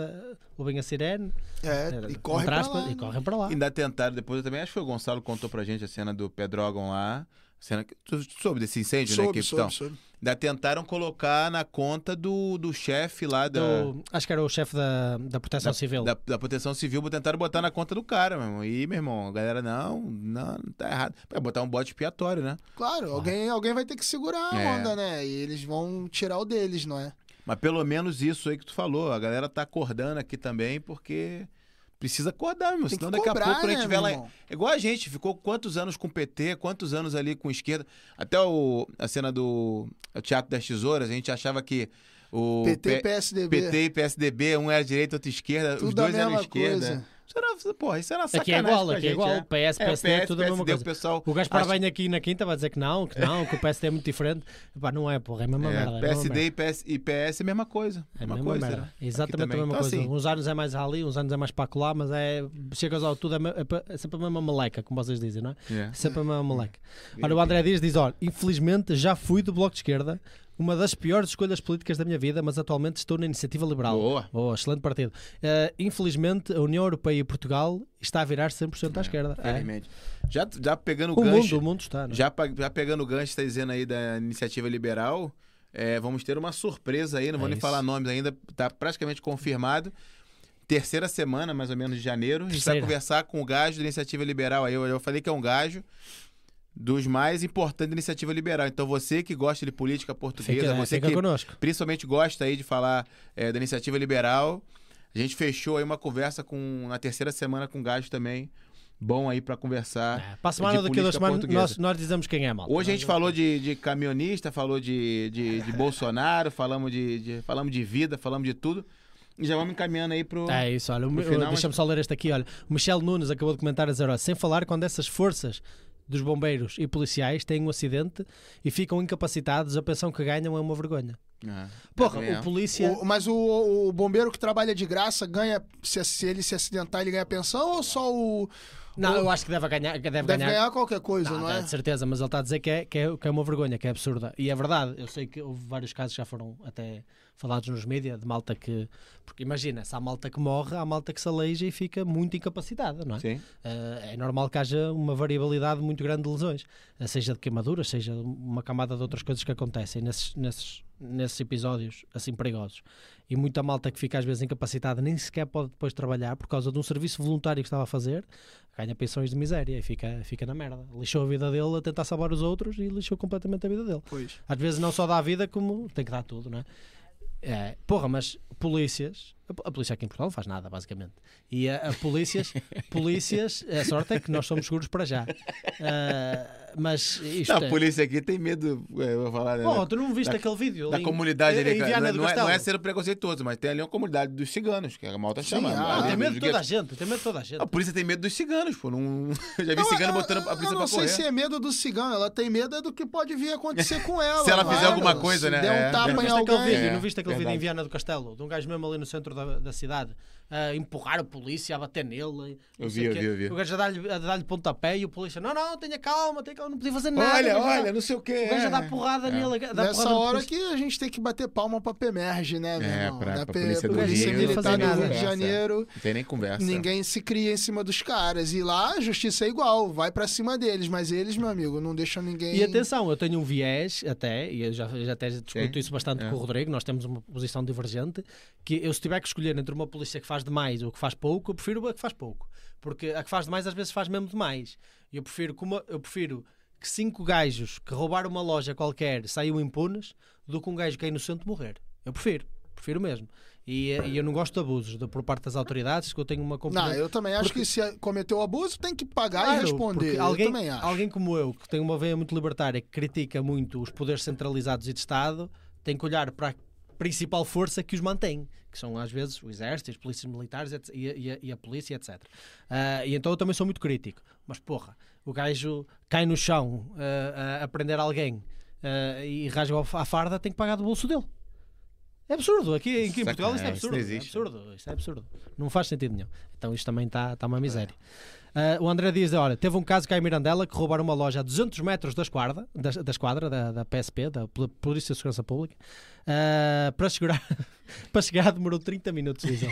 ouvem a sirene, É, e correm aspas, lá, e né? correm para lá. Ainda tentaram, depois eu também acho que foi o Gonçalo que contou pra gente a cena do Pedrógão lá. Cena que, tu soube desse incêndio, né? Soube, Que, soube, então, soube. ainda tentaram colocar na conta do, do chefe lá da, Do- acho que era o chefe da, da Proteção da, Civil. da, da Proteção Civil, tentaram botar na conta do cara, meu irmão. E, meu irmão, a galera, não, não, tá errado. Vai botar um bote expiatório, né? Claro, alguém, alguém vai ter que segurar a É. onda, né? E eles vão tirar o deles, não é? Mas pelo menos isso aí que tu falou, a galera tá acordando aqui também, porque precisa acordar, meu. Tem Senão daqui cobrar, a pouco, quando a né, gente lá. irmão? É igual a gente, ficou quantos anos com PT, quantos anos ali com esquerda. Até o, a cena do o Teatro das Tesouras, a gente achava que o PT e PSDB. PT e PSDB, um era direita, outro esquerda, os Tudo a dois eram esquerda. coisa. Isso era, porra, isso era Aqui é sacanagem igual, com a aqui é igual. é. PS, É, PSD, PS, tudo a mesma PSD, coisa. O pessoal, O gajo para acha- bem aqui na quinta vai dizer que não, que não, que o PSD é muito diferente. Não é, porra, é a mesma é, merda. é mesma PSD merda. e PS, e PS é a mesma coisa. É a mesma mesma coisa, merda. né? Exatamente Aqui a mesma também. coisa. Então, assim, Uns anos é mais ali, uns anos é mais para colar, mas é. Chegas ao tudo, é, é é sempre a mesma meleca, como vocês dizem, não é? é. Sempre a mesma meleca. <laughs> Olha, o André Dias diz: olha, infelizmente já fui do Bloco de Esquerda, uma das piores escolhas políticas da minha vida, mas atualmente estou na Iniciativa Liberal. Boa. Boa, excelente partido. Eh, infelizmente, a União Europeia e Portugal está a virar 100% à esquerda. É. Já, já pegando o, O gancho. mundo, o mundo está. não é? Já, já pegando o gancho, está dizendo aí da iniciativa liberal, é, vamos ter uma surpresa aí, não vou É nem falar nomes ainda, está praticamente confirmado. Terceira semana, mais ou menos, de janeiro, a gente vai conversar com o gajo da iniciativa liberal. Aí eu, eu falei que é um gajo dos mais importantes da iniciativa liberal. Então você que gosta de política portuguesa, Fica, você fica que connosco. principalmente gosta aí de falar é, da iniciativa liberal, a gente fechou aí uma conversa com na terceira semana com o gajo também. Bom aí para conversar. É, para a semana de daqui a duas política semanas, nós, nós dizemos quem é, malta. Hoje a gente falou de, de caminhonista, falou de, de, de <laughs> Bolsonaro, falamos de, de- falamos de vida, falamos de tudo. E já vamos encaminhando aí pro. É isso, olha, deixa-me só ler este aqui, olha. O Michel Nunes acabou de comentar a dizer, olha, sem falar quando essas forças dos bombeiros e policiais têm um acidente e ficam incapacitados, a pensão que ganham é uma vergonha. Ah, Porra, também é. o polícia. O- mas o, o bombeiro que trabalha de graça ganha. Se, se ele se acidentar, ele ganha pensão ou só o. Não, o- eu acho que deve ganhar. Deve, Deve ganhar qualquer coisa, Não, não, é é? de certeza, mas ele está a dizer que é, que, é, que é uma vergonha, que é absurda. E é verdade, eu sei que houve vários casos que já foram até falados nos mídias de malta que. Porque imagina, se há malta que morre, há malta que se aleija e fica muito incapacitada, não é? Sim. Eh, é normal que haja uma variabilidade muito grande de lesões, eh, seja de queimaduras, seja uma camada de outras coisas que acontecem nesses, nesses, nesses episódios assim perigosos. E muita malta que fica às vezes incapacitada nem sequer pode depois trabalhar por causa de um serviço voluntário que estava a fazer, ganha pensões de miséria e fica, fica na merda. Lixou a vida dele a tentar salvar os outros e lixou completamente a vida dele. Pois. Às vezes não só dá a vida, como tem que dar tudo, não é? É, porra, mas polícias, a, polícia aqui em Portugal não faz nada, basicamente. E a, a polícias, <laughs> polícias, a sorte é que nós somos seguros para já. Ah, mas isto Não, é. a polícia aqui tem medo, é, eu vou falar, né, Porra, tu não viste da- aquele vídeo? da ali comunidade em- ali, Não, não é, não é ser preconceituoso, mas tem ali uma comunidade dos ciganos, que a malta chama. Sim, né? ah, Ah, tem Dos medo de toda a gente, tem medo de toda a gente. A polícia tem medo dos ciganos, pô. Não... <laughs> Já vi Não, cigano eu- botando a polícia não pra sei correr. se é medo do cigano, ela tem medo é do que pode vir a acontecer com <laughs> ela. Se ela não fizer é? alguma coisa, Se né? der um É. tapa Não em viste aquele alguém. vídeo, É, não viste aquele vídeo em. Viana do Castelo? De um gajo mesmo ali no centro da, da cidade a empurrar a polícia, a bater nele. Eu vi, eu vi, eu vi. O gajo a dar-lhe dar-lhe pontapé e o polícia, não, não, tenha calma, tenha calma, não podia fazer nada. Olha, olha, dar- não sei o quê. O gajo a é. dar porrada É. nele. dar Nessa porrada hora que a gente tem que bater palma pra PEMERGE, né, meu É, irmão? pra- Da pra Polícia do Rio, Militar não do Rio de Janeiro. Não tem nem conversa. Ninguém se cria em cima dos caras. E lá a justiça é igual, vai pra cima deles. Mas eles, meu amigo, não deixam ninguém. E atenção, eu tenho um viés até, e eu já, já até discuto Sim, isso bastante é. com o Rodrigo, nós temos uma posição divergente, que eu se tiver que escolher entre uma polícia que faz demais ou que faz pouco, eu prefiro a que faz pouco. Porque a que faz demais às vezes faz mesmo demais. Eu prefiro, como, eu prefiro que cinco gajos que roubaram uma loja qualquer saiam impunes do que um gajo que é inocente morrer. Eu prefiro, prefiro mesmo. E, eh, e eu não gosto de abusos de- por parte das autoridades, que eu tenho uma Não, componente... eu também acho Porque- que se cometeu abuso, tem que pagar Claro, e responder. porque Eu alguém, também acho. alguém como eu, que tem uma veia muito libertária, que critica muito os poderes centralizados e de Estado, tem que olhar para principal força que os mantém, que são às vezes o exército, as polícias militares e, a- e a, e a polícia, etc. Ah, e então eu também sou muito crítico. Mas porra, o gajo cai no chão ah, a, prender alguém ah, e rasga a farda, tem que pagar do bolso dele. É absurdo. Aqui, aqui em Portugal isto é absurdo. não é absurdo. Isto é absurdo. Não faz sentido nenhum. Então isto também está tá uma miséria. Ah, o André diz: olha, teve um caso cá em Mirandela que roubaram uma loja a 200 metros da esquadra, da, da, esquadra, da, da PSP, da Pol- Polícia de Segurança Pública, ah, para, chegar, <laughs> para chegar demorou 30 minutos. Isel.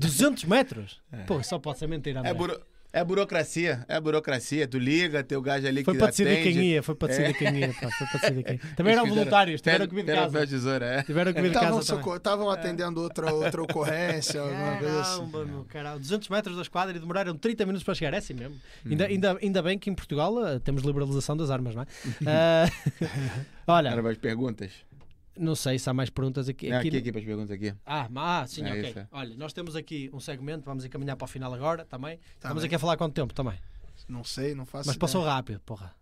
200 <laughs> metros? Pô, só pode ser mentira. André. É, buro... é burocracia, é burocracia. Tu liga, teu gajo ali Foi que para decidir quem ia, foi para decidir É. quem ia. pá, foi para decidir quem. Também eram voluntários, tiveram comida de casa. tesoura, é. Tiveram comida de Estavam casa socorro- estavam atendendo outra, outra ocorrência, <laughs> alguma coisa assim. Caramba, meu caralho. 200 metros da esquadra e demoraram 30 minutos para chegar. É assim mesmo. Hum. Ainda, ainda, ainda bem que em Portugal eh, temos liberalização das armas, não é? Ah, <laughs> <laughs> olha, Era mais perguntas? Não sei se há mais perguntas aqui. É, aqui- aqui, aqui, para as perguntas aqui. Ah, ah, sim, É ok. isso, é. Olha, nós temos aqui um segmento, vamos encaminhar para o final agora também. Estamos bem. aqui a falar quanto tempo também? Não sei, não faço Mas ideia. passou rápido, porra.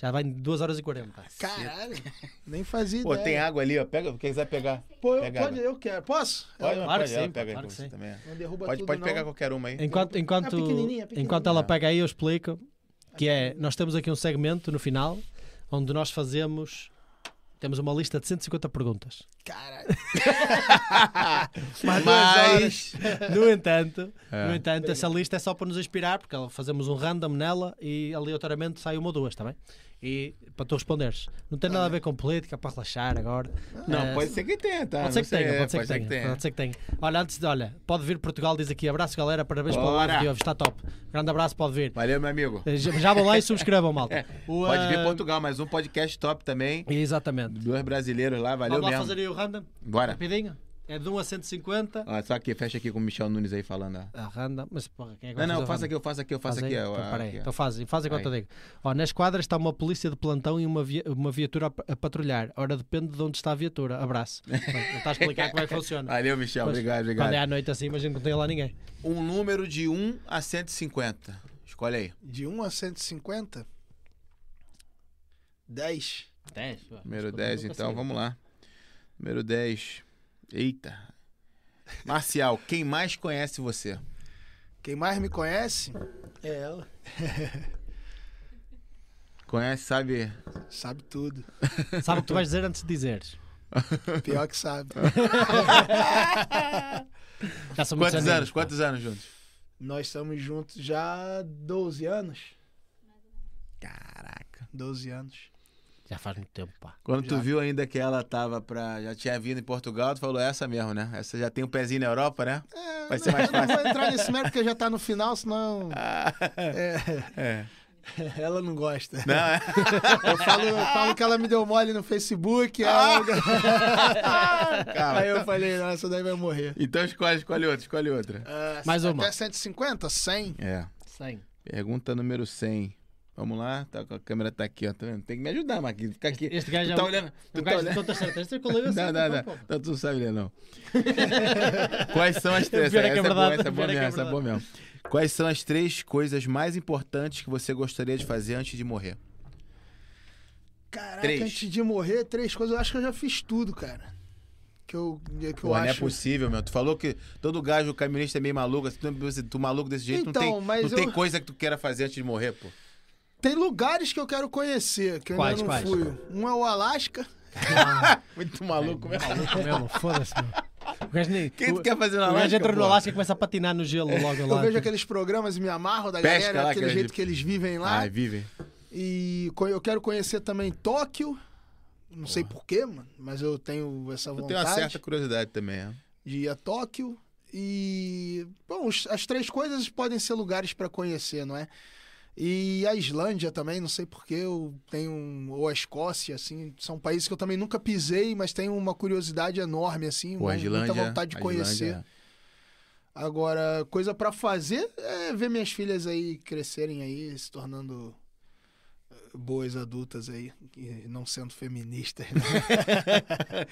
Já vai em 2 horas e 40. Caralho, nem fazia Pô, ideia. tem água ali, ó. Pega, quem quiser pegar. Pô, eu, Pega pode, água. eu quero. Posso? Pode, claro pode, que sim, pega claro aí que com você sim. também. Não derruba Pode, tudo, pode não. pegar qualquer uma aí. Enquanto, enquanto, É pequenininha, pequenininha. enquanto ela pega aí, eu explico que é, nós temos aqui um segmento no final onde nós fazemos temos uma lista de 150 perguntas. Caralho. <laughs> Mas, duas No entanto, É. no entanto essa lista é só para nos inspirar, porque fazemos um random nela e aleatoriamente sai uma ou duas, está bem? E para tu responderes. Não tem nada a ver com política, é para relaxar agora. Não, Eh, pode ser que tenha, tá? Pode ser que tenha, pode ser que tenha, pode ser que tenha. Olha, antes de, olha, pode vir Portugal, diz aqui, abraço galera, parabéns pelo Bora. live de hoje, está top. Grande abraço, pode vir. Valeu, meu amigo. Eh, Já já vão lá e subscrevam, malta. <laughs> O, Pode vir eh, Portugal, mais um podcast top também. Exatamente. Dois brasileiros lá, valeu Vamos lá mesmo. fazer aí o random, Bora. rapidinho. É de 1 a 150. Ó, só aqui, fecha aqui com o Michel Nunes aí falando. ó. Ah, random, mas porra, quem é que Não, não, faça aqui, eu faço aqui, eu faço Faz aqui. aí? ó, Então, peraí, aqui, então faz, faz enquanto eu digo. Ó, na esquadra está uma polícia de plantão e uma, via- uma viatura a, a patrulhar. Ora, depende de onde está a viatura. Abraço. <laughs> Pronto, Está a explicar como é que funciona. Valeu, Michel. Pois, obrigado, Quando é obrigado. à noite assim, imagino que não tem lá ninguém. Um número de 1 a 150. Escolhe aí. De 1 a 150? 10. 10. Número 10, então, vamos lá. Número 10. Eita. Marcial, quem mais conhece você? Quem mais me conhece É ela. Conhece, sabe? sabe tudo. <laughs> Sabe o que tu vais dizer antes de dizeres. Pior que sabe. <laughs> Já são muitos Quantos anos? pá. Quantos anos juntos? Nós estamos juntos já há 12 anos. Caraca. 12 anos. Já faz muito tempo, pá. Quando tu Já. viu ainda que ela tava pra. Já tinha vindo em Portugal, tu falou essa mesmo, né? Essa já tem um pezinho na Europa, né? É, Vai ser não, mais eu não fácil. vou entrar nesse mérito porque já tá no final, senão é, É. <laughs> ela não gosta. Não, é. Eu falo, eu falo que ela me deu mole no Facebook. ela- <laughs> Calma. Aí eu falei, não, essa daí vai morrer. Então escolhe, escolhe outra, escolhe outra. Ah, Mais uma. Até 150? 100? É. 100. Pergunta número 100. Vamos lá, tá, a câmera tá aqui, ó. Tá vendo? Tem que me ajudar, Marquinhos. Fica aqui. Este gajo tu é tá olhando. O Tu tá gajo de olhando. é colega Não, certo, não, não. Não, tu não sabe ler, não. Quais são as três? Pior é Essa é é boa, verdade, essa é boa é mesmo, é essa é boa mesmo. Quais são as três coisas mais importantes que você gostaria de fazer antes de morrer? Caraca, Três. antes de morrer, três coisas. Eu acho que eu já fiz tudo, cara. Que eu, que eu Pô, não é acho. possível, meu. Tu falou que todo gajo caminhonista é meio maluco. assim, Tu, tu maluco desse jeito, Então, não, tem, mas não tem eu- coisa que tu queira fazer antes de morrer, pô. Tem lugares que eu quero conhecer, que eu Quais, ainda não quais? fui. Um é o Alasca. <laughs> Muito maluco, meu. Maluco mesmo, foda-se. O. Quem tu o- quer fazer na O Alasca, gajo entra no? Alasca e começa a patinar no gelo logo Eu lá. vejo aqueles programas e me amarro da Pesca galera, lá, aquele jeito de- que eles vivem lá. Ai, vivem. E eu quero conhecer também Tóquio. Não sei porquê, mano, mas eu tenho essa Eu vontade tenho uma certa curiosidade também, é. de ir a Tóquio. E, bom, as três coisas podem ser lugares para conhecer, não é? E a Islândia também, não sei porquê, eu tenho. um- Ou a Escócia, assim, são países que eu também nunca pisei, mas tenho uma curiosidade enorme, assim, Pô, uma- Islândia, muita vontade de conhecer. Islândia- Agora, coisa pra fazer é ver minhas filhas aí crescerem aí, se tornando boas adultas aí, e não sendo feministas. né?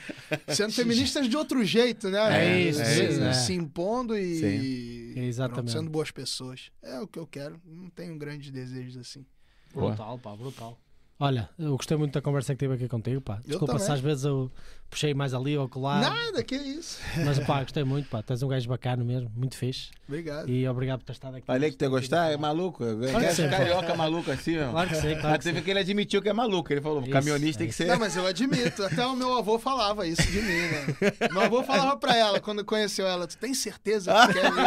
<laughs> sendo feministas de outro jeito, né? É isso, se, é isso, é. se impondo e, Sim. Exatamente. pronto, sendo boas pessoas. É o que eu quero. Não tenho grandes desejos assim. Brutal, pá, brutal. Olha, eu gostei muito da conversa que tive aqui contigo, pá. Desculpa se às vezes eu puxei mais ali ou colar. Nada, que isso. Mas pá, gostei muito, pá. Tens um gajo bacana mesmo, muito fixe. Obrigado. E obrigado por ter estado aqui. Falei que tu ia gostar, é maluco. É carioca maluco assim, ó. Claro que sim, claro Mas que teve que ele admitiu que é maluco. Ele falou, Isso, caminhonista tem é que ser. Não, mas eu admito. Até o meu avô falava isso de mim, né? Meu avô falava pra ela, quando conheceu ela, tu tem certeza que quer ver?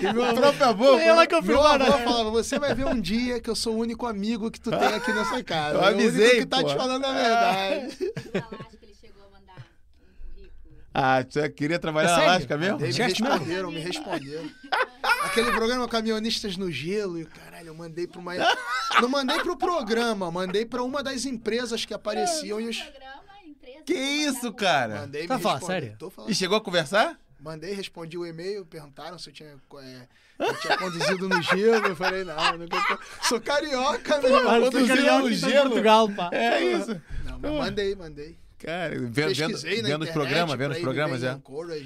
<laughs> E meu avô, próprio avô. Ela meu avô né? falava, você vai ver um dia que eu sou o único amigo que tu tem aqui nessa casa. Eu É o avisei, que tá te pô. falando a verdade. Um currículo. Ah, tu queria trabalhar É na? Alasca mesmo? Eles me responderam, me responderam. Aquele programa Caminhonistas no Gelo, e caralho, eu mandei pra uma. Não mandei pro programa, mandei pra uma das empresas que apareciam e os. Programa, empresa. Que isso, cara? Mandei Tá me falando sério? Tô falando E chegou a conversar? Mandei, respondi o e-mail, perguntaram se eu tinha, é, eu tinha conduzido no gelo. Eu falei, não, nunca sou carioca, tu carioca, no em gelo. Portugal, pá. É isso. Não, mas mandei, mandei. Cara, vendo, vendo, os programas, vendo os programas, é.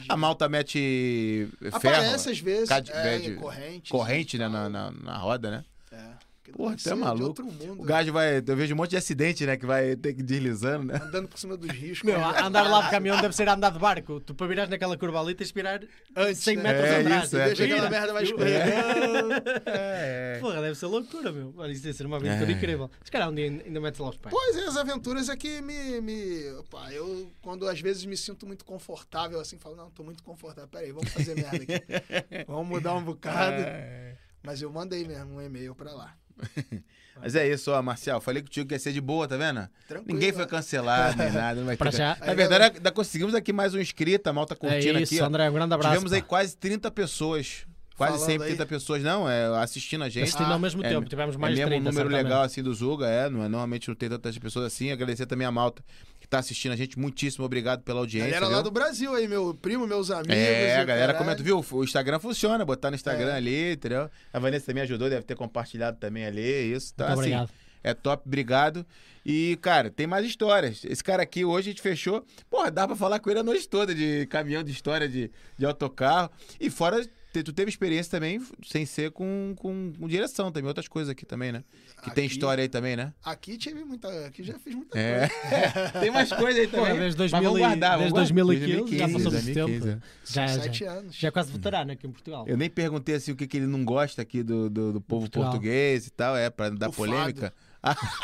A malta mete ferro. Aparece às vezes, cade- é, corrente. corrente né, na, na, na roda, né? É. Porra, tu é maluco. outro mundo. O gajo vai. Eu vejo um monte de acidente, né? Que vai ter que ir deslizando, né? Andando por cima dos riscos. Meu, a- andar lá de caminhão deve ser andar de barco. Tu para virares naquela curva ali tens de virar Antes, 100 né? metros É atrás. isso, é. Deixa aquela merda mais Eu- escorregando. É. Porra, deve ser loucura, meu. Olha, isso deve ser uma aventura É. incrível. Se calhar um dia ainda metes lá os pés. Pois é, as aventuras é que me. me pá, eu, quando às vezes me sinto muito confortável, assim, falo, não, tô muito confortável. Peraí, vamos fazer merda aqui. <laughs> vamos mudar um bocado. É. Mas eu mandei mesmo um e-mail pra lá. <laughs> Mas é isso, ó, Marcial. Falei contigo que ia ser de boa, tá vendo? Tranquilo. Ninguém foi cancelado, nem <laughs> nada. Não vai ter... já. Na verdade, ainda conseguimos aqui mais um inscrito, a malta É curtindo isso, aqui. ó. André. Um grande abraço. Tivemos aí pá. quase 30 pessoas. Quase Falando 130 aí. pessoas, não, é, assistindo a gente. Assistindo ao mesmo É, tempo. Tivemos é mais de mesmo 30, um número certamente. legal assim do Zuga, é, não é, normalmente não tem tantas pessoas assim. Agradecer também a malta que tá assistindo a gente, muitíssimo obrigado pela audiência. Galera lá viu? do Brasil aí, meu primo, meus amigos. É, a galera caralho. comenta, viu? O Instagram funciona, botar no Instagram É. ali, entendeu? A Vanessa também ajudou, deve ter compartilhado também ali, isso. Então, Muito assim, obrigado. é top, obrigado. E, cara, tem mais histórias. Esse cara aqui, hoje a gente fechou. Porra, dá pra falar com ele a noite toda de caminhão, de história, de, de autocarro. E fora, tu teve experiência também sem ser com, com, com direção também, outras coisas aqui também, né? Que tem Aqui- história aí também, né? Aqui tive muita. Aqui já fiz muita É. coisa. <laughs> tem mais coisa aí também. desde Mas 2000 vamos e- guardar, desde vamos 2015, já 2015, passou muito 2015, tempo. Já, já, Sete anos. já é quase veterano aqui em Portugal. Eu nem perguntei assim o que, que ele não gosta aqui do, do, do povo Portugal. português e tal, é, pra dar O polêmica.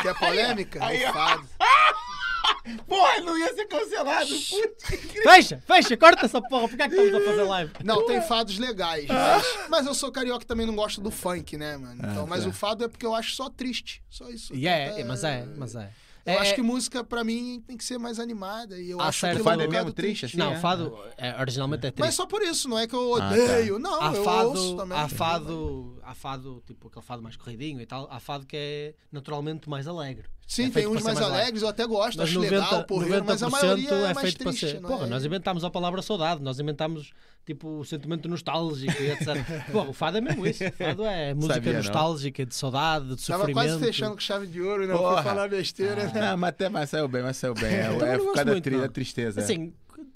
Quer polêmica? <laughs> Aí, ó. O fado. Porra, não ia ser cancelado. Putz. Fecha, fecha, corta essa porra. Por que é que estamos a fazer live? Não, tem fados legais. Mas, mas eu sou carioca e também não gosto do funk, né, mano? Então, mas tá. o fado é porque eu acho só triste. Só isso. E é, é, mas é, mas é. Eu É, acho é- que música, pra mim, tem que ser mais animada. E eu Há acho certo- que O fado é mesmo triste assim? Não, é? fado é, originalmente é Mas triste. só por isso, não é que eu Ah, tá. odeio. Não, há eu fado, ouço também. há fado, há fado, tipo aquele fado mais corridinho e tal, há fado que é naturalmente mais alegre. Sim, É tem uns mais, mais alegres, eu até gosto, Mas acho 90%, legal, porreiro, mas a maioria é, mais feito para triste, ser. não Porra, é? nós inventámos a palavra saudade, nós inventámos tipo o sentimento nostálgico e etc. <laughs> Porra, o fado é mesmo isso. O fado é música Sabia, não. nostálgica, de saudade, de Tava sofrimento. quase fechando com chave de ouro, não Porra. foi falar besteira, né? Não, mas até mas saiu bem, mas saiu bem. <laughs> É, é não por gosto causa da, tri- não. da tristeza. é. Assim,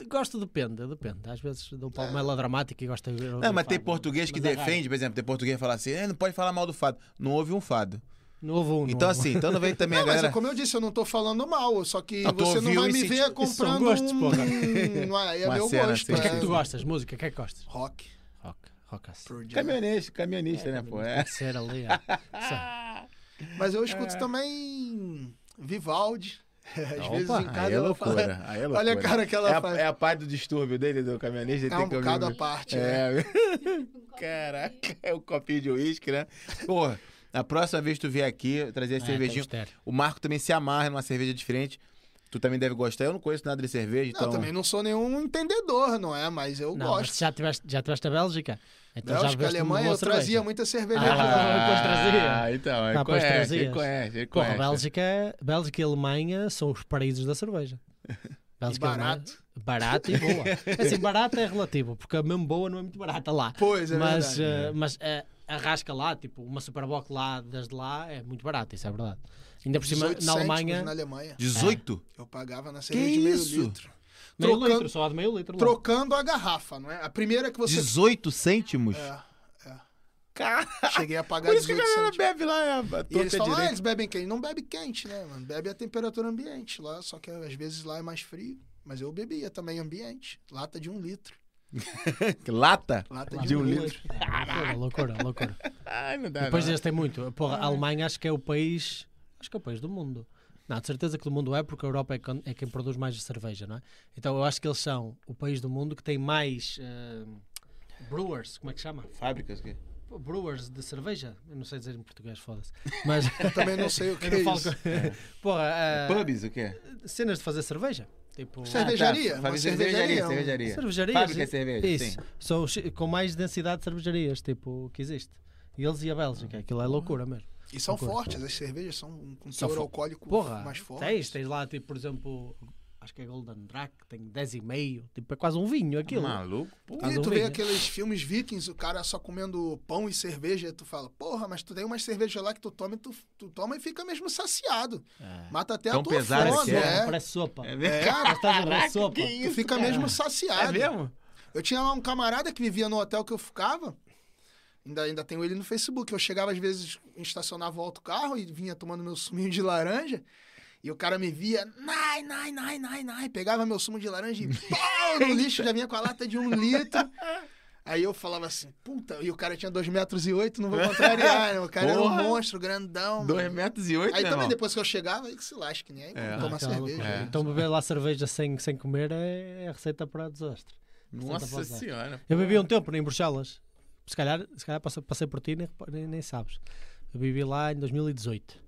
gosto depende, depende. Às vezes dou um palco melodramático e gosto de ver. Não, mas tem português que Mas é defende, por exemplo, tem português que fala assim, "Eh, não pode falar mal do fado. Não houve um fado. Um. não Então houve um. assim, então não vem <laughs> também Não, a mas galera... é como eu disse, eu não tô falando mal, só que Ah, você não vai me ver são comprando gostos, um... porra. <laughs> Não é, é meu cena gosto. assim, Mas o que é é. que tu gostas? Música? O que é que gostas? Rock. Rock. Rockaço. Pearl Jam. Camionista, camionista, né, pô? É. Ser ali. é. <laughs> Só- Mas eu escuto também Vivaldi. Às vezes Opa, em casa aí é loucura, aí é Olha a loucura. cara que ela é a, faz. É a parte do distúrbio dele, do caminhonista. ele É tem um que ouvir bocado à música. parte. né? É. Caraca, é o copinho de uísque, né? Porra, na próxima vez que tu vier aqui, eu trazer a É, cervejinha. tem mistério. O Marco também se amarra numa cerveja diferente. Tu também deve gostar. Eu não conheço nada de cerveja, Não, então. também não sou nenhum entendedor, não é? Mas eu Não, mas gosto. já tiveste, já tiveste na Bélgica? Então já Bélgica, uma Alemanha, eu trazia muita cerveja Ah, lá. depois trazia. Ah, então, ele Ah, conhece, ele conhece, ele Porra, conhece. Bélgica, Bélgica e Alemanha são os paraísos da cerveja. <laughs> Bélgica Alemanha- barato. Barato e boa. <laughs> Assim, barato é relativo, porque a mesmo boa não é muito barata lá. Pois, é mas verdade. eh, mas eh, a rasca lá, tipo, uma Superboc lá, desde lá, é muito barata, isso é verdade. Ainda por cima, 18 na Alemanha, na Alemanha. 18? Eu pagava na cerveja de meio isso? litro. meio trocando- litro, só de meio litro lá. Trocando a garrafa, não é? A primeira que você... 18 cêntimos? É, Cara, cheguei a pagar por isso que a 18 galera cêntimos. bebe lá, é, E eles torta falam, ah, eles bebem quente. Não bebe quente, né, mano? Bebe a temperatura ambiente lá, só que às vezes lá é mais frio. Mas eu bebia também ambiente. Lata de um litro. <laughs> Lata? Lata de um litro. É, loucura, loucura, loucura. Ai, não dá Depois não. deste tem muito. Porra, a Alemanha acho que é o país. Acho que é o país do mundo. Não, de certeza que do mundo é, porque a Europa é, é quem produz mais cerveja, não é? Então eu acho que eles são o país do mundo que tem mais eh, brewers, como é que chama? Fábricas. Pô, Brewers de cerveja? Eu não sei dizer em português, foda-se. Mas. <laughs> Eu também não sei o <laughs> que é isso. com- Porra, eh, Pubs, o quê? cenas de fazer cerveja. Tipo. Cervejaria, Ah, uma tá. cervejaria, um- cervejaria. Cervejarias. Fábrica de cerveja, Isso. sim. São os- com mais densidade de cervejarias, tipo, que existe. E eles e a Bélgica, aquilo é loucura mesmo. E são Loucura. fortes, as cervejas são com São teor alcoólico Porra, mais forte. tens, tens lá, tipo, por exemplo, acho que é Golden Drac, tem 10,5, tipo, é quase um vinho aquilo. Maluco? Pô. E um tu vê vinho. aqueles filmes vikings, o cara só comendo pão e cerveja, e tu fala, porra, mas tu tem umas cervejas lá que tu toma e tu, tu toma e fica mesmo saciado. É. Mata até Tão a tua pesado fome, que é. é. Parece sopa. É mesmo? É, Mas estás a ver sopa. tu fica mesmo saciado. É mesmo? Eu tinha lá um camarada que vivia no hotel que eu ficava. Ainda, ainda tenho ele no Facebook. Eu chegava, às vezes, estacionava o alto carro e vinha tomando meu suminho de laranja. E o cara me via, nai, nai, nai, nai, nai. Pegava meu sumo de laranja e <laughs> pau, no lixo, já vinha com a lata de um litro. Aí eu falava assim, puta, e o cara tinha dois metros e oito, não vou contrariar, né? O cara Porra. era um monstro, grandão. 2 mano. metros e 8, Aí né, também, irmão? depois que eu chegava, aí que se lasque, né? Aí É. toma Aquela cerveja. loucura. É. Então beber lá cerveja sem, sem comer é, é receita para desastre. Nossa para senhora. Eu bebi um tempo em Bruxelas. Se calhar, se calhar passei, passei por ti e nem, nem, nem sabes. Eu bebi lá em 2018.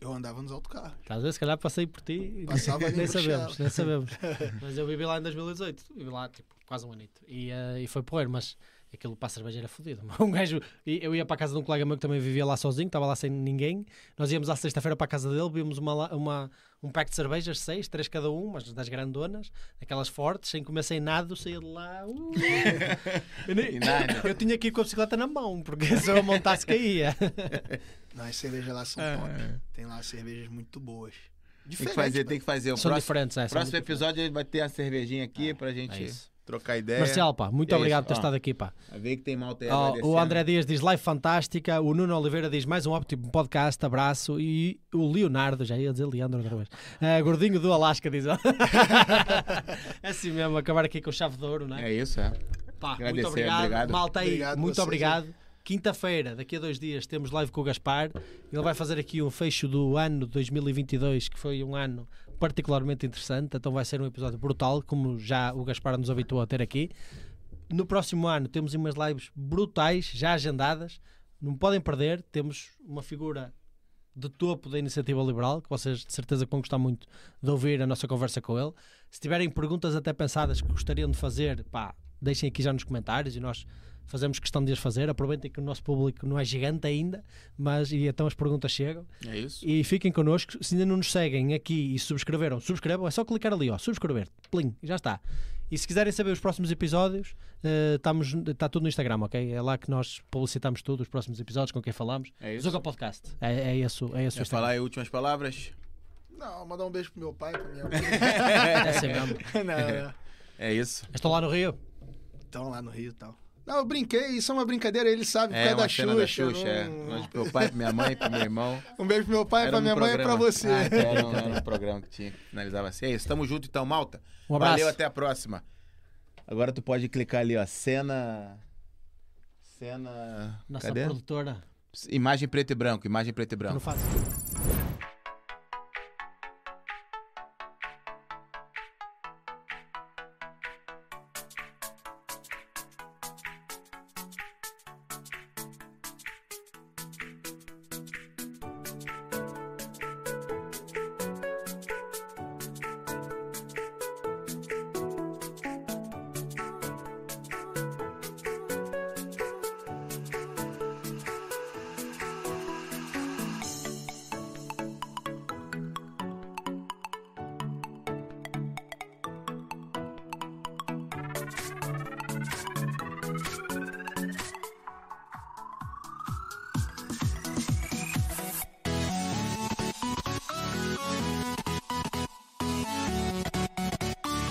Eu andava nos autocarros. Estás a ver? Se calhar passei por ti e Passava <laughs> nem sabemos, nem sabemos. <laughs> mas eu vivi lá em 2018, vivi lá tipo quase um anito. E, eh, e foi porreiro, mas aquilo para a cerveja era fodido. <laughs> Um gajo, e eu ia para a casa de um colega meu que também vivia lá sozinho, estava lá sem ninguém. Nós íamos à sexta-feira para a casa dele, vimos uma, uma, um pack de cervejas, seis, três cada um, mas das grandonas, aquelas fortes, sem comer sem nada, eu saía de lá. uh. eu, nem- eu tinha que ir com a bicicleta na mão, porque se eu montasse caía. Não, as cervejas lá são É. top. Tem lá cervejas muito boas. Tem que Diferente, fazer, tem que fazer. O São próximo, diferentes, é, são próximo episódio vai ter a cervejinha aqui pra É gente isso. trocar ideia. Marcial, pá, muito É obrigado isso, por ter estado aqui, pá. Vai ver que tem malta agradecendo. o André Dias diz live fantástica, o Nuno Oliveira diz mais um ótimo podcast, abraço. E o Leonardo, já ia dizer Leandro outra vez, Ah, gordinho do Alasca, diz é <laughs> assim mesmo, acabar aqui com chave de ouro, não é? É isso, é. Pá, agradecer, muito obrigado. obrigado. Malta aí, Obrigado muito vocês, obrigado. Quinta-feira, daqui a dois dias, temos live com o Gaspar. Ele vai fazer aqui um fecho do ano 2022, que foi um ano particularmente interessante, então vai ser um episódio brutal, como já o Gaspar nos habituou a ter aqui. No próximo ano temos umas lives brutais, já agendadas, não podem perder. Temos uma figura de topo da iniciativa liberal, que vocês de certeza vão gostar muito de ouvir a nossa conversa com ele. Se tiverem perguntas até pensadas que gostariam de fazer, pá, deixem aqui já nos comentários e nós fazemos questão de as fazer. Aproveitem que o nosso público não é gigante ainda, mas e então as perguntas chegam. É isso. E fiquem connosco. Se ainda não nos seguem aqui e subscreveram, subscrevam. É só clicar ali, ó, subscrever. Plim, já está. E se quiserem saber os próximos episódios, eh, estamos, está tudo no Instagram, ok? É lá que nós publicitamos tudo, os próximos episódios, com quem falamos. É isso. Zuga Podcast. É, é esse, o- é esse o Quer falar aí últimas palavras? Não, mandar um beijo pro meu pai, pra minha mãe. <laughs> É assim mesmo. <laughs> não, não. É isso. Estou lá no Rio. Estão lá no Rio e tal. Não, eu brinquei, isso é uma brincadeira, ele sabe, por É causa uma da cena Xuxa. da Xuxa, é. não- Onde pro meu pai, pro minha mãe, pro meu irmão. <laughs> Um beijo pro meu pai, Era pra minha mãe e pra você. Ah, era, um, era um <laughs> programa que tinha que finalizava assim. É isso, tamo junto então, malta. Um abraço. Valeu, até a próxima. Agora tu pode clicar ali, ó, cena... Cena... Nossa Cadê? produtora. Imagem preto e branco, imagem preto e que não branco. faz.